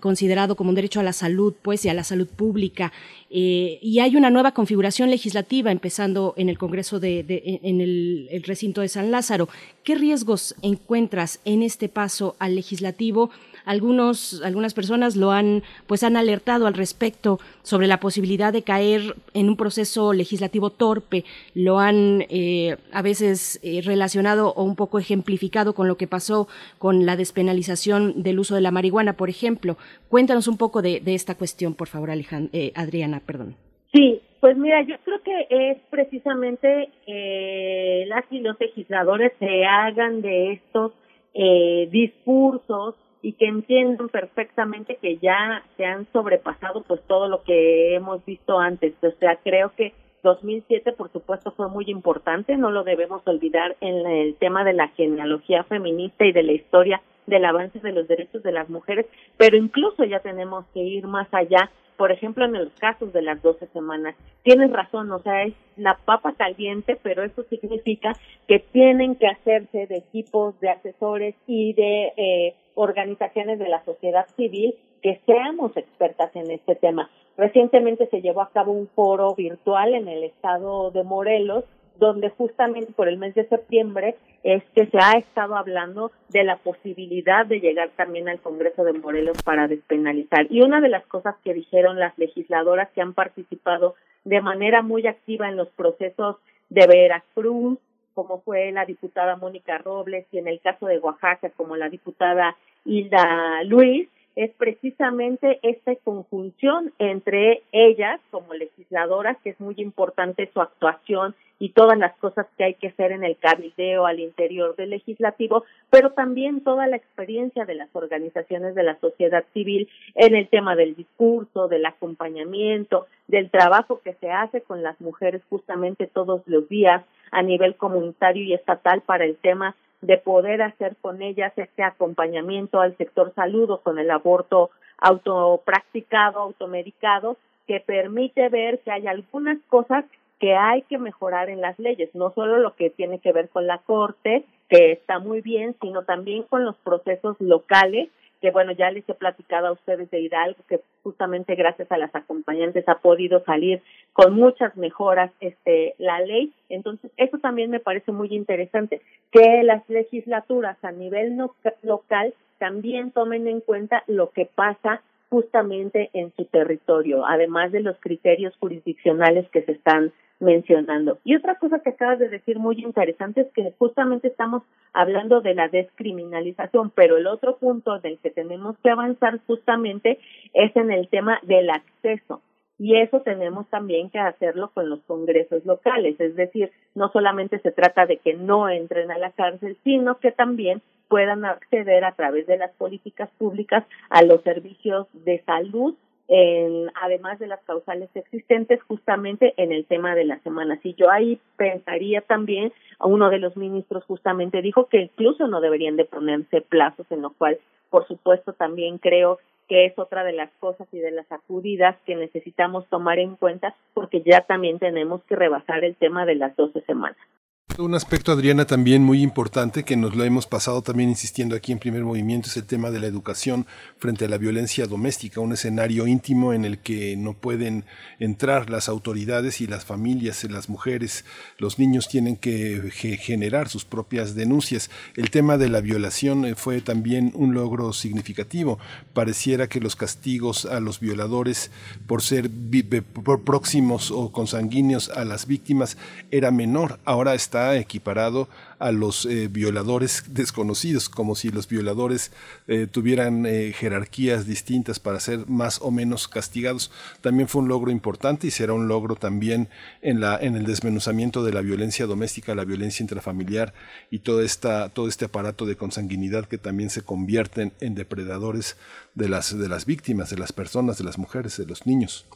S1: considerado como un derecho a la salud, pues, y a la salud pública. Eh, y hay una nueva configuración legislativa empezando en el Congreso de, en el, recinto de San Lázaro. ¿Qué riesgos encuentras en este paso al legislativo? Algunos, algunas personas lo han, pues han alertado al respecto sobre la posibilidad de caer en un proceso legislativo torpe. Lo han eh, a veces eh, relacionado o un poco ejemplificado con lo que pasó con la despenalización del uso de la marihuana, por ejemplo. Cuéntanos un poco de, esta cuestión, por favor, eh, Adriana, perdón.
S26: Sí, pues mira, yo creo que es precisamente eh, las y los legisladores se hagan de estos eh, discursos y que entiendan perfectamente que ya se han sobrepasado pues todo lo que hemos visto antes. O sea, creo que 2007 por supuesto fue muy importante, no lo debemos olvidar en el tema de la genealogía feminista y de la historia del avance de los derechos de las mujeres, pero incluso ya tenemos que ir más allá por ejemplo, en los casos de las 12 semanas. Tienes razón, o sea, es la papa caliente, pero eso significa que tienen que hacerse de equipos de asesores y de eh, organizaciones de la sociedad civil que seamos expertas en este tema. Recientemente se llevó a cabo un foro virtual en el estado de Morelos donde justamente por el mes de septiembre es se ha estado hablando de la posibilidad de llegar también al Congreso de Morelos para despenalizar. Y una de las cosas que dijeron las legisladoras que han participado de manera muy activa en los procesos de Veracruz, como fue la diputada Mónica Robles, y en el caso de Oaxaca, como la diputada Hilda Luis, es precisamente esta conjunción entre ellas como legisladoras, que es muy importante su actuación y todas las cosas que hay que hacer en el cabildeo al interior del legislativo, pero también toda la experiencia de las organizaciones de la sociedad civil en el tema del discurso, del acompañamiento, del trabajo que se hace con las mujeres justamente todos los días a nivel comunitario y estatal para el tema de poder hacer con ellas este acompañamiento al sector salud o con el aborto autopracticado, automedicado, que permite ver que hay algunas cosas que hay que mejorar en las leyes, no solo lo que tiene que ver con la Corte, que está muy bien, sino también con los procesos locales que bueno, ya les he platicado a ustedes de Hidalgo, que justamente gracias a las acompañantes ha podido salir con muchas mejoras este la ley. Entonces, eso también me parece muy interesante, que las legislaturas a nivel local también tomen en cuenta lo que pasa justamente en su territorio, además de los criterios jurisdiccionales que se están mencionando. Y otra cosa que acabas de decir muy interesante es que justamente estamos hablando de la descriminalización, pero el otro punto del que tenemos que avanzar justamente es en el tema del acceso. Y eso tenemos también que hacerlo con los congresos locales, es decir, no solamente se trata de que no entren a la cárcel, sino que también puedan acceder a través de las políticas públicas a los servicios de salud en, además de las causales existentes justamente en el tema de las semanas. Y yo ahí pensaría también, uno de los ministros justamente dijo que incluso no deberían de ponerse plazos, en lo cual, por supuesto, también creo que es otra de las cosas y de las acudidas que necesitamos tomar en cuenta porque ya también tenemos que rebasar el tema de las 12 semanas.
S2: Un aspecto, Adriana, también muy importante que nos lo hemos pasado también insistiendo aquí en primer movimiento es el tema de la educación frente a la violencia doméstica, un escenario íntimo en el que no pueden entrar las autoridades y las familias, las mujeres, los niños tienen que generar sus propias denuncias. El tema de la violación eh, fue también un logro significativo. Pareciera que los castigos a los violadores por ser próximos o consanguíneos a las víctimas era menor. Ahora está equiparado a los eh, violadores desconocidos, como si los violadores eh, tuvieran eh, jerarquías distintas para ser más o menos castigados. También fue un logro importante y será un logro también en, la, en el desmenuzamiento de la violencia doméstica, la violencia intrafamiliar y toda esta, todo este aparato de consanguinidad que también se convierten en depredadores de las, de las víctimas, de las personas, de las mujeres, de los niños.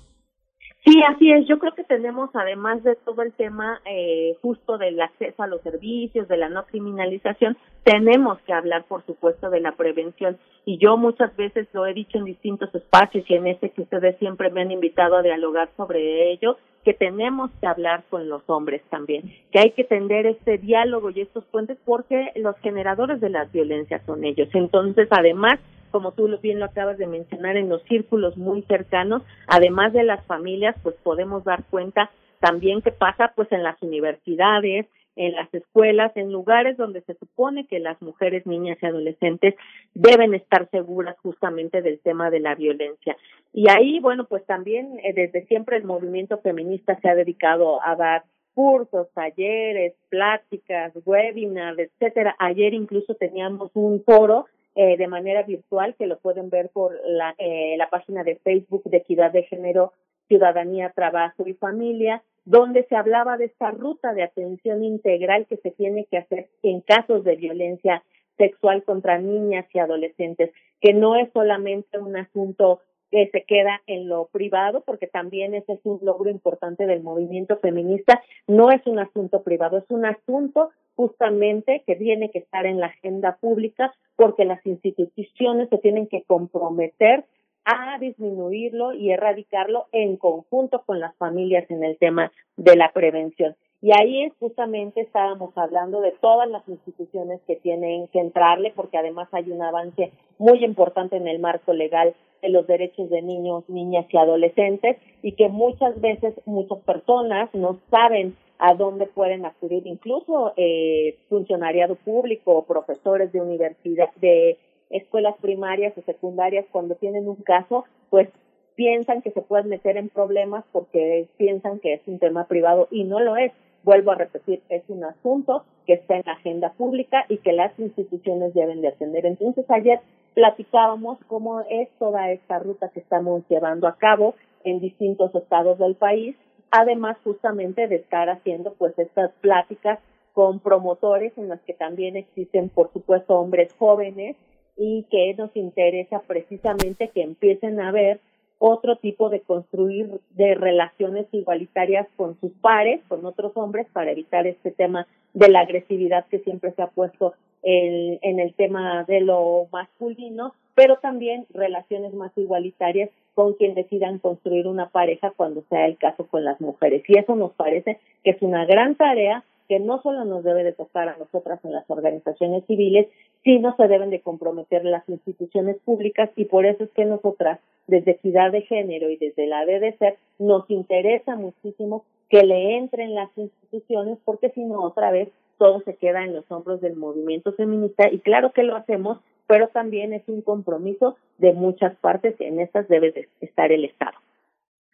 S26: Sí, así es. Yo creo que tenemos, además de todo el tema eh, justo del acceso a los servicios, de la no criminalización, tenemos que hablar, por supuesto, de la prevención. Y yo muchas veces lo he dicho en distintos espacios y en este que ustedes siempre me han invitado a dialogar sobre ello, que tenemos que hablar con los hombres también, que hay que tender este diálogo y estos puentes porque los generadores de las violencias son ellos. Entonces, además, como tú bien lo acabas de mencionar, en los círculos muy cercanos, además de las familias, pues podemos dar cuenta también que pasa pues en las universidades, en las escuelas, en lugares donde se supone que las mujeres, niñas y adolescentes deben estar seguras justamente del tema de la violencia. Y ahí, bueno, pues también eh, desde siempre el movimiento feminista se ha dedicado a dar cursos, talleres, pláticas, webinars, etcétera. Ayer incluso teníamos un foro eh, de manera virtual, que lo pueden ver por la, eh, la página de Facebook de Equidad de Género, Ciudadanía, Trabajo y Familia, donde se hablaba de esta ruta de atención integral que se tiene que hacer en casos de violencia sexual contra niñas y adolescentes, que no es solamente un asunto que se queda en lo privado, porque también ese es un logro importante del movimiento feminista, no es un asunto privado, es un asunto justamente que tiene que estar en la agenda pública porque las instituciones se tienen que comprometer a disminuirlo y erradicarlo en conjunto con las familias en el tema de la prevención. Y ahí justamente estábamos hablando de todas las instituciones que tienen que entrarle, porque además hay un avance muy importante en el marco legal de los derechos de niños, niñas y adolescentes, y que muchas veces muchas personas no saben a dónde pueden acudir, incluso eh, funcionariado público o profesores de universidad, de escuelas primarias o secundarias, cuando tienen un caso, pues piensan que se pueden meter en problemas porque piensan que es un tema privado y no lo es. Vuelvo a repetir, es un asunto que está en la agenda pública y que las instituciones deben de atender. Entonces, ayer platicábamos cómo es toda esta ruta que estamos llevando a cabo en distintos estados del país, además justamente de estar haciendo pues estas pláticas con promotores en las que también existen por supuesto hombres jóvenes y que nos interesa precisamente que empiecen a ver otro tipo de construir de relaciones igualitarias con sus pares, con otros hombres, para evitar este tema de la agresividad que siempre se ha puesto en, en el tema de lo masculino, pero también relaciones más igualitarias con quien decidan construir una pareja cuando sea el caso con las mujeres. Y eso nos parece que es una gran tarea que no solo nos debe de tocar a nosotras en las organizaciones civiles, sino se deben de comprometer las instituciones públicas y por eso es que nosotras, desde Equidad de Género y desde la DDC, nos interesa muchísimo que le entren las instituciones porque si no, otra vez, todo se queda en los hombros del movimiento feminista y claro que lo hacemos, pero también es un compromiso de muchas partes y en estas debe de estar el Estado.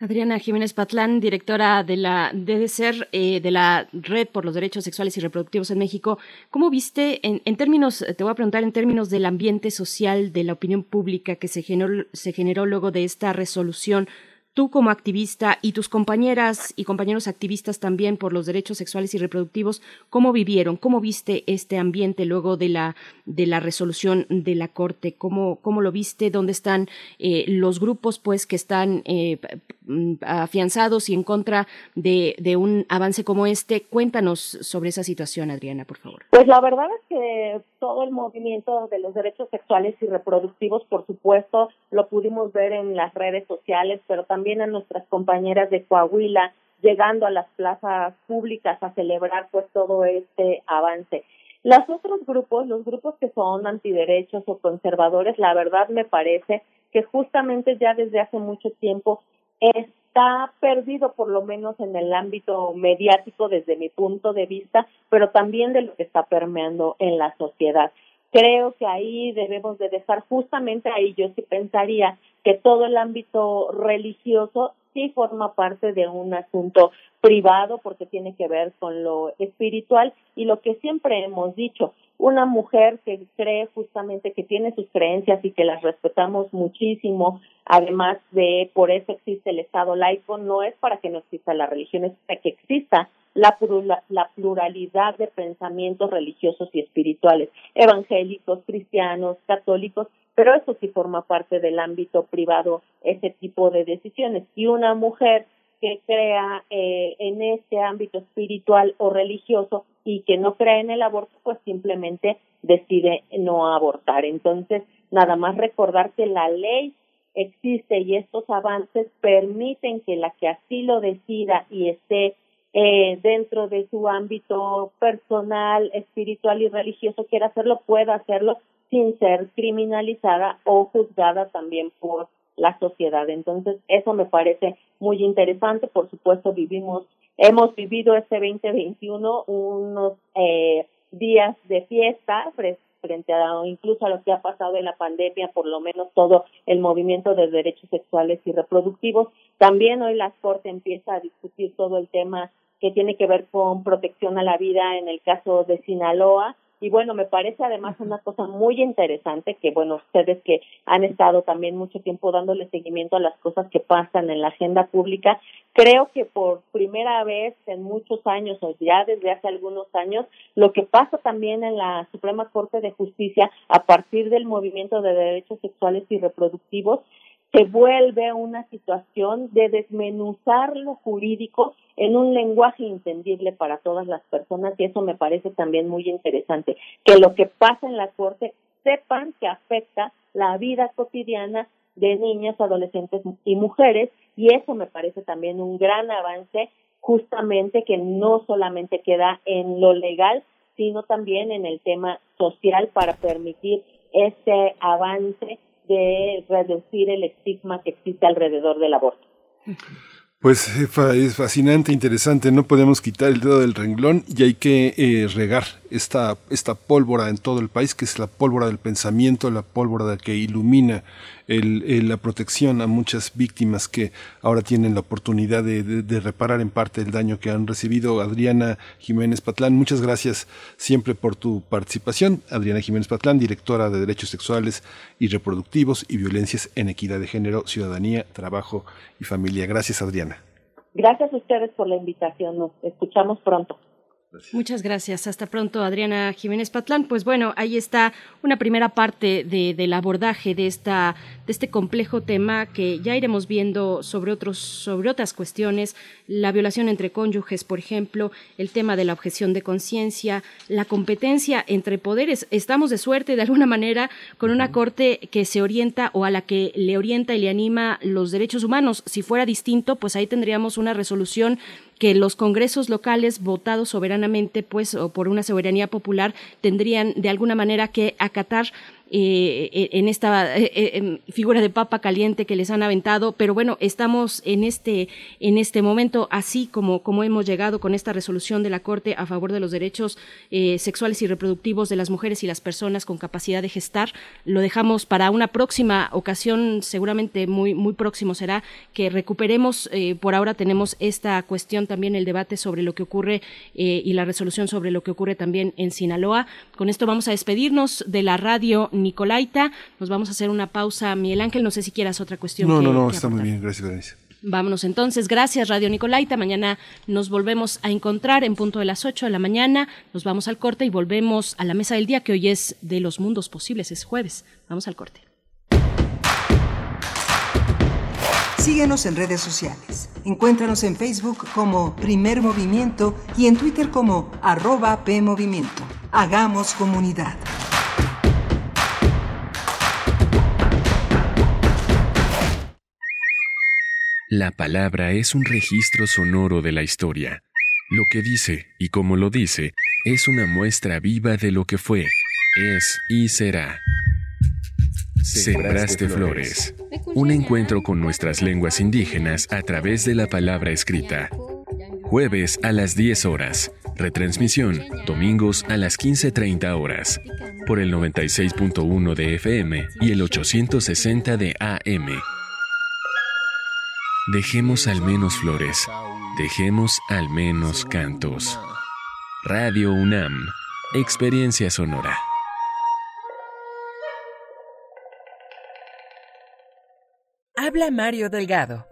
S1: Adriana Jiménez Patlán, directora de la DDCER, eh, de la Red por los Derechos Sexuales y Reproductivos en México. ¿Cómo viste, en, en, términos, te voy a preguntar, en términos del ambiente social, de la opinión pública que se generó, se generó luego de esta resolución? Tú como activista y tus compañeras y compañeros activistas también por los derechos sexuales y reproductivos, ¿cómo vivieron? ¿Cómo viste este ambiente luego de la, de la resolución de la Corte? ¿Cómo, cómo lo viste? ¿Dónde están eh, los grupos pues que están eh, afianzados y en contra de, un avance como este? Cuéntanos sobre esa situación, Adriana, por favor.
S26: Pues la verdad es que todo el movimiento de los derechos sexuales y reproductivos, por supuesto, lo pudimos ver en las redes sociales, pero también también a nuestras compañeras de Coahuila llegando a las plazas públicas a celebrar pues todo este avance. Los otros grupos, los grupos que son antiderechos o conservadores, la verdad me parece que justamente ya desde hace mucho tiempo está perdido por lo menos en el ámbito mediático desde mi punto de vista, pero también de lo que está permeando en la sociedad. Creo que ahí debemos de dejar justamente ahí yo sí pensaría que todo el ámbito religioso sí forma parte de un asunto privado porque tiene que ver con lo espiritual y lo que siempre hemos dicho, una mujer que cree justamente que tiene sus creencias y que las respetamos muchísimo, además de por eso existe el Estado laico, no es para que no exista la religión, es para que exista la, la pluralidad de pensamientos religiosos y espirituales, evangélicos, cristianos, católicos, pero eso sí forma parte del ámbito privado, ese tipo de decisiones. Y una mujer que crea eh, en este ámbito espiritual o religioso y que no cree en el aborto, pues simplemente decide no abortar. Entonces, nada más recordar que la ley existe y estos avances permiten que la que así lo decida y esté eh, dentro de su ámbito personal, espiritual y religioso quiera hacerlo, pueda hacerlo sin ser criminalizada o juzgada también por la sociedad. Entonces, eso me parece muy interesante. Por supuesto, vivimos, hemos vivido este 2021 unos eh, días de fiesta frente a incluso a lo que ha pasado en la pandemia, por lo menos todo el movimiento de derechos sexuales y reproductivos. También hoy la Corte empieza a discutir todo el tema que tiene que ver con protección a la vida en el caso de Sinaloa y bueno, me parece además una cosa muy interesante que, bueno, ustedes que han estado también mucho tiempo dándole seguimiento a las cosas que pasan en la agenda pública, creo que por primera vez en muchos años o ya desde hace algunos años, lo que pasa también en la Suprema Corte de Justicia a partir del movimiento de derechos sexuales y reproductivos se vuelve una situación de desmenuzar lo jurídico en un lenguaje entendible para todas las personas y eso me parece también muy interesante, que lo que pasa en la corte sepan que afecta la vida cotidiana de niñas, adolescentes y mujeres y eso me parece también un gran avance justamente que no solamente queda en lo legal, sino también en el tema social para permitir ese avance de reducir el estigma que existe alrededor del aborto.
S2: Pues es fascinante, interesante, no podemos quitar el dedo del renglón y hay que eh, regar esta, esta pólvora en todo el país, que es la pólvora del pensamiento, la pólvora que ilumina el, la protección a muchas víctimas que ahora tienen la oportunidad de, de, reparar en parte el daño que han recibido. Adriana Jiménez Patlán, muchas gracias siempre por tu participación. Adriana Jiménez Patlán, directora de Derechos Sexuales y Reproductivos y Violencias en Equidad de Género, Ciudadanía, Trabajo y Familia. Gracias, Adriana.
S26: Gracias a ustedes por la invitación. Nos escuchamos pronto.
S1: Muchas gracias. Hasta pronto, Adriana Jiménez Patlán. Pues bueno, ahí está una primera parte de, del abordaje de esta de este complejo tema que ya iremos viendo sobre otros sobre otras cuestiones, la violación entre cónyuges, por ejemplo, el tema de la objeción de conciencia, la competencia entre poderes. Estamos de suerte de alguna manera con una corte que se orienta o a la que le orienta y le anima los derechos humanos. Si fuera distinto, pues ahí tendríamos una resolución que los congresos locales votados soberanamente pues o por una soberanía popular tendrían de alguna manera que acatar eh, eh, en esta eh, figura de papa caliente que les han aventado, pero bueno, estamos en este, en este momento, así como, como hemos llegado con esta resolución de la Corte a favor de los derechos sexuales y reproductivos de las mujeres y las personas con capacidad de gestar, lo dejamos para una próxima ocasión, seguramente muy, muy próximo será que recuperemos, por ahora tenemos esta cuestión también, el debate sobre lo que ocurre y la resolución sobre lo que ocurre también en Sinaloa. Con esto vamos a despedirnos de la radio Nicolaita. Nos vamos a hacer una pausa. Miguel Ángel, no sé si quieras otra cuestión.
S2: No, no, no, está muy bien. Gracias, Berenice.
S1: Vámonos entonces. Gracias, Radio Nicolaita. Mañana nos volvemos a encontrar en punto de las 8 de la mañana. Nos vamos al corte y volvemos a la mesa del día, que hoy es de los mundos posibles, es jueves. Vamos al corte.
S11: Síguenos en redes sociales. Encuéntranos en Facebook como Primer Movimiento y en Twitter como arroba PMovimiento. Hagamos comunidad.
S27: La palabra es un registro sonoro de la historia. Lo que dice y como lo dice es una muestra viva de lo que fue, es y será. Sembraste Flores. Un encuentro con nuestras lenguas indígenas a través de la palabra escrita. Jueves a las 10 horas. Retransmisión, domingos a las 15.30 horas. Por el 96.1 de FM y el 860 de AM. Dejemos al menos flores, dejemos al menos cantos. Radio UNAM, experiencia sonora.
S28: Habla Mario Delgado.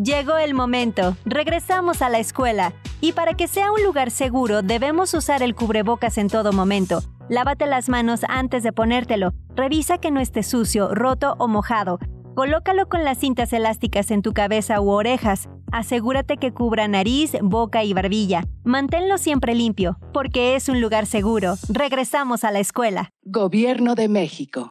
S29: Llegó el momento, regresamos a la escuela. Y para que sea un lugar seguro, debemos usar el cubrebocas en todo momento. Lávate las manos antes de ponértelo. Revisa que no esté sucio, roto o mojado. Colócalo con las cintas elásticas en tu cabeza u orejas. Asegúrate que cubra nariz, boca y barbilla. Manténlo siempre limpio, porque es un lugar seguro. Regresamos a la escuela.
S30: Gobierno de México.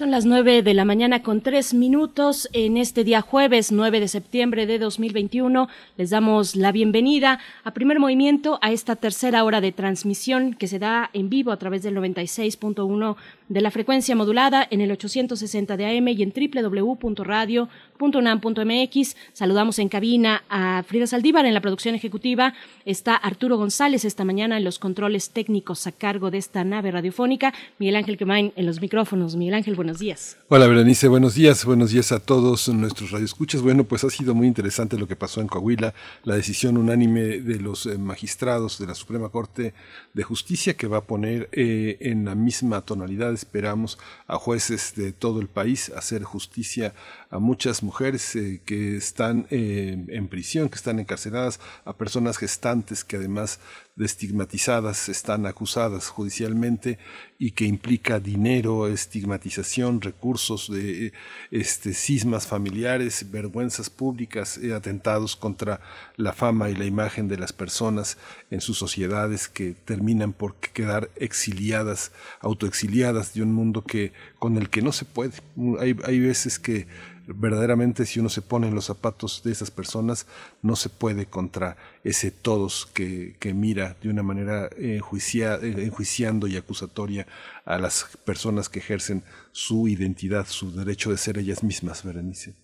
S1: Son las nueve de la mañana con tres minutos en este día jueves 9 de septiembre de 2021. Les damos la bienvenida a Primer Movimiento a esta tercera hora de transmisión que se da en vivo a través del 96.1 de la frecuencia modulada en el 860 de AM y en www.radio.unam.mx. Saludamos en cabina a Frida Saldívar en la producción ejecutiva. Está Arturo González esta mañana en los controles técnicos a cargo de esta nave radiofónica. Miguel Ángel Quemain en los micrófonos. Miguel Ángel, buenos días.
S2: Hola, Berenice, buenos días. Buenos días a todos nuestros radioescuchas. Bueno, pues ha sido muy interesante lo que pasó en Coahuila, la decisión unánime de los eh, magistrados de la Suprema Corte de Justicia que va a poner eh, en la misma tonalidad esperamos a jueces de todo el país hacer justicia a muchas mujeres eh, que están en prisión, que están encarceladas, a personas gestantes que además de estigmatizadas están acusadas judicialmente y que implica dinero, estigmatización, recursos de este, cismas familiares, vergüenzas públicas, eh, atentados contra la fama y la imagen de las personas en sus sociedades que terminan por quedar exiliadas, autoexiliadas de un mundo que con el que no se puede. Hay, hay veces que verdaderamente si uno se pone en los zapatos de esas personas, no se puede contra ese todos que, que mira de una manera enjuiciando y acusatoria a las personas que ejercen su identidad, su derecho de ser ellas mismas, Berenice.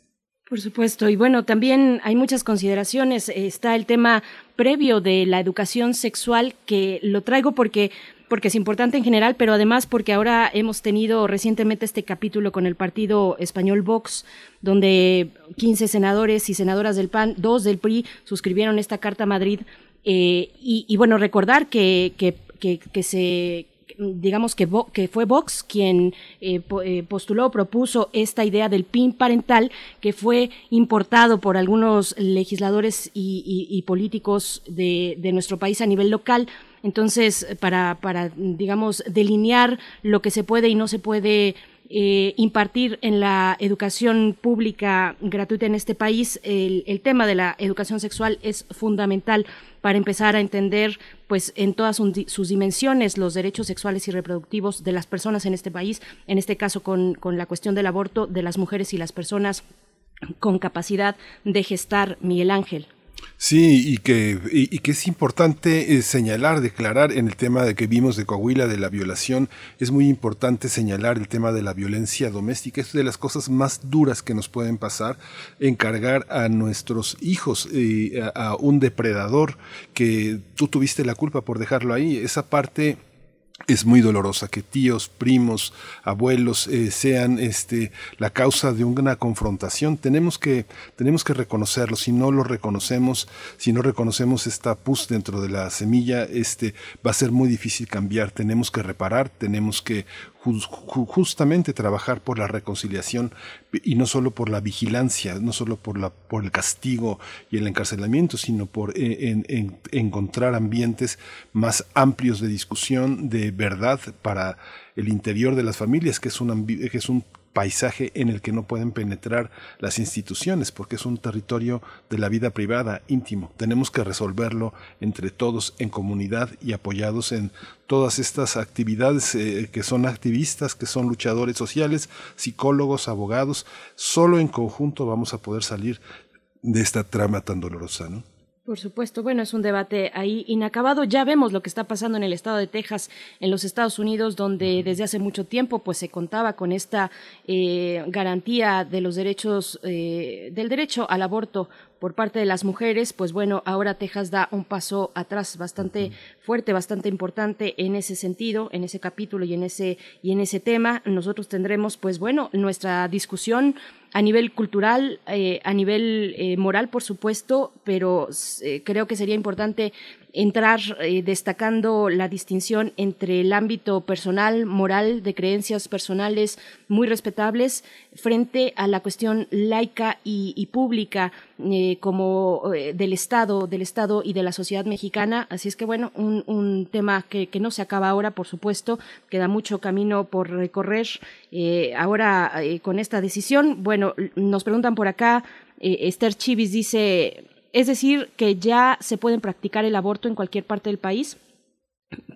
S1: Por supuesto, y bueno, también hay muchas consideraciones. Está el tema previo de la educación sexual que lo traigo porque porque es importante en general, pero además porque ahora hemos tenido recientemente este capítulo con el partido español Vox, donde 15 senadores y senadoras del PAN, dos del PRI, suscribieron esta carta a Madrid. Eh, y, bueno, recordar que, que, que, se digamos que, que, fue Vox quien eh, eh, postuló, propuso esta idea del PIN parental, que fue importado por algunos legisladores y, y políticos de, de, nuestro país a nivel local entonces, para, para, digamos, delinear lo que se puede y no se puede eh, impartir en la educación pública gratuita en este país, el, el, tema de la educación sexual es fundamental para empezar a entender, pues, en todas sus dimensiones los derechos sexuales y reproductivos de las personas en este país, en este caso con, con la cuestión del aborto de las mujeres y las personas con capacidad de gestar, Miguel Ángel.
S2: Sí, y que, y, que es importante eh, señalar, declarar en el tema de que vimos de Coahuila de la violación, es muy importante señalar el tema de la violencia doméstica. Es de las cosas más duras que nos pueden pasar, encargar a nuestros hijos eh, a, a un depredador que tú tuviste la culpa por dejarlo ahí. Esa parte es muy dolorosa que tíos, primos, abuelos eh, sean este la causa de una confrontación. Tenemos que tenemos que reconocerlo. Si no lo reconocemos, si no reconocemos esta pus dentro de la semilla, este va a ser muy difícil cambiar. Tenemos que reparar, tenemos que justamente trabajar por la reconciliación y no solo por la vigilancia, no solo por, la, por el castigo y el encarcelamiento, sino por eh, encontrar ambientes más amplios de discusión, de verdad para el interior de las familias, que es un, que es un paisaje en el que no pueden penetrar las instituciones, porque es un territorio de la vida privada, íntimo. Tenemos que resolverlo entre todos en comunidad y apoyados en todas estas actividades eh, que son activistas, que son luchadores sociales, psicólogos, abogados. Solo en conjunto vamos a poder salir de esta trama tan dolorosa, ¿no?
S1: Por supuesto, bueno, es un debate ahí inacabado. Ya vemos lo que está pasando en el estado de Texas, en los Estados Unidos, donde desde hace mucho tiempo pues se contaba con esta eh, garantía de los derechos, eh, del derecho al aborto por parte de las mujeres, pues bueno, ahora Texas da un paso atrás bastante fuerte, bastante importante en ese sentido, en ese capítulo y en ese y en ese tema. Nosotros tendremos, pues bueno, nuestra discusión a nivel cultural, eh, a nivel eh, moral, por supuesto, pero eh, creo que sería importante entrar destacando la distinción entre el ámbito personal, moral, de creencias personales muy respetables, frente a la cuestión laica y, pública eh, como eh, del Estado, del Estado y de la sociedad mexicana. Así es que bueno, un, un tema que, que, no se acaba ahora, por supuesto, queda mucho camino por recorrer. Eh, ahora con esta decisión, bueno, nos preguntan por acá, Esther Chivis dice, es decir, que ya se pueden practicar el aborto en cualquier parte del país.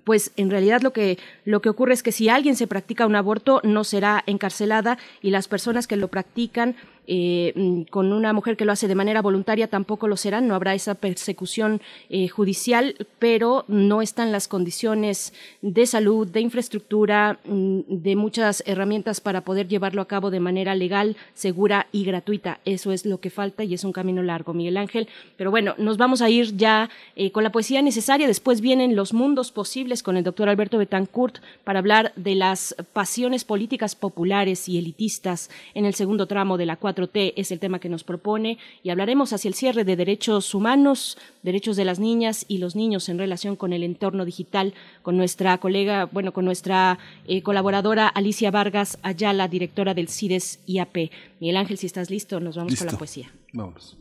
S1: Pues en realidad lo que, lo que ocurre es que si alguien se practica un aborto no será encarcelada y las personas que lo practican eh, mm, con una mujer que lo hace de manera voluntaria tampoco lo serán, no habrá esa persecución eh, judicial, pero no están las condiciones de salud, de infraestructura, mm, de muchas herramientas para poder llevarlo a cabo de manera legal, segura y gratuita. Eso es lo que falta y es un camino largo, Miguel Ángel. Pero bueno, nos vamos a ir ya eh, con la poesía necesaria. Después vienen los mundos posibles con el doctor Alberto Betancourt para hablar de las pasiones políticas populares y elitistas en el segundo tramo de la 4 t es el tema que nos propone y hablaremos hacia el cierre de derechos humanos, derechos de las niñas y los niños en relación con el entorno digital con nuestra colega, bueno, con nuestra eh, colaboradora Alicia Vargas Ayala, directora del CIDES IAP. Miguel Ángel, si estás listo, nos vamos con la poesía.
S2: Vamos.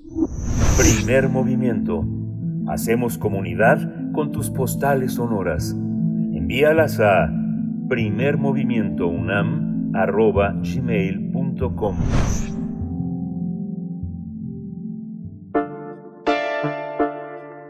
S6: Primer movimiento. Hacemos comunidad con tus postales sonoras. Envíalas a primermovimientounam.gmail.com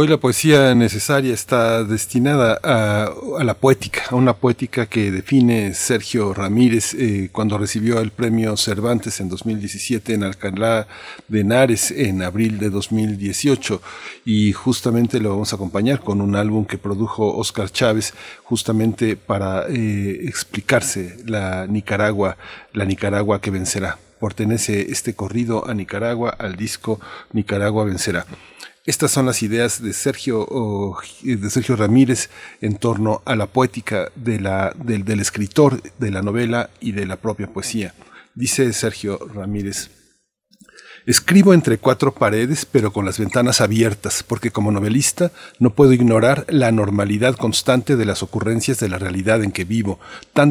S2: Hoy la poesía necesaria está destinada a, la poética, a una poética que define Sergio Ramírez eh, cuando recibió el premio Cervantes en 2017 en Alcalá de Henares en abril de 2018 y justamente lo vamos a acompañar con un álbum que produjo Oscar Chávez justamente para eh, explicarse la Nicaragua, la Nicaragua que vencerá. Pertenece este corrido a Nicaragua, al disco Nicaragua vencerá. Estas son las ideas de Sergio, de Sergio Ramírez en torno a la poética del, del escritor, de la novela y de la propia poesía. Dice Sergio Ramírez, Escribo entre cuatro paredes, pero con las ventanas abiertas, porque como novelista no puedo ignorar la normalidad constante de las ocurrencias de la realidad en que vivo, tan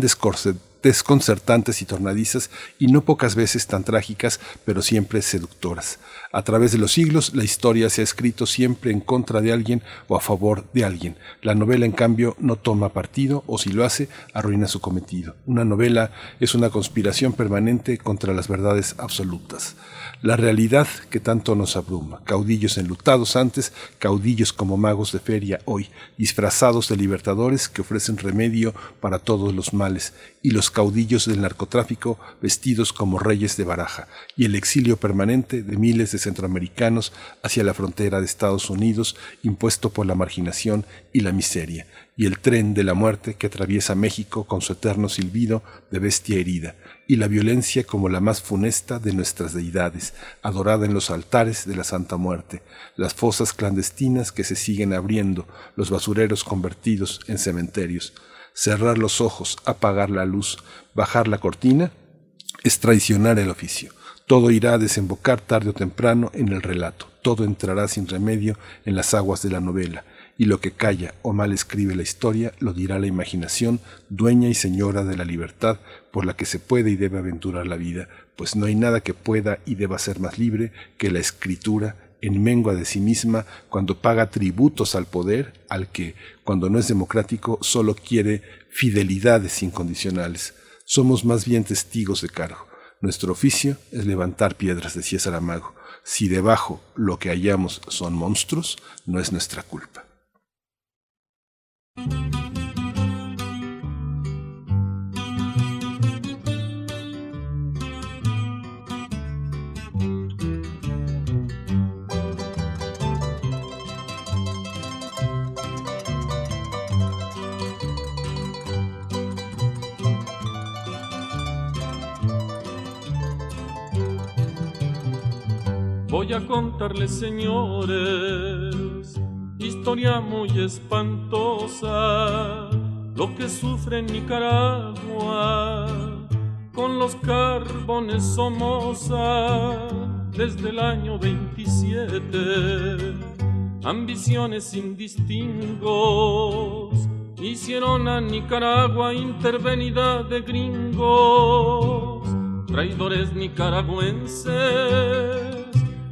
S2: desconcertantes y tornadizas, y no pocas veces tan trágicas, pero siempre seductoras. A través de los siglos, la historia se ha escrito siempre en contra de alguien o a favor de alguien. La novela, en cambio, no toma partido, o si lo hace, arruina su cometido. Una novela es una conspiración permanente contra las verdades absolutas la realidad que tanto nos abruma. Caudillos enlutados antes, caudillos como magos de feria hoy, disfrazados de libertadores que ofrecen remedio para todos los males, y los caudillos del narcotráfico vestidos como reyes de baraja, y el exilio permanente de miles de centroamericanos hacia la frontera de Estados Unidos impuesto por la marginación y la miseria, y el tren de la muerte que atraviesa México con su eterno silbido de bestia herida y la violencia como la más funesta de nuestras deidades, adorada en los altares de la Santa Muerte, las fosas clandestinas que se siguen abriendo, los basureros convertidos en cementerios. Cerrar los ojos, apagar la luz, bajar la cortina, es traicionar el oficio. Todo irá a desembocar tarde o temprano en el relato, todo entrará sin remedio en las aguas de la novela, y lo que calla o mal escribe la historia lo dirá la imaginación, dueña y señora de la libertad por la que se puede y debe aventurar la vida, pues no hay nada que pueda y deba ser más libre que la escritura en mengua de sí misma cuando paga tributos al poder, al que, cuando no es democrático, solo quiere fidelidades incondicionales. Somos más bien testigos de cargo. Nuestro oficio es levantar piedras, decía Saramago. Si debajo lo que hallamos son monstruos, no es nuestra culpa.
S31: Voy a contarles, señores, historia muy espantosa, lo que sufre en Nicaragua con los carbones Somoza desde el año 27. Ambiciones sin distingos, hicieron a Nicaragua intervenida de gringos, traidores nicaragüenses,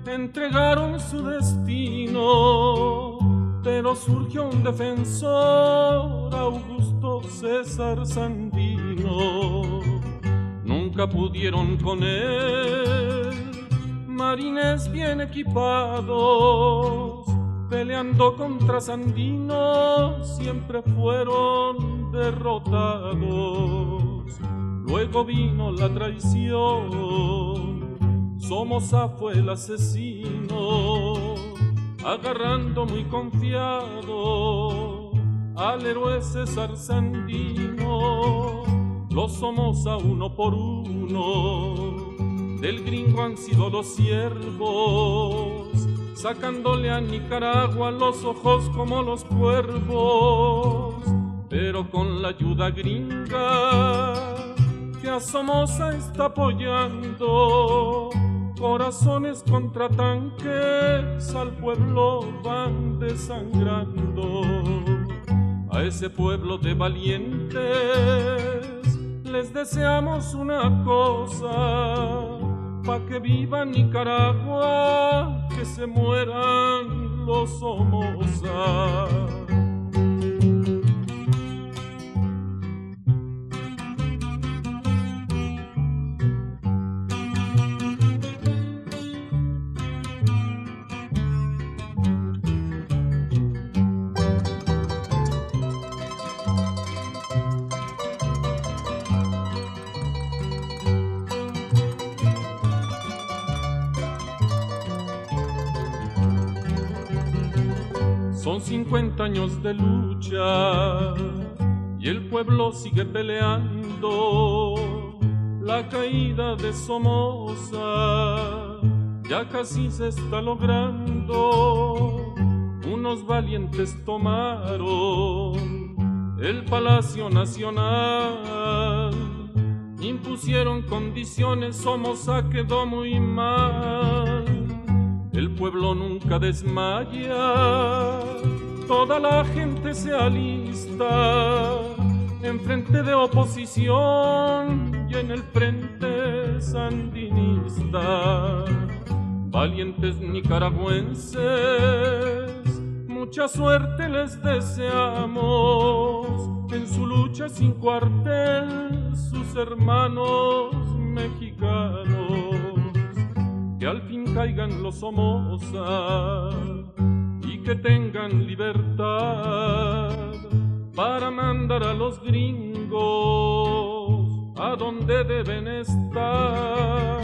S31: entregaron su destino, pero surgió un defensor, Augusto César Sandino. Nunca pudieron con él, marines bien equipados peleando contra Sandino siempre fueron derrotados. Luego vino la traición, Somoza fue el asesino, agarrando muy confiado al héroe César Sandino. Los Somoza uno por uno, del gringo han sido los siervos sacándole a Nicaragua los ojos como los cuervos, pero con la ayuda gringa que a Somoza está apoyando. Corazones contra tanques al pueblo van desangrando. A ese pueblo de valientes les deseamos una cosa pa' que viva Nicaragua, que se mueran los Somoza. Son 50 años de lucha y el pueblo sigue peleando. La caída de Somoza ya casi se está logrando. Unos valientes tomaron el Palacio Nacional. Impusieron condiciones, Somoza quedó muy mal el pueblo nunca desmaya, toda la gente se alista en frente de oposición y en el frente sandinista. Valientes nicaragüenses, mucha suerte les deseamos en su lucha sin cuartel, sus hermanos mexicanos que al fin caigan los Somoza y que tengan libertad para mandar a los gringos a donde deben estar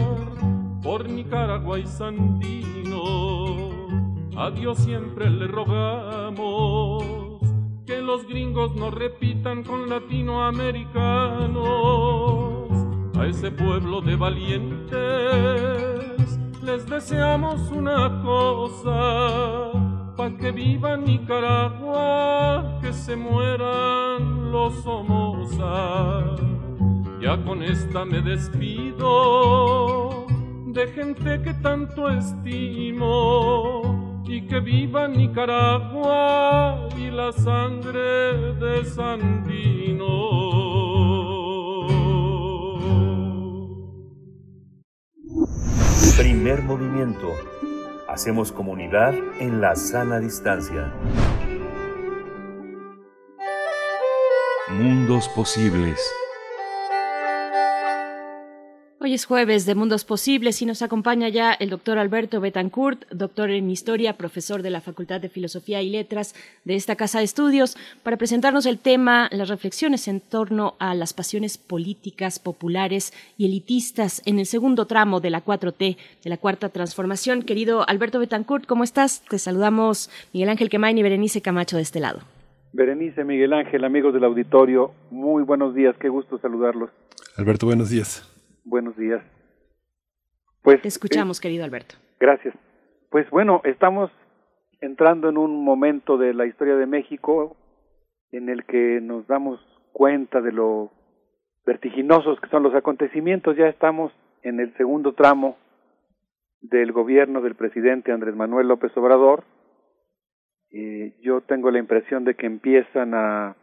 S31: por Nicaragua y Sandino. A Dios siempre le rogamos que los gringos no repitan con latinoamericanos a ese pueblo de valientes les deseamos una cosa, pa' que viva Nicaragua, que se mueran los Somoza. Ya con esta me despido de gente que tanto estimo y que viva Nicaragua y la sangre de Sandino.
S6: Primer movimiento. Hacemos comunidad en la sana distancia.
S25: Mundos posibles.
S1: Hoy es jueves de Mundos Posibles y nos acompaña ya el doctor Alberto Betancourt, doctor en Historia, profesor de la Facultad de Filosofía y Letras de esta Casa de Estudios, para presentarnos el tema, las reflexiones en torno a las pasiones políticas, populares y elitistas en el segundo tramo de la 4T, de la Cuarta Transformación. Querido Alberto Betancourt, ¿cómo estás? Te saludamos Miguel Ángel Quemain y Berenice Camacho de este lado.
S32: Berenice, Miguel Ángel, amigos del auditorio, muy buenos días, qué gusto saludarlos.
S2: Alberto, buenos días.
S32: Buenos días. Pues
S1: te escuchamos, eh, querido Alberto.
S32: Gracias. Pues bueno, estamos entrando en un momento de la historia de México en el que nos damos cuenta de lo vertiginosos que son los acontecimientos. Ya estamos en el segundo tramo del gobierno del presidente Andrés Manuel López Obrador. Eh, yo tengo la impresión de que empiezan a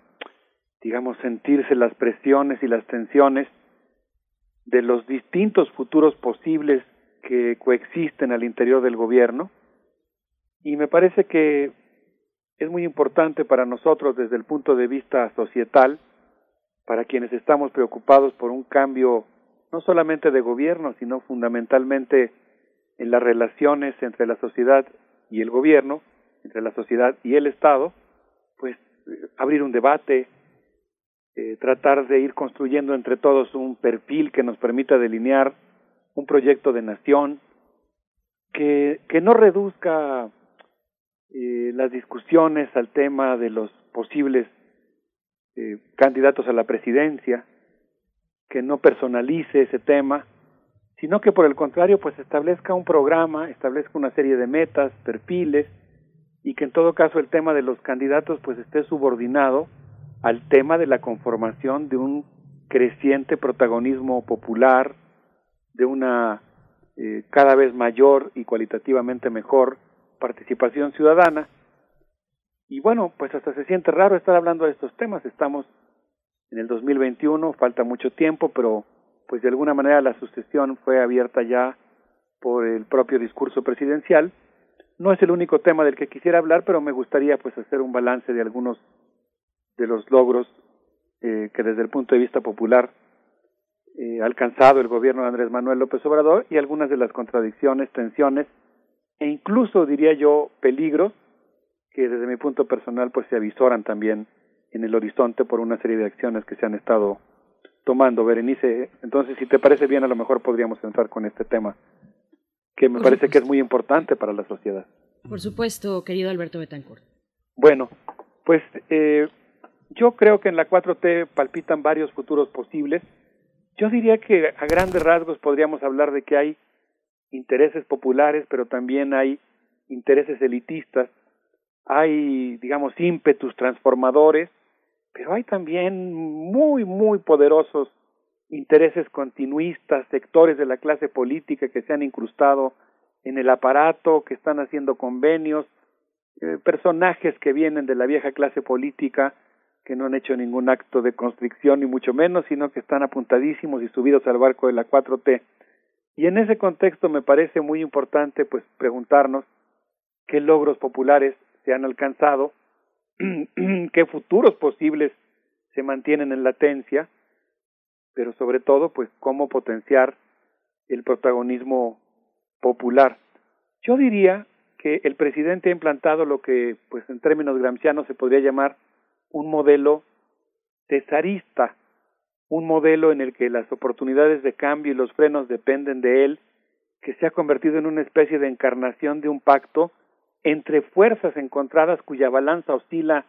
S32: digamos, sentirse las presiones y las tensiones de los distintos futuros posibles que coexisten al interior del gobierno. Y me parece que es muy importante para nosotros desde el punto de vista societal, para quienes estamos preocupados por un cambio no solamente de gobierno, sino fundamentalmente en las relaciones entre la sociedad y el gobierno, entre la sociedad y el Estado, pues abrir un debate, eh, tratar de ir construyendo entre todos un perfil que nos permita delinear un proyecto de nación que, que no reduzca eh, las discusiones al tema de los posibles eh, candidatos a la presidencia, que no personalice ese tema, sino que por el contrario pues establezca un programa, establezca una serie de metas, perfiles y que en todo caso el tema de los candidatos pues esté subordinado al tema de la conformación de un creciente protagonismo popular, de una eh, cada vez mayor y cualitativamente mejor participación ciudadana. Y bueno, pues hasta se siente raro estar hablando de estos temas. Estamos en el 2021, falta mucho tiempo, pero pues de alguna manera la sucesión fue abierta ya por el propio discurso presidencial. No es el único tema del que quisiera hablar, pero me gustaría pues hacer un balance de algunos de los logros eh, que desde el punto de vista popular eh, ha alcanzado el gobierno de Andrés Manuel López Obrador y algunas de las contradicciones, tensiones e incluso diría yo peligros que desde mi punto personal pues se avisoran también en el horizonte por una serie de acciones que se han estado tomando. Berenice, entonces si te parece bien a lo mejor podríamos entrar con este tema que me parece que es muy importante para la sociedad.
S1: Por supuesto, querido Alberto Betancourt.
S32: Bueno, pues eh, yo creo que en la 4T palpitan varios futuros posibles. Yo diría que a grandes rasgos podríamos hablar de que hay intereses populares, pero también hay intereses elitistas, hay, digamos, ímpetus transformadores, pero hay también muy, muy poderosos intereses continuistas, sectores de la clase política que se han incrustado en el aparato, que están haciendo convenios, eh, personajes que vienen de la vieja clase política, que no han hecho ningún acto de constricción ni mucho menos, sino que están apuntadísimos y subidos al barco de la 4T. Y en ese contexto me parece muy importante pues preguntarnos qué logros populares se han alcanzado, qué futuros posibles se mantienen en latencia, pero sobre todo pues cómo potenciar el protagonismo popular. Yo diría que el presidente ha implantado lo que pues en términos gramscianos se podría llamar un modelo cesarista un modelo en el que las oportunidades de cambio y los frenos dependen de él, que se ha convertido en una especie de encarnación de un pacto entre fuerzas encontradas cuya balanza oscila,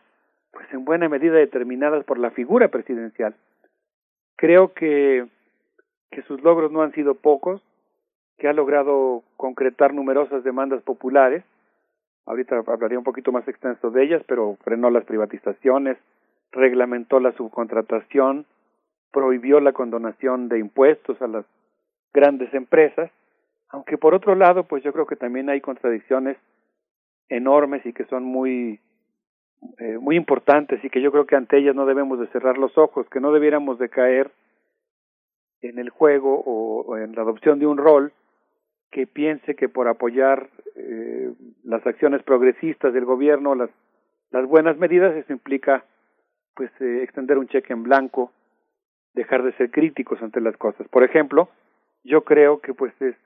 S32: pues en buena medida determinadas por la figura presidencial. Creo que, que sus logros no han sido pocos, que ha logrado concretar numerosas demandas populares. Ahorita hablaría un poquito más extenso de ellas, pero frenó las privatizaciones, reglamentó la subcontratación, prohibió la condonación de impuestos a las grandes empresas, aunque por otro lado, pues yo creo que también hay contradicciones enormes y que son muy eh, muy importantes y que yo creo que ante ellas no debemos de cerrar los ojos, que no debiéramos de caer en el juego o, en la adopción de un rol que piense que por apoyar eh, las acciones progresistas del gobierno, las, las buenas medidas, eso implica pues eh, extender un cheque en blanco dejar de ser críticos ante las cosas. Por ejemplo, yo creo que pues es,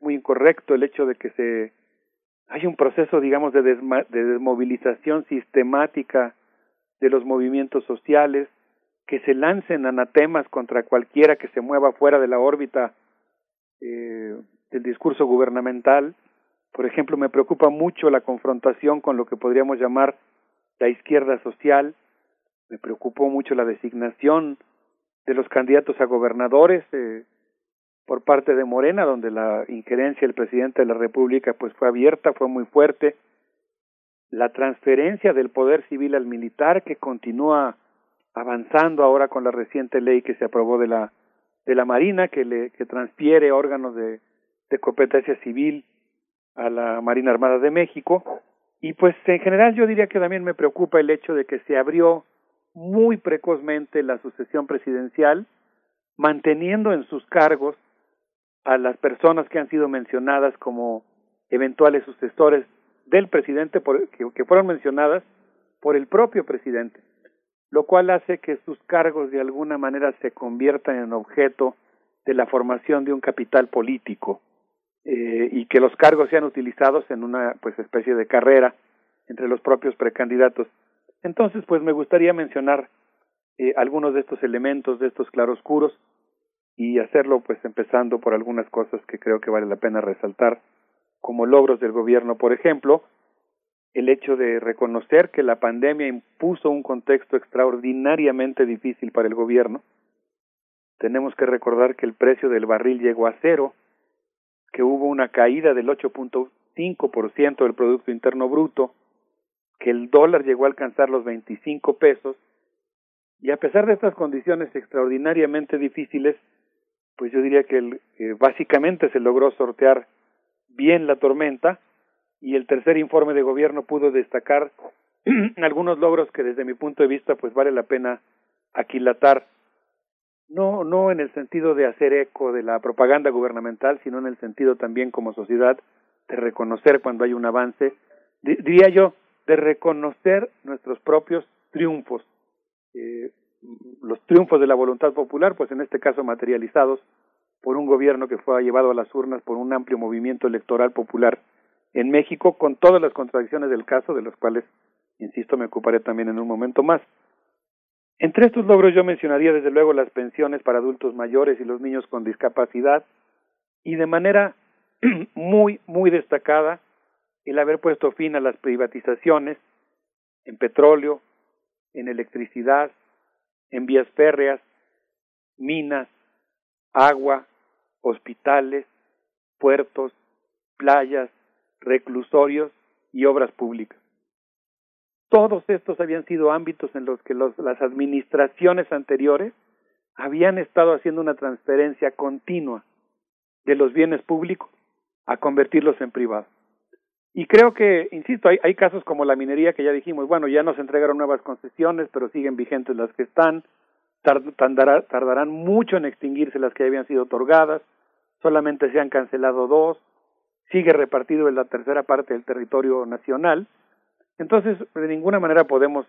S32: muy incorrecto el hecho de que se hay un proceso, digamos, de, de desmovilización sistemática de los movimientos sociales, que se lancen anatemas contra cualquiera que se mueva fuera de la órbita eh, del discurso gubernamental. Por ejemplo, me preocupa mucho la confrontación con lo que podríamos llamar la izquierda social. Me preocupó mucho la designación de los candidatos a gobernadores eh, por parte de Morena, donde la injerencia del presidente de la República pues fue abierta, fue muy fuerte, la transferencia del poder civil al militar que continúa avanzando ahora con la reciente ley que se aprobó de la de la Marina que le que transfiere órganos de, de competencia civil a la Marina Armada de México. Y pues en general yo diría que también me preocupa el hecho de que se abrió muy precozmente la sucesión presidencial, manteniendo en sus cargos a las personas que han sido mencionadas como eventuales sucesores del presidente que, fueron mencionadas por el propio presidente, lo cual hace que sus cargos de alguna manera se conviertan en objeto de la formación de un capital político eh, y que los cargos sean utilizados en una pues especie de carrera entre los propios precandidatos. Entonces, pues me gustaría mencionar eh, algunos de estos elementos, de estos claroscuros, y hacerlo pues empezando por algunas cosas que creo que vale la pena resaltar como logros del gobierno, por ejemplo, el hecho de reconocer que la pandemia impuso un contexto extraordinariamente difícil para el gobierno. Tenemos que recordar que el precio del barril llegó a cero, que hubo una caída del 8.5% del Producto Interno Bruto, que el dólar llegó a alcanzar los 25 pesos, y a pesar de estas condiciones extraordinariamente difíciles, pues yo diría que eh, básicamente se logró sortear bien la tormenta y el tercer informe de gobierno pudo destacar algunos logros que desde mi punto de vista pues vale la pena aquilatar no no en el sentido de hacer eco de la propaganda gubernamental sino en el sentido también como sociedad de reconocer cuando hay un avance diría yo de reconocer nuestros propios triunfos eh, los triunfos de la voluntad popular, pues en este caso materializados por un gobierno que fue llevado a las urnas por un amplio movimiento electoral popular en México, con todas las contradicciones del caso, de las cuales, insisto, me ocuparé también en un momento más. Entre estos logros yo mencionaría desde luego las pensiones para adultos mayores y los niños con discapacidad, y de manera muy, muy destacada, el haber puesto fin a las privatizaciones en petróleo, en electricidad, en vías férreas, minas, agua, hospitales, puertos, playas, reclusorios y obras públicas. Todos estos habían sido ámbitos en los que las administraciones anteriores habían estado haciendo una transferencia continua de los bienes públicos a convertirlos en privados. Y creo que, insisto, hay, hay casos como la minería que ya dijimos, bueno, ya nos entregaron nuevas concesiones, pero siguen vigentes las que están, tardarán mucho en extinguirse las que habían sido otorgadas, solamente se han cancelado dos, sigue repartido en la tercera parte del territorio nacional, entonces de ninguna manera podemos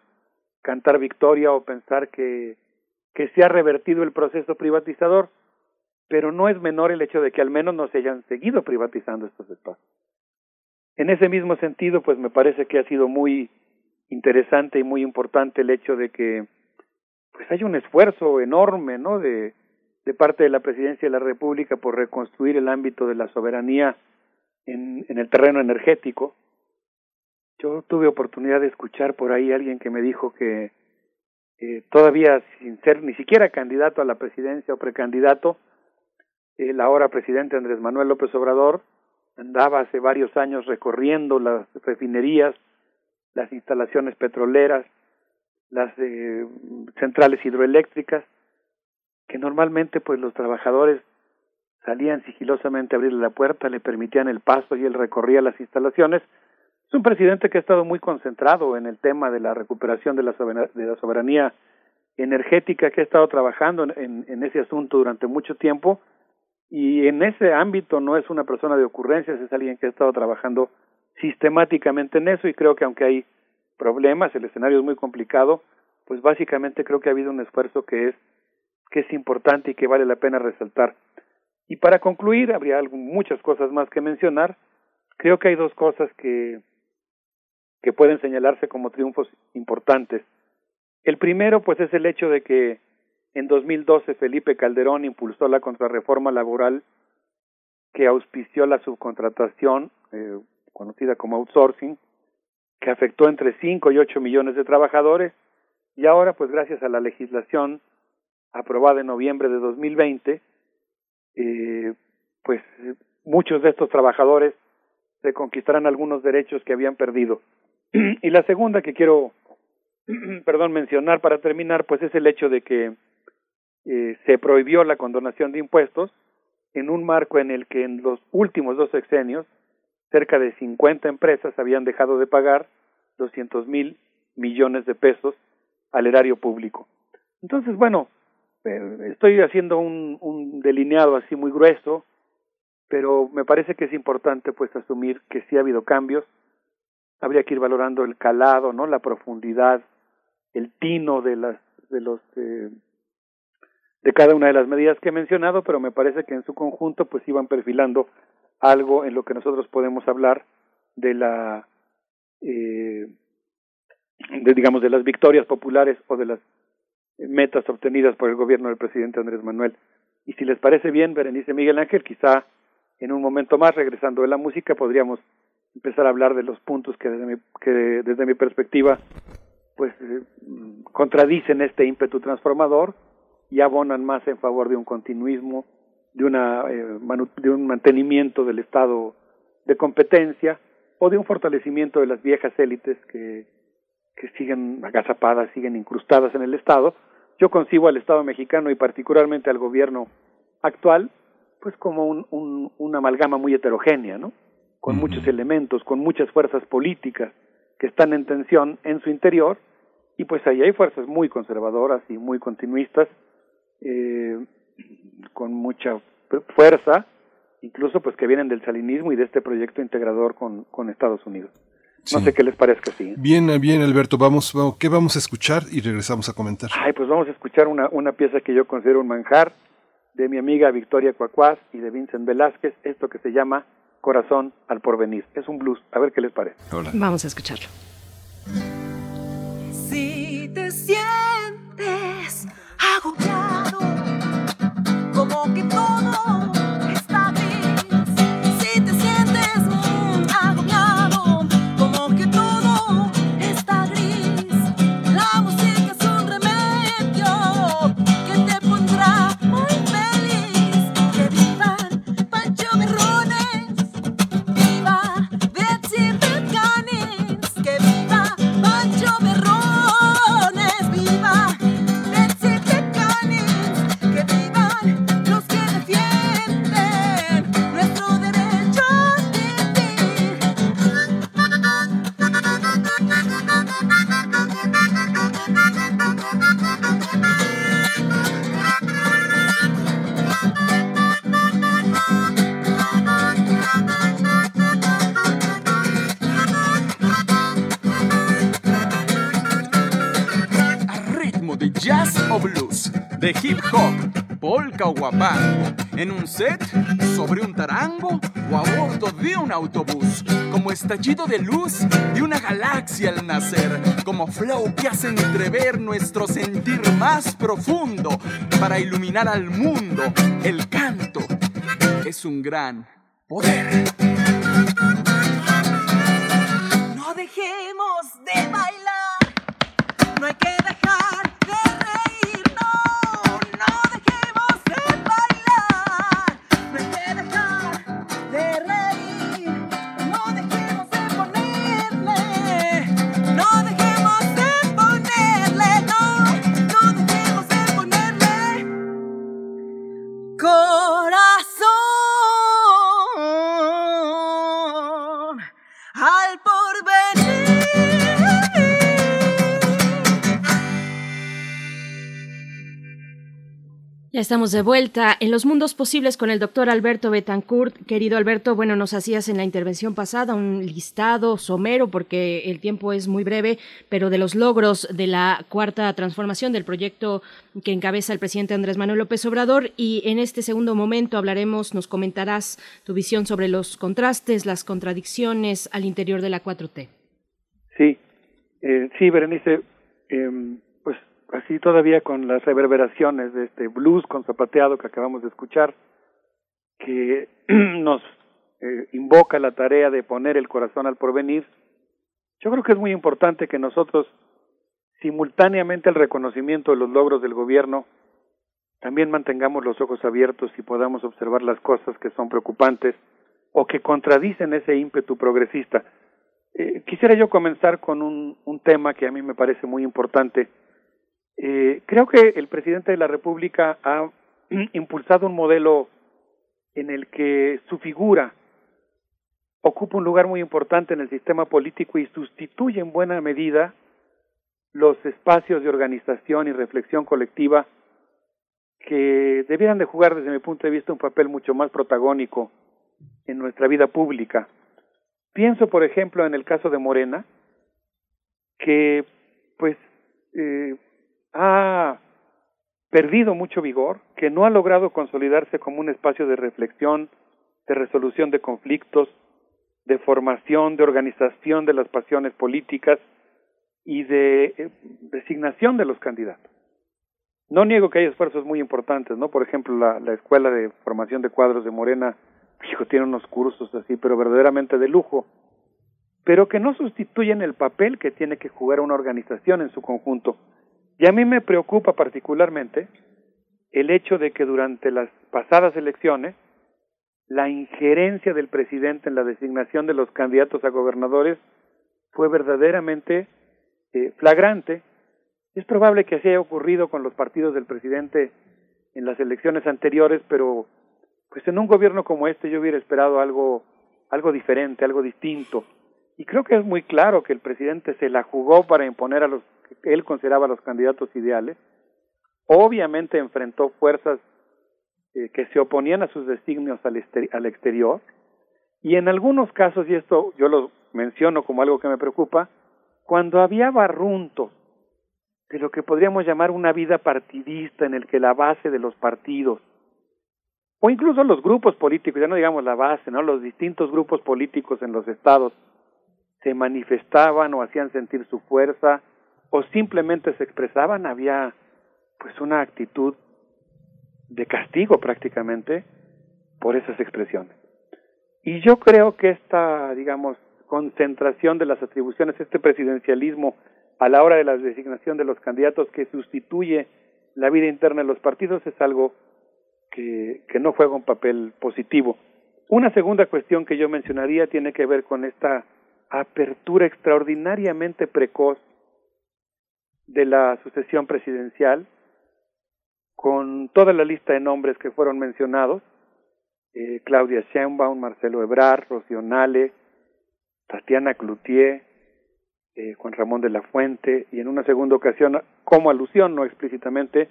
S32: cantar victoria o pensar que, se ha revertido el proceso privatizador, pero no es menor el hecho de que al menos no se hayan seguido privatizando estos espacios. En ese mismo sentido, pues me parece que ha sido muy interesante y muy importante el hecho de que pues hay un esfuerzo enorme, ¿no? de parte de la Presidencia de la República por reconstruir el ámbito de la soberanía en el terreno energético. Yo tuve oportunidad de escuchar por ahí a alguien que me dijo que eh, todavía sin ser ni siquiera candidato a la presidencia o precandidato, el ahora presidente Andrés Manuel López Obrador andaba hace varios años recorriendo las refinerías, las instalaciones petroleras, las eh, centrales hidroeléctricas, que normalmente pues los trabajadores salían sigilosamente a abrirle la puerta, le permitían el paso y él recorría las instalaciones. Es un presidente que ha estado muy concentrado en el tema de la recuperación de la soberanía, de la soberanía energética, que ha estado trabajando en, en ese asunto durante mucho tiempo y en ese ámbito no es una persona de ocurrencias, es alguien que ha estado trabajando sistemáticamente en eso y creo que aunque hay problemas, el escenario es muy complicado, pues básicamente creo que ha habido un esfuerzo que es que es importante y que vale la pena resaltar. Y para concluir, habría muchas cosas más que mencionar. Creo que hay dos cosas que, que pueden señalarse como triunfos importantes. El primero, pues, es el hecho de que en 2012 Felipe Calderón impulsó la contrarreforma laboral que auspició la subcontratación, eh, conocida como outsourcing, que afectó entre 5 y 8 millones de trabajadores, y ahora, pues gracias a la legislación aprobada en noviembre de 2020, eh, pues muchos de estos trabajadores se conquistarán algunos derechos que habían perdido. Y la segunda que quiero, perdón, mencionar para terminar, pues es el hecho de que eh, se prohibió la condonación de impuestos en un marco en el que en los últimos dos sexenios cerca de 50 empresas habían dejado de pagar 200 mil millones de pesos al erario público. Entonces, bueno, eh, estoy haciendo un, un delineado así muy grueso, pero me parece que es importante pues asumir que sí ha habido cambios, habría que ir valorando el calado, ¿no? La profundidad, el tino de las de los eh, de cada una de las medidas que he mencionado, pero me parece que en su conjunto pues iban perfilando algo en lo que nosotros podemos hablar de la eh, de digamos de las victorias populares o de las metas obtenidas por el gobierno del presidente Andrés Manuel. Y si les parece bien, Berenice Miguel Ángel, quizá en un momento más, regresando de la música, podríamos empezar a hablar de los puntos que desde mi, que desde mi perspectiva pues eh, contradicen este ímpetu transformador y abonan más en favor de un continuismo, de, una, eh, de un mantenimiento del estado de competencia o de un fortalecimiento de las viejas élites que, que siguen agazapadas, siguen incrustadas en el Estado. Yo concibo al Estado mexicano y particularmente al gobierno actual pues como un, un, una amalgama muy heterogénea, ¿no? Con muchos elementos, con muchas fuerzas políticas que están en tensión en su interior, y pues ahí hay fuerzas muy conservadoras y muy continuistas, eh, con mucha fuerza, incluso pues que vienen del salinismo y de este proyecto integrador con, con Estados Unidos. No sé qué les parezca así.
S2: Bien, bien, Alberto. Vamos, vamos, ¿qué vamos a escuchar? Y regresamos a comentar.
S32: Ay, pues vamos a escuchar una, una pieza que yo considero un manjar, de mi amiga Victoria Cuacuaz y de Vincent Velázquez, esto que se llama Corazón al Porvenir. Es un blues, a ver qué les parece.
S1: Vamos a escucharlo.
S33: Si te sientes agobiado, como que todo
S34: hop, polka o guapango, en un set, sobre un tarango o a bordo de un autobús, como estallido de luz de una galaxia al nacer, como flow que hace entrever nuestro sentir más profundo para iluminar al mundo. El canto es un gran poder.
S33: No dejemos de bailar, no hay que
S1: estamos de vuelta en los mundos posibles con el doctor Alberto Betancourt. Querido Alberto, bueno, nos hacías en la intervención pasada un listado somero porque el tiempo es muy breve, pero de los logros de la cuarta transformación del proyecto que encabeza el presidente Andrés Manuel López Obrador y en este segundo momento hablaremos, nos comentarás tu visión sobre los contrastes, las contradicciones al interior de la 4T.
S32: Sí, eh, sí, Berenice. Eh, así todavía con las reverberaciones de este blues con zapateado que acabamos de escuchar, que nos eh, invoca la tarea de poner el corazón al porvenir, yo creo que es muy importante que nosotros, simultáneamente al reconocimiento de los logros del gobierno, también mantengamos los ojos abiertos y podamos observar las cosas que son preocupantes o que contradicen ese ímpetu progresista. Eh, quisiera yo comenzar con un, un tema que a mí me parece muy importante, eh, creo que el presidente de la República ha impulsado un modelo en el que su figura ocupa un lugar muy importante en el sistema político y sustituye en buena medida los espacios de organización y reflexión colectiva que debieran de jugar desde mi punto de vista un papel mucho más protagónico en nuestra vida pública. Pienso, por ejemplo, en el caso de Morena, que pues eh, ha perdido mucho vigor, que no ha logrado consolidarse como un espacio de reflexión, de resolución de conflictos, de formación, de organización de las pasiones políticas y de eh, designación de los candidatos. No niego que hay esfuerzos muy importantes, ¿no? Por ejemplo, la, la Escuela de Formación de Cuadros de Morena, tiene unos cursos así, pero verdaderamente de lujo, pero que no sustituyen el papel que tiene que jugar una organización en su conjunto. Y a mí me preocupa particularmente el hecho de que durante las pasadas elecciones la injerencia del presidente en la designación de los candidatos a gobernadores fue verdaderamente eh, flagrante. Es probable que así haya ocurrido con los partidos del presidente en las elecciones anteriores, pero pues en un gobierno como este yo hubiera esperado algo algo diferente, algo distinto. Y creo que es muy claro que el presidente se la jugó para imponer a los él consideraba los candidatos ideales. Obviamente enfrentó fuerzas eh, que se oponían a sus designios al, al exterior y en algunos casos, y esto yo lo menciono como algo que me preocupa, cuando había barruntos de lo que podríamos llamar una vida partidista en el que la base de los partidos o incluso los grupos políticos, ya no digamos la base, ¿no? Los distintos grupos políticos en los estados se manifestaban o hacían sentir su fuerza o simplemente se expresaban, había pues una actitud de castigo prácticamente por esas expresiones. Y yo creo que esta, digamos, concentración de las atribuciones, este presidencialismo a la hora de la designación de los candidatos que sustituye la vida interna de los partidos es algo que, que no juega un papel positivo. Una segunda cuestión que yo mencionaría tiene que ver con esta apertura extraordinariamente precoz de la sucesión presidencial, con toda la lista de nombres que fueron mencionados, eh, Claudia Sheinbaum, Marcelo Ebrard, Rocío Tatiana Cloutier, eh, Juan Ramón de la Fuente, y en una segunda ocasión, como alusión, no explícitamente,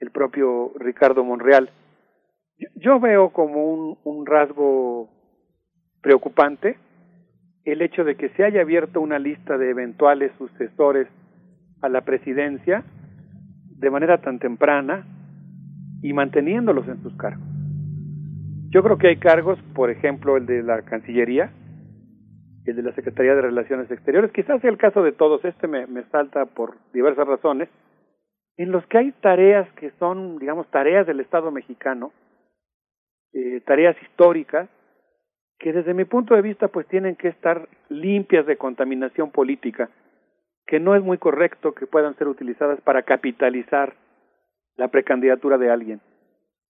S32: el propio Ricardo Monreal. Yo, yo veo como un, un rasgo preocupante el hecho de que se haya abierto una lista de eventuales sucesores a la presidencia de manera tan temprana y manteniéndolos en sus cargos. Yo creo que hay cargos, por ejemplo, el de la Cancillería, el de la Secretaría de Relaciones Exteriores, quizás sea el caso de todos, este me, me salta por diversas razones, en los que hay tareas que son, digamos, tareas del Estado mexicano, eh, tareas históricas, que desde mi punto de vista pues tienen que estar limpias de contaminación política, que no es muy correcto que puedan ser utilizadas para capitalizar la precandidatura de alguien.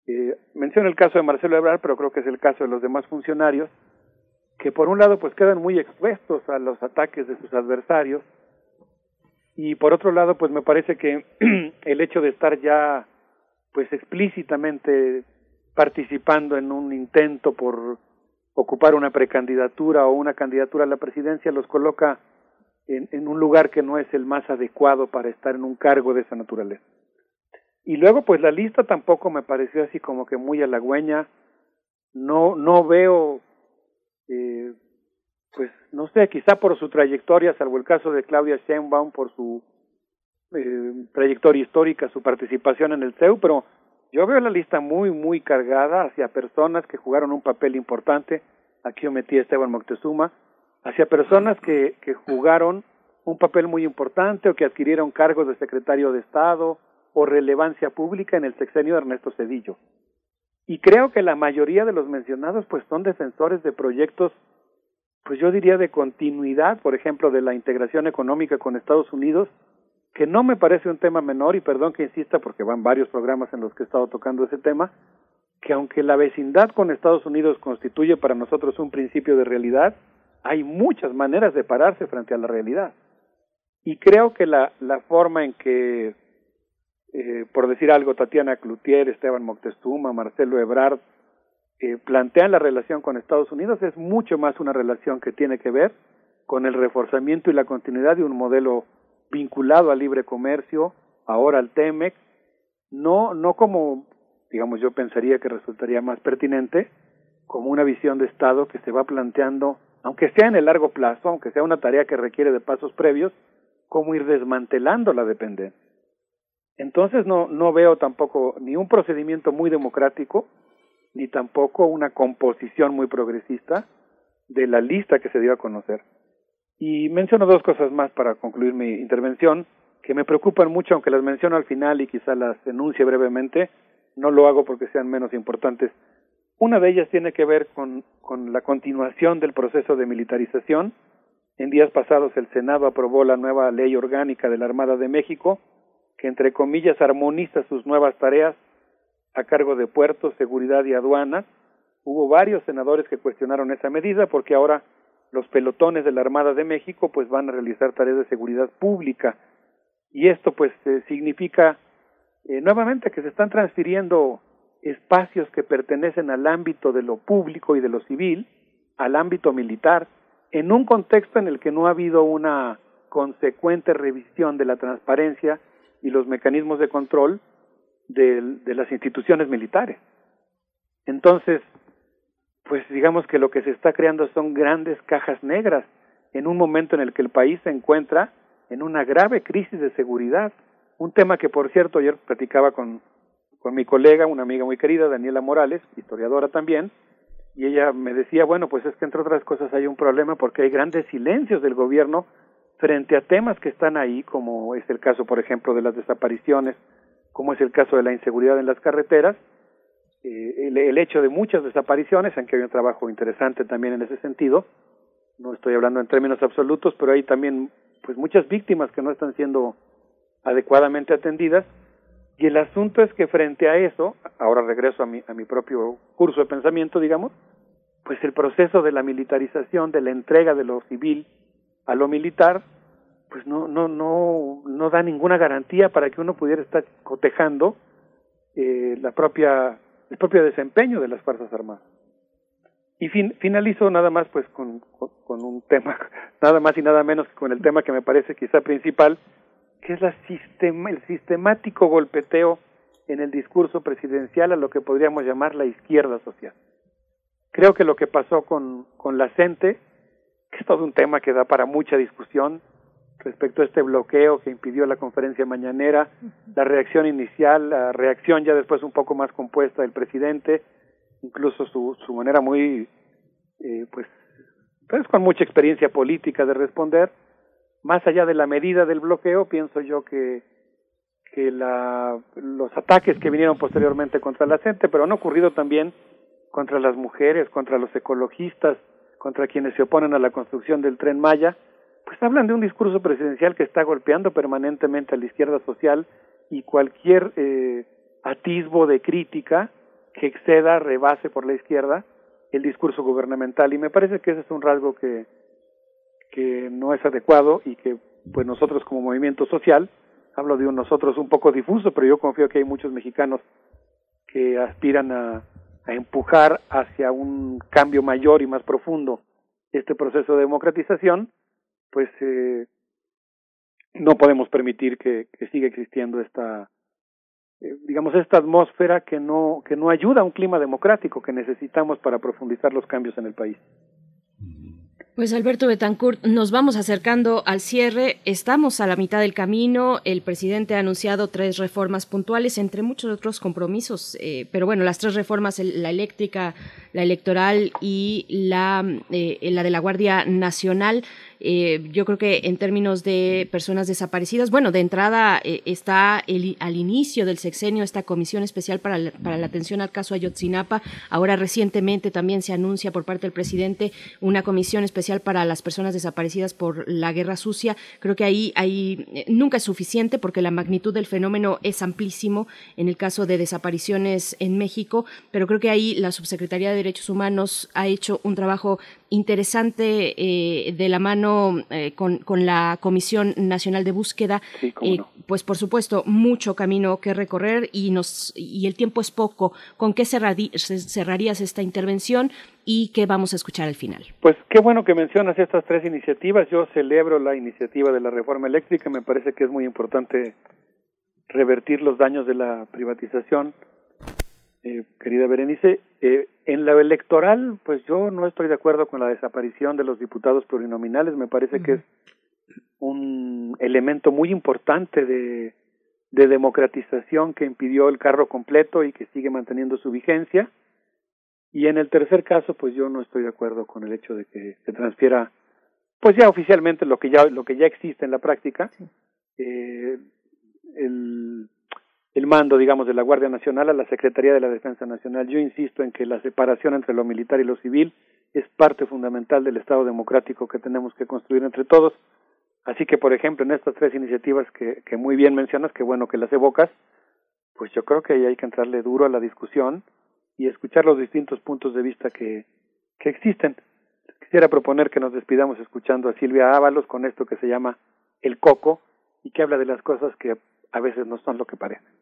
S32: Eh, menciono el caso de Marcelo Ebrard, pero creo que es el caso de los demás funcionarios, que por un lado pues quedan muy expuestos a los ataques de sus adversarios, y por otro lado pues me parece que el hecho de estar ya pues explícitamente participando en un intento por ocupar una precandidatura o una candidatura a la presidencia los coloca en, un lugar que no es el más adecuado para estar en un cargo de esa naturaleza. Y luego, pues la lista tampoco me pareció así como que muy halagüeña. No, no veo, eh, pues no sé, quizá por su trayectoria, salvo el caso de Claudia Sheinbaum, por su eh, trayectoria histórica, su participación en el CEU, pero yo veo la lista muy, muy cargada hacia personas que jugaron un papel importante. Aquí yo metí a Esteban Moctezuma, hacia personas que, jugaron un papel muy importante o que adquirieron cargos de secretario de Estado o relevancia pública en el sexenio de Ernesto Cedillo. Y creo que la mayoría de los mencionados pues son defensores de proyectos, pues yo diría de continuidad, por ejemplo, de la integración económica con Estados Unidos, que no me parece un tema menor, y perdón que insista porque van varios programas en los que he estado tocando ese tema, que aunque la vecindad con Estados Unidos constituye para nosotros un principio de realidad, hay muchas maneras de pararse frente a la realidad. Y creo que la, la forma en que eh, por decir algo, Tatiana Cloutier, Esteban Moctezuma, Marcelo Ebrard, eh, plantean la relación con Estados Unidos es mucho más una relación que tiene que ver con el reforzamiento y la continuidad de un modelo vinculado al libre comercio, ahora al TEMEC, no, no como, digamos, yo pensaría que resultaría más pertinente, como una visión de Estado que se va planteando, aunque sea en el largo plazo, aunque sea una tarea que requiere de pasos previos, cómo ir desmantelando la dependencia. Entonces no, no veo tampoco ni un procedimiento muy democrático, ni tampoco una composición muy progresista de la lista que se dio a conocer. Y menciono dos cosas más para concluir mi intervención, que me preocupan mucho, aunque las menciono al final y quizá las enuncie brevemente, no lo hago porque sean menos importantes. Una de ellas tiene que ver con, la continuación del proceso de militarización. En días pasados el Senado aprobó la nueva ley orgánica de la Armada de México, que entre comillas armoniza sus nuevas tareas a cargo de puertos, seguridad y aduanas. Hubo varios senadores que cuestionaron esa medida porque ahora los pelotones de la Armada de México pues van a realizar tareas de seguridad pública y esto pues eh, significa eh, nuevamente que se están transfiriendo espacios que pertenecen al ámbito de lo público y de lo civil al ámbito militar en un contexto en el que no ha habido una consecuente revisión de la transparencia y los mecanismos de control de, de las instituciones militares. Entonces, pues digamos que lo que se está creando son grandes cajas negras en un momento en el que el país se encuentra en una grave crisis de seguridad. Un tema que, por cierto, ayer platicaba con, con mi colega, una amiga muy querida, Daniela Morales, historiadora también, y ella me decía, bueno, pues es que entre otras cosas hay un problema porque hay grandes silencios del gobierno frente a temas que están ahí, como es el caso, por ejemplo, de las desapariciones, como es el caso de la inseguridad en las carreteras, eh, el, el, hecho de muchas desapariciones, aunque hay un trabajo interesante también en ese sentido, no estoy hablando en términos absolutos, pero hay también pues muchas víctimas que no están siendo adecuadamente atendidas y el asunto es que frente a eso, ahora regreso a mi, a mi propio curso de pensamiento, digamos, pues el proceso de la militarización, de la entrega de lo civil a lo militar, pues no, no, no, no da ninguna garantía para que uno pudiera estar cotejando eh, la propia, el propio desempeño de las Fuerzas Armadas. Y fin, finalizo nada más pues con, con, un tema, nada más y nada menos que con el tema que me parece quizá principal, que es la sistema, el sistemático golpeteo en el discurso presidencial a lo que podríamos llamar la izquierda social. Creo que lo que pasó con, con la CENTE, que es todo un tema que da para mucha discusión respecto a este bloqueo que impidió la conferencia mañanera, la reacción inicial, la reacción ya después un poco más compuesta del presidente, incluso su, su manera muy, eh, pues, pues con mucha experiencia política de responder, más allá de la medida del bloqueo, pienso yo que, que la, los ataques que vinieron posteriormente contra la gente, pero han ocurrido también contra las mujeres, contra los ecologistas, contra quienes se oponen a la construcción del tren Maya, pues hablan de un discurso presidencial que está golpeando permanentemente a la izquierda social y cualquier eh, atisbo de crítica que exceda, rebase por la izquierda el discurso gubernamental. Y me parece que ese es un rasgo que, que no es adecuado y que pues nosotros como movimiento social, hablo de un nosotros un poco difuso, pero yo confío que hay muchos mexicanos que aspiran a, empujar hacia un cambio mayor y más profundo este proceso de democratización, pues eh, no podemos permitir que, que siga existiendo esta eh, digamos, esta atmósfera que no, que no ayuda a un clima democrático que necesitamos para profundizar los cambios en el país.
S1: Pues Alberto Betancourt, nos vamos acercando al cierre, estamos a la mitad del camino, el presidente ha anunciado tres reformas puntuales, entre muchos otros compromisos, eh, pero bueno, las tres reformas, la eléctrica, la electoral y la, eh, la de la Guardia Nacional, eh, yo creo que en términos de personas desaparecidas, bueno, de entrada eh, está el, al inicio del sexenio esta comisión especial para la, para la atención al caso Ayotzinapa. Ahora recientemente también se anuncia por parte del presidente una comisión especial para las personas desaparecidas por la guerra sucia. Creo que ahí, ahí eh, nunca es suficiente porque la magnitud del fenómeno es amplísimo en el caso de desapariciones en México, pero creo que ahí la subsecretaría de Derechos Humanos ha hecho un trabajo interesante eh, de la mano eh, con, la Comisión Nacional de Búsqueda. Pues por supuesto, mucho camino que recorrer y, nos, y el tiempo es poco. ¿Con qué cerrarías esta intervención y qué vamos a escuchar al final?
S32: Pues qué bueno que mencionas estas tres iniciativas. Yo celebro la iniciativa de la reforma eléctrica. Me parece que es muy importante revertir los daños de la privatización eh, querida Berenice. Eh, en la electoral, pues yo no estoy de acuerdo con la desaparición de los diputados plurinominales. Me parece que es un elemento muy importante de, de democratización que impidió el carro completo y que sigue manteniendo su vigencia. Y en el tercer caso, pues yo no estoy de acuerdo con el hecho de que se transfiera, pues ya oficialmente lo que ya lo que ya existe en la práctica, eh, el el mando, digamos, de la Guardia Nacional a la Secretaría de la Defensa Nacional. Yo insisto en que la separación entre lo militar y lo civil es parte fundamental del Estado democrático que tenemos que construir entre todos. Así que, por ejemplo, en estas tres iniciativas que, que muy bien mencionas, que bueno que las evocas, pues yo creo que ahí hay que entrarle duro a la discusión y escuchar los distintos puntos de vista que, que existen. Quisiera proponer que nos despidamos escuchando a Silvia Ábalos con esto que se llama El Coco y que habla de las cosas que a veces no son lo que parecen.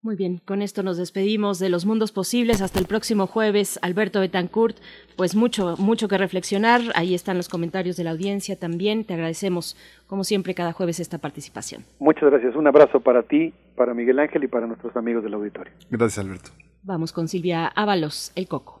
S1: Muy bien, con esto nos despedimos de los mundos posibles hasta el próximo jueves. Alberto Betancourt, pues mucho, mucho que reflexionar. Ahí están los comentarios de la audiencia también. Te agradecemos, como siempre, cada jueves esta participación.
S32: Muchas gracias. Un abrazo para ti, para Miguel Ángel y para nuestros amigos del auditorio.
S2: Gracias, Alberto.
S1: Vamos con Silvia Ábalos, el Coco.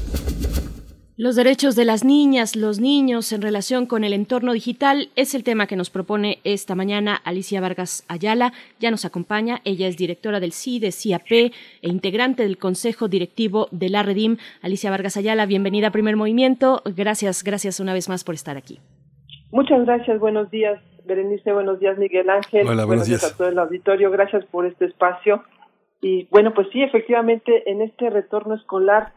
S1: Los derechos de las niñas, los niños en relación con el entorno digital es el tema que nos propone esta mañana Alicia Vargas Ayala. Ya nos acompaña. Ella es directora del CIDE, CIAP e integrante del Consejo Directivo de la Redim. Alicia Vargas Ayala, bienvenida a Primer Movimiento. Gracias, gracias una vez más por estar aquí.
S35: Muchas gracias, buenos días, Berenice, buenos días, Miguel Ángel.
S2: Hola, buenos días.
S35: a todo el auditorio, gracias por este espacio. Y bueno, pues sí, efectivamente, en este retorno escolar,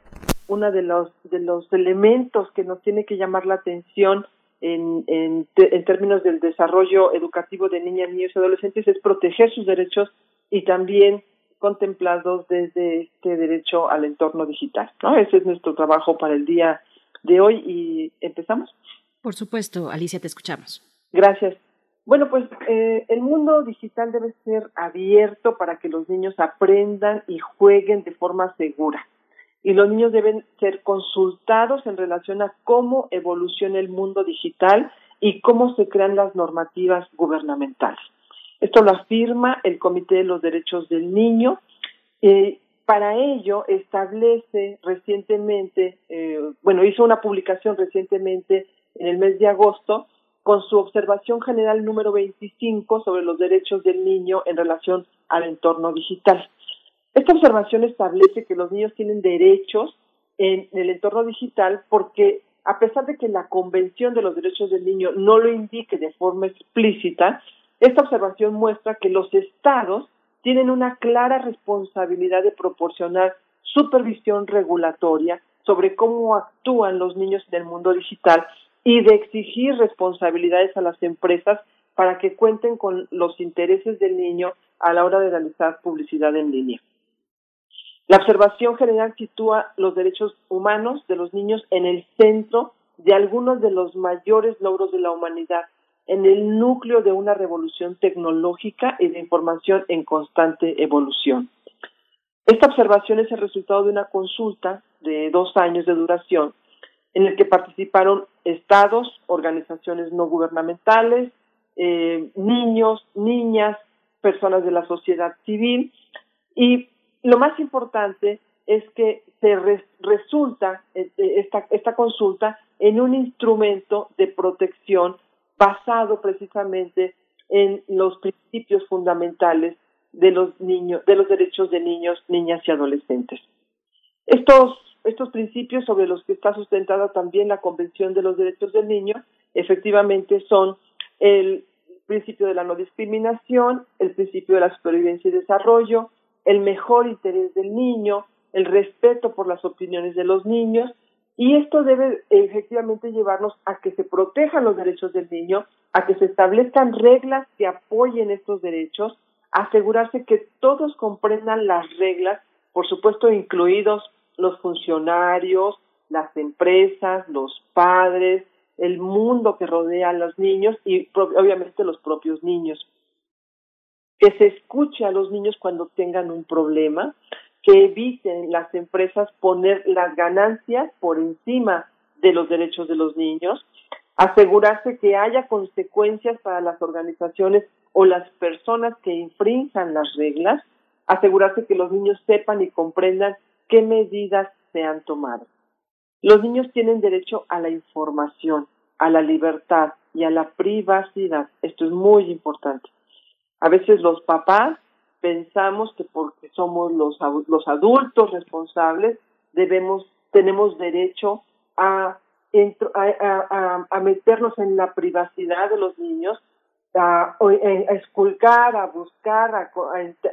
S35: uno de los, de los elementos que nos tiene que llamar la atención en, en, en términos del desarrollo educativo de niñas, niños y adolescentes es proteger sus derechos y también contemplados desde este derecho al entorno digital. ¿no? Ese es nuestro trabajo para el día de hoy y empezamos.
S1: Por supuesto, Alicia, te escuchamos.
S35: Gracias. Bueno, pues eh, el mundo digital debe ser abierto para que los niños aprendan y jueguen de forma segura. Y los niños deben ser consultados en relación a cómo evoluciona el mundo digital y cómo se crean las normativas gubernamentales. Esto lo afirma el Comité de los Derechos del Niño. Para ello establece recientemente, eh, bueno, hizo una publicación recientemente en el mes de agosto con su observación general número 25 sobre los derechos del niño en relación al entorno digital. Esta observación establece que los niños tienen derechos en el entorno digital porque a pesar de que la Convención de los Derechos del Niño no lo indique de forma explícita, esta observación muestra que los estados tienen una clara responsabilidad de proporcionar supervisión regulatoria sobre cómo actúan los niños en el mundo digital y de exigir responsabilidades a las empresas para que cuenten con los intereses del niño a la hora de realizar publicidad en línea. La observación general sitúa los derechos humanos de los niños en el centro de algunos de los mayores logros de la humanidad, en el núcleo de una revolución tecnológica y de información en constante evolución. Esta observación es el resultado de una consulta de dos años de duración en el que participaron estados, organizaciones no gubernamentales, eh, niños, niñas, personas de la sociedad civil y lo más importante es que se res- resulta eh, eh, esta, esta consulta en un instrumento de protección basado precisamente en los principios fundamentales de los niños, de los derechos de niños, niñas y adolescentes. Estos, estos principios sobre los que está sustentada también la Convención de los Derechos del Niño, efectivamente son el principio de la no discriminación, el principio de la supervivencia y desarrollo, el mejor interés del niño, el respeto por las opiniones de los niños, y esto debe efectivamente llevarnos a que se protejan los derechos del niño, a que se establezcan reglas que apoyen estos derechos, asegurarse que todos comprendan las reglas, por supuesto incluidos los funcionarios, las empresas, los padres, el mundo que rodea a los niños y obviamente los propios niños. Que se escuche a los niños cuando tengan un problema, que eviten las empresas poner las ganancias por encima de los derechos de los niños, asegurarse que haya consecuencias para las organizaciones o las personas que infrinjan las reglas, asegurarse que los niños sepan y comprendan qué medidas se han tomado. Los niños tienen derecho a la información, a la libertad y a la privacidad. Esto es muy importante. A veces los papás pensamos que porque somos los, los adultos responsables debemos tenemos derecho a, a, a, meternos en la privacidad de los niños, a, a esculcar, a buscar, a,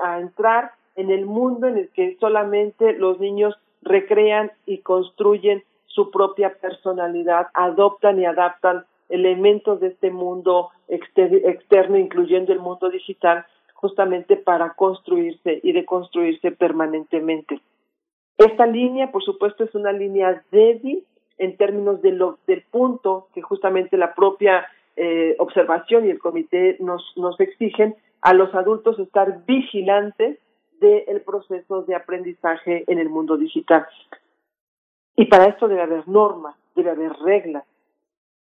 S35: a entrar en el mundo en el que solamente los niños recrean y construyen su propia personalidad, adoptan y adaptan elementos de este mundo externo, incluyendo el mundo digital, justamente para construirse y deconstruirse permanentemente. Esta línea, por supuesto, es una línea débil en términos del punto que justamente la propia eh, observación y el comité nos, nos exigen a los adultos estar vigilantes del proceso de aprendizaje en el mundo digital. Y para esto debe haber normas, debe haber reglas.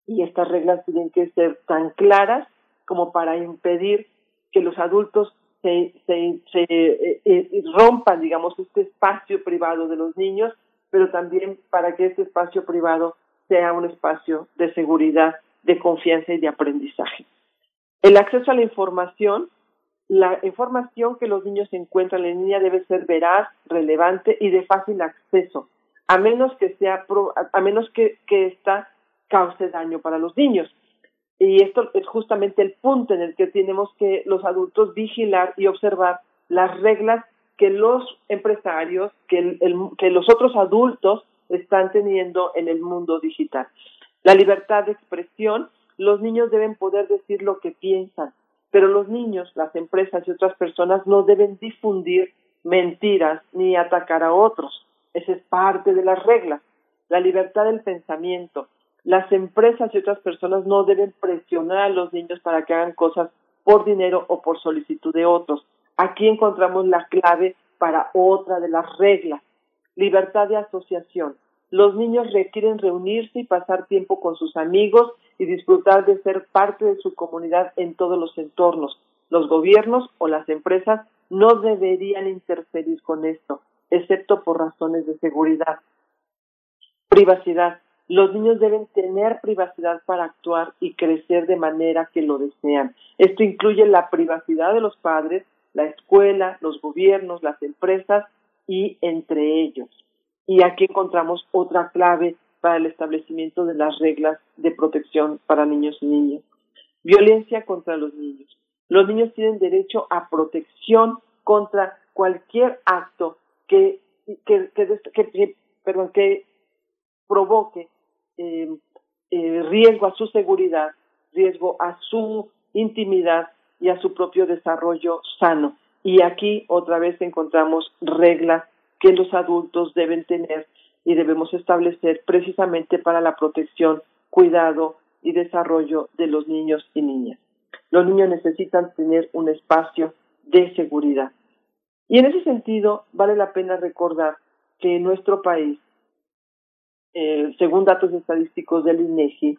S35: Y estas reglas tienen que ser tan claras como para impedir que los adultos se, se, se eh, eh, rompan, digamos, este espacio privado de los niños, pero también para que este espacio privado sea un espacio de seguridad, de confianza y de aprendizaje. El acceso a la información la información que los niños encuentran en línea debe ser veraz, relevante y de fácil acceso, a menos que sea a menos que, que esta cause daño para los niños. Y esto es justamente el punto en el que tenemos que los adultos vigilar y observar las reglas que los empresarios, que, que los otros adultos están teniendo en el mundo digital. La libertad de expresión, los niños deben poder decir lo que piensan, pero los niños, las empresas y otras personas no deben difundir mentiras ni atacar a otros. Esa es parte de las reglas. La libertad del pensamiento. Las empresas y otras personas no deben presionar a los niños para que hagan cosas por dinero o por solicitud de otros. Aquí encontramos la clave para otra de las reglas. Libertad de asociación. Los niños requieren reunirse y pasar tiempo con sus amigos y disfrutar de ser parte de su comunidad en todos los entornos. Los gobiernos o las empresas no deberían interferir con esto, excepto por razones de seguridad. Privacidad. Los niños deben tener privacidad para actuar y crecer de manera que lo desean. Esto incluye la privacidad de los padres, la escuela, los gobiernos, las empresas y entre ellos. Y aquí encontramos otra clave para el establecimiento de las reglas de protección para niños y niñas. Violencia contra los niños. Los niños tienen derecho a protección contra cualquier acto que, que, que, que provoque eh, eh, riesgo a su seguridad, riesgo a su intimidad y a su propio desarrollo sano. Y aquí otra vez encontramos reglas que los adultos deben tener y debemos establecer precisamente para la protección, cuidado y desarrollo de los niños y niñas. Los niños necesitan tener un espacio de seguridad. Y en ese sentido, vale la pena recordar que en nuestro país, eh, según datos estadísticos del INEGI,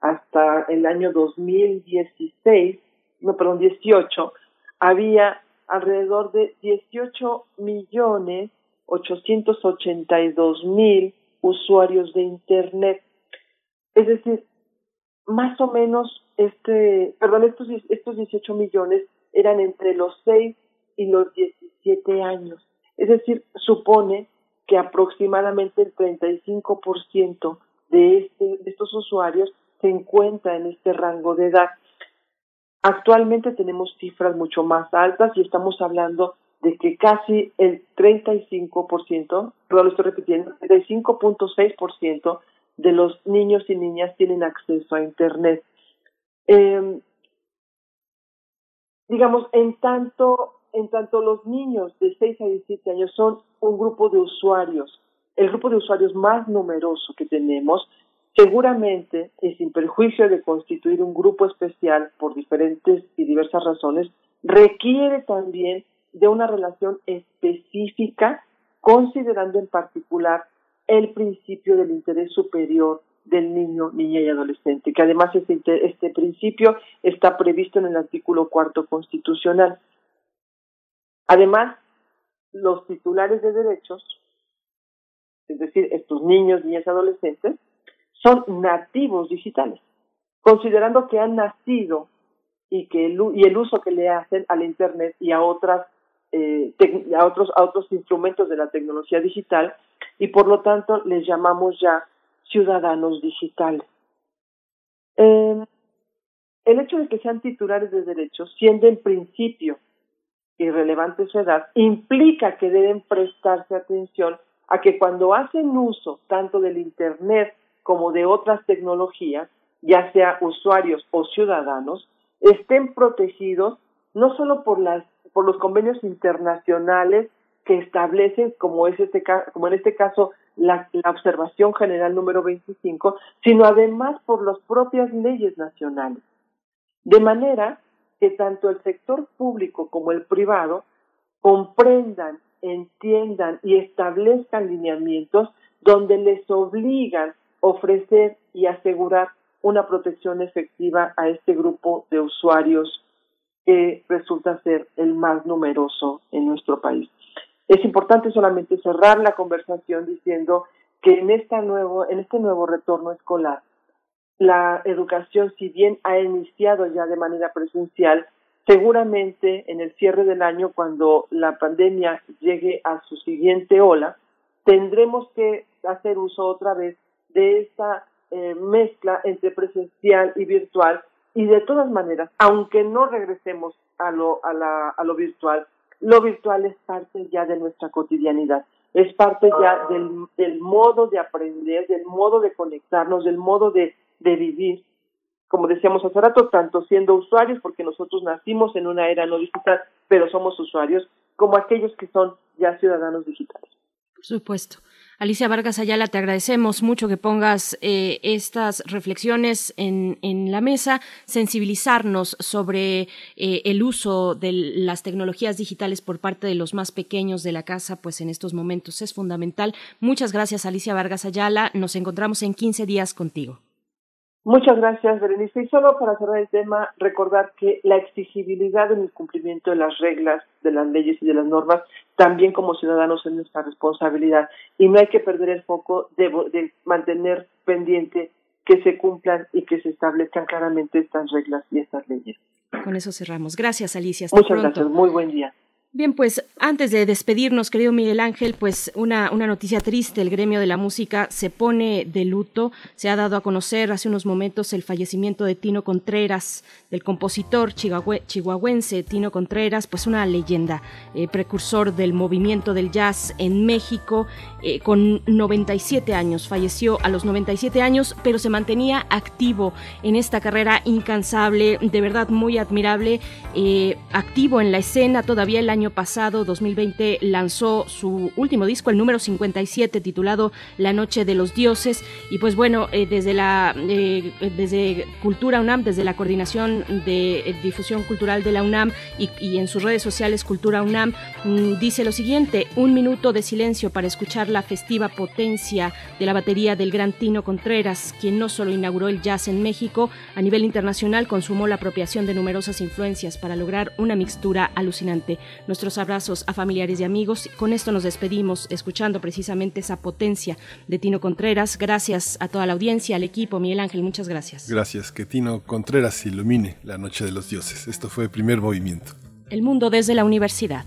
S35: hasta el año 2016, no, perdón, 18, había alrededor de 18 millones 882 mil usuarios de Internet. Es decir, más o menos, este, perdón, estos, estos 18 millones eran entre los 6 y los 17 años. Es decir, supone que aproximadamente el 35% de, este, de estos usuarios se encuentra en este rango de edad. Actualmente tenemos cifras mucho más altas y estamos hablando de que casi el 35%, pero lo estoy repitiendo, el 35.6% de los niños y niñas tienen acceso a Internet. Eh, digamos, en tanto, en tanto los niños de 6 a 17 años son un grupo de usuarios, el grupo de usuarios más numeroso que tenemos, seguramente, y sin perjuicio de constituir un grupo especial por diferentes y diversas razones, requiere también de una relación específica, considerando en particular el principio del interés superior del niño, niña y adolescente, que además este, este principio está previsto en el artículo cuarto constitucional. Además, los titulares de derechos, es decir, estos niños, niñas adolescentes, son nativos digitales, considerando que han nacido y que el, uso que le hacen al internet y a otras eh, otros a otros instrumentos de la tecnología digital y por lo tanto les llamamos ya ciudadanos digitales. Eh, el hecho de que sean titulares de derechos, siendo en principio irrelevante su edad, implica que deben prestarse atención a que cuando hacen uso tanto del Internet como de otras tecnologías, ya sea usuarios o ciudadanos, estén protegidos no solo por las por los convenios internacionales que establecen como es este como en este caso la, la observación general número 25, sino además por las propias leyes nacionales. De manera que tanto el sector público como el privado comprendan, entiendan y establezcan lineamientos donde les obligan a ofrecer y asegurar una protección efectiva a este grupo de usuarios que resulta ser el más numeroso en nuestro país. Es importante solamente cerrar la conversación diciendo que en, esta nuevo, en este nuevo retorno escolar, la educación, si bien ha iniciado ya de manera presencial, seguramente en el cierre del año, cuando la pandemia llegue a su siguiente ola, tendremos que hacer uso otra vez de esta eh, mezcla entre presencial y virtual. Y de todas maneras, aunque no regresemos a lo, a, la, a lo virtual, lo virtual es parte ya de nuestra cotidianidad, es parte ya del, del modo de aprender, del modo de conectarnos, del modo de, de vivir, como decíamos hace rato, tanto siendo usuarios, porque nosotros nacimos en una era no digital, pero somos usuarios, como aquellos que son ya ciudadanos digitales.
S1: Por supuesto. Alicia Vargas Ayala, te agradecemos mucho que pongas eh, estas reflexiones en, en, la mesa, sensibilizarnos sobre eh, el uso de las tecnologías digitales por parte de los más pequeños de la casa, pues en estos momentos es fundamental. Muchas gracias, Alicia Vargas Ayala. Nos encontramos en 15 días contigo.
S35: Muchas gracias, Berenice. Y solo para cerrar el tema, recordar que la exigibilidad en el cumplimiento de las reglas, de las leyes y de las normas, también como ciudadanos es nuestra responsabilidad. Y no hay que perder el foco de, de mantener pendiente que se cumplan y que se establezcan claramente estas reglas y estas leyes.
S1: Con eso cerramos. Gracias, Alicia.
S35: Hasta Muchas gracias. Muy buen día.
S1: Bien, pues antes de despedirnos, querido Miguel Ángel, pues una, una noticia triste, el gremio de la música se pone de luto, se ha dado a conocer hace unos momentos el fallecimiento de Tino Contreras, del compositor chihuahuense Tino Contreras, pues una leyenda, eh, precursor del movimiento del jazz en México, eh, con 97 años, falleció a los 97 años, pero se mantenía activo en esta carrera incansable, de verdad muy admirable, eh, activo en la escena todavía el año pasado, 2020, lanzó su último disco, el número 57, titulado La Noche de los Dioses. Y pues bueno, eh, desde la eh, desde Cultura UNAM, desde la coordinación de eh, difusión cultural de la UNAM y, y en sus redes sociales Cultura UNAM, mmm, dice lo siguiente: un minuto de silencio para escuchar la festiva potencia de la batería del gran Tino Contreras, quien no solo inauguró el jazz en México, a nivel internacional consumó la apropiación de numerosas influencias para lograr una mixtura alucinante nuestros abrazos a familiares y amigos. Con esto nos despedimos, escuchando precisamente esa potencia de Tino Contreras. Gracias a toda la audiencia, al equipo. Miguel Ángel, muchas gracias.
S2: Gracias. Que Tino Contreras ilumine la noche de los dioses. Esto fue el primer movimiento.
S1: El mundo desde la universidad.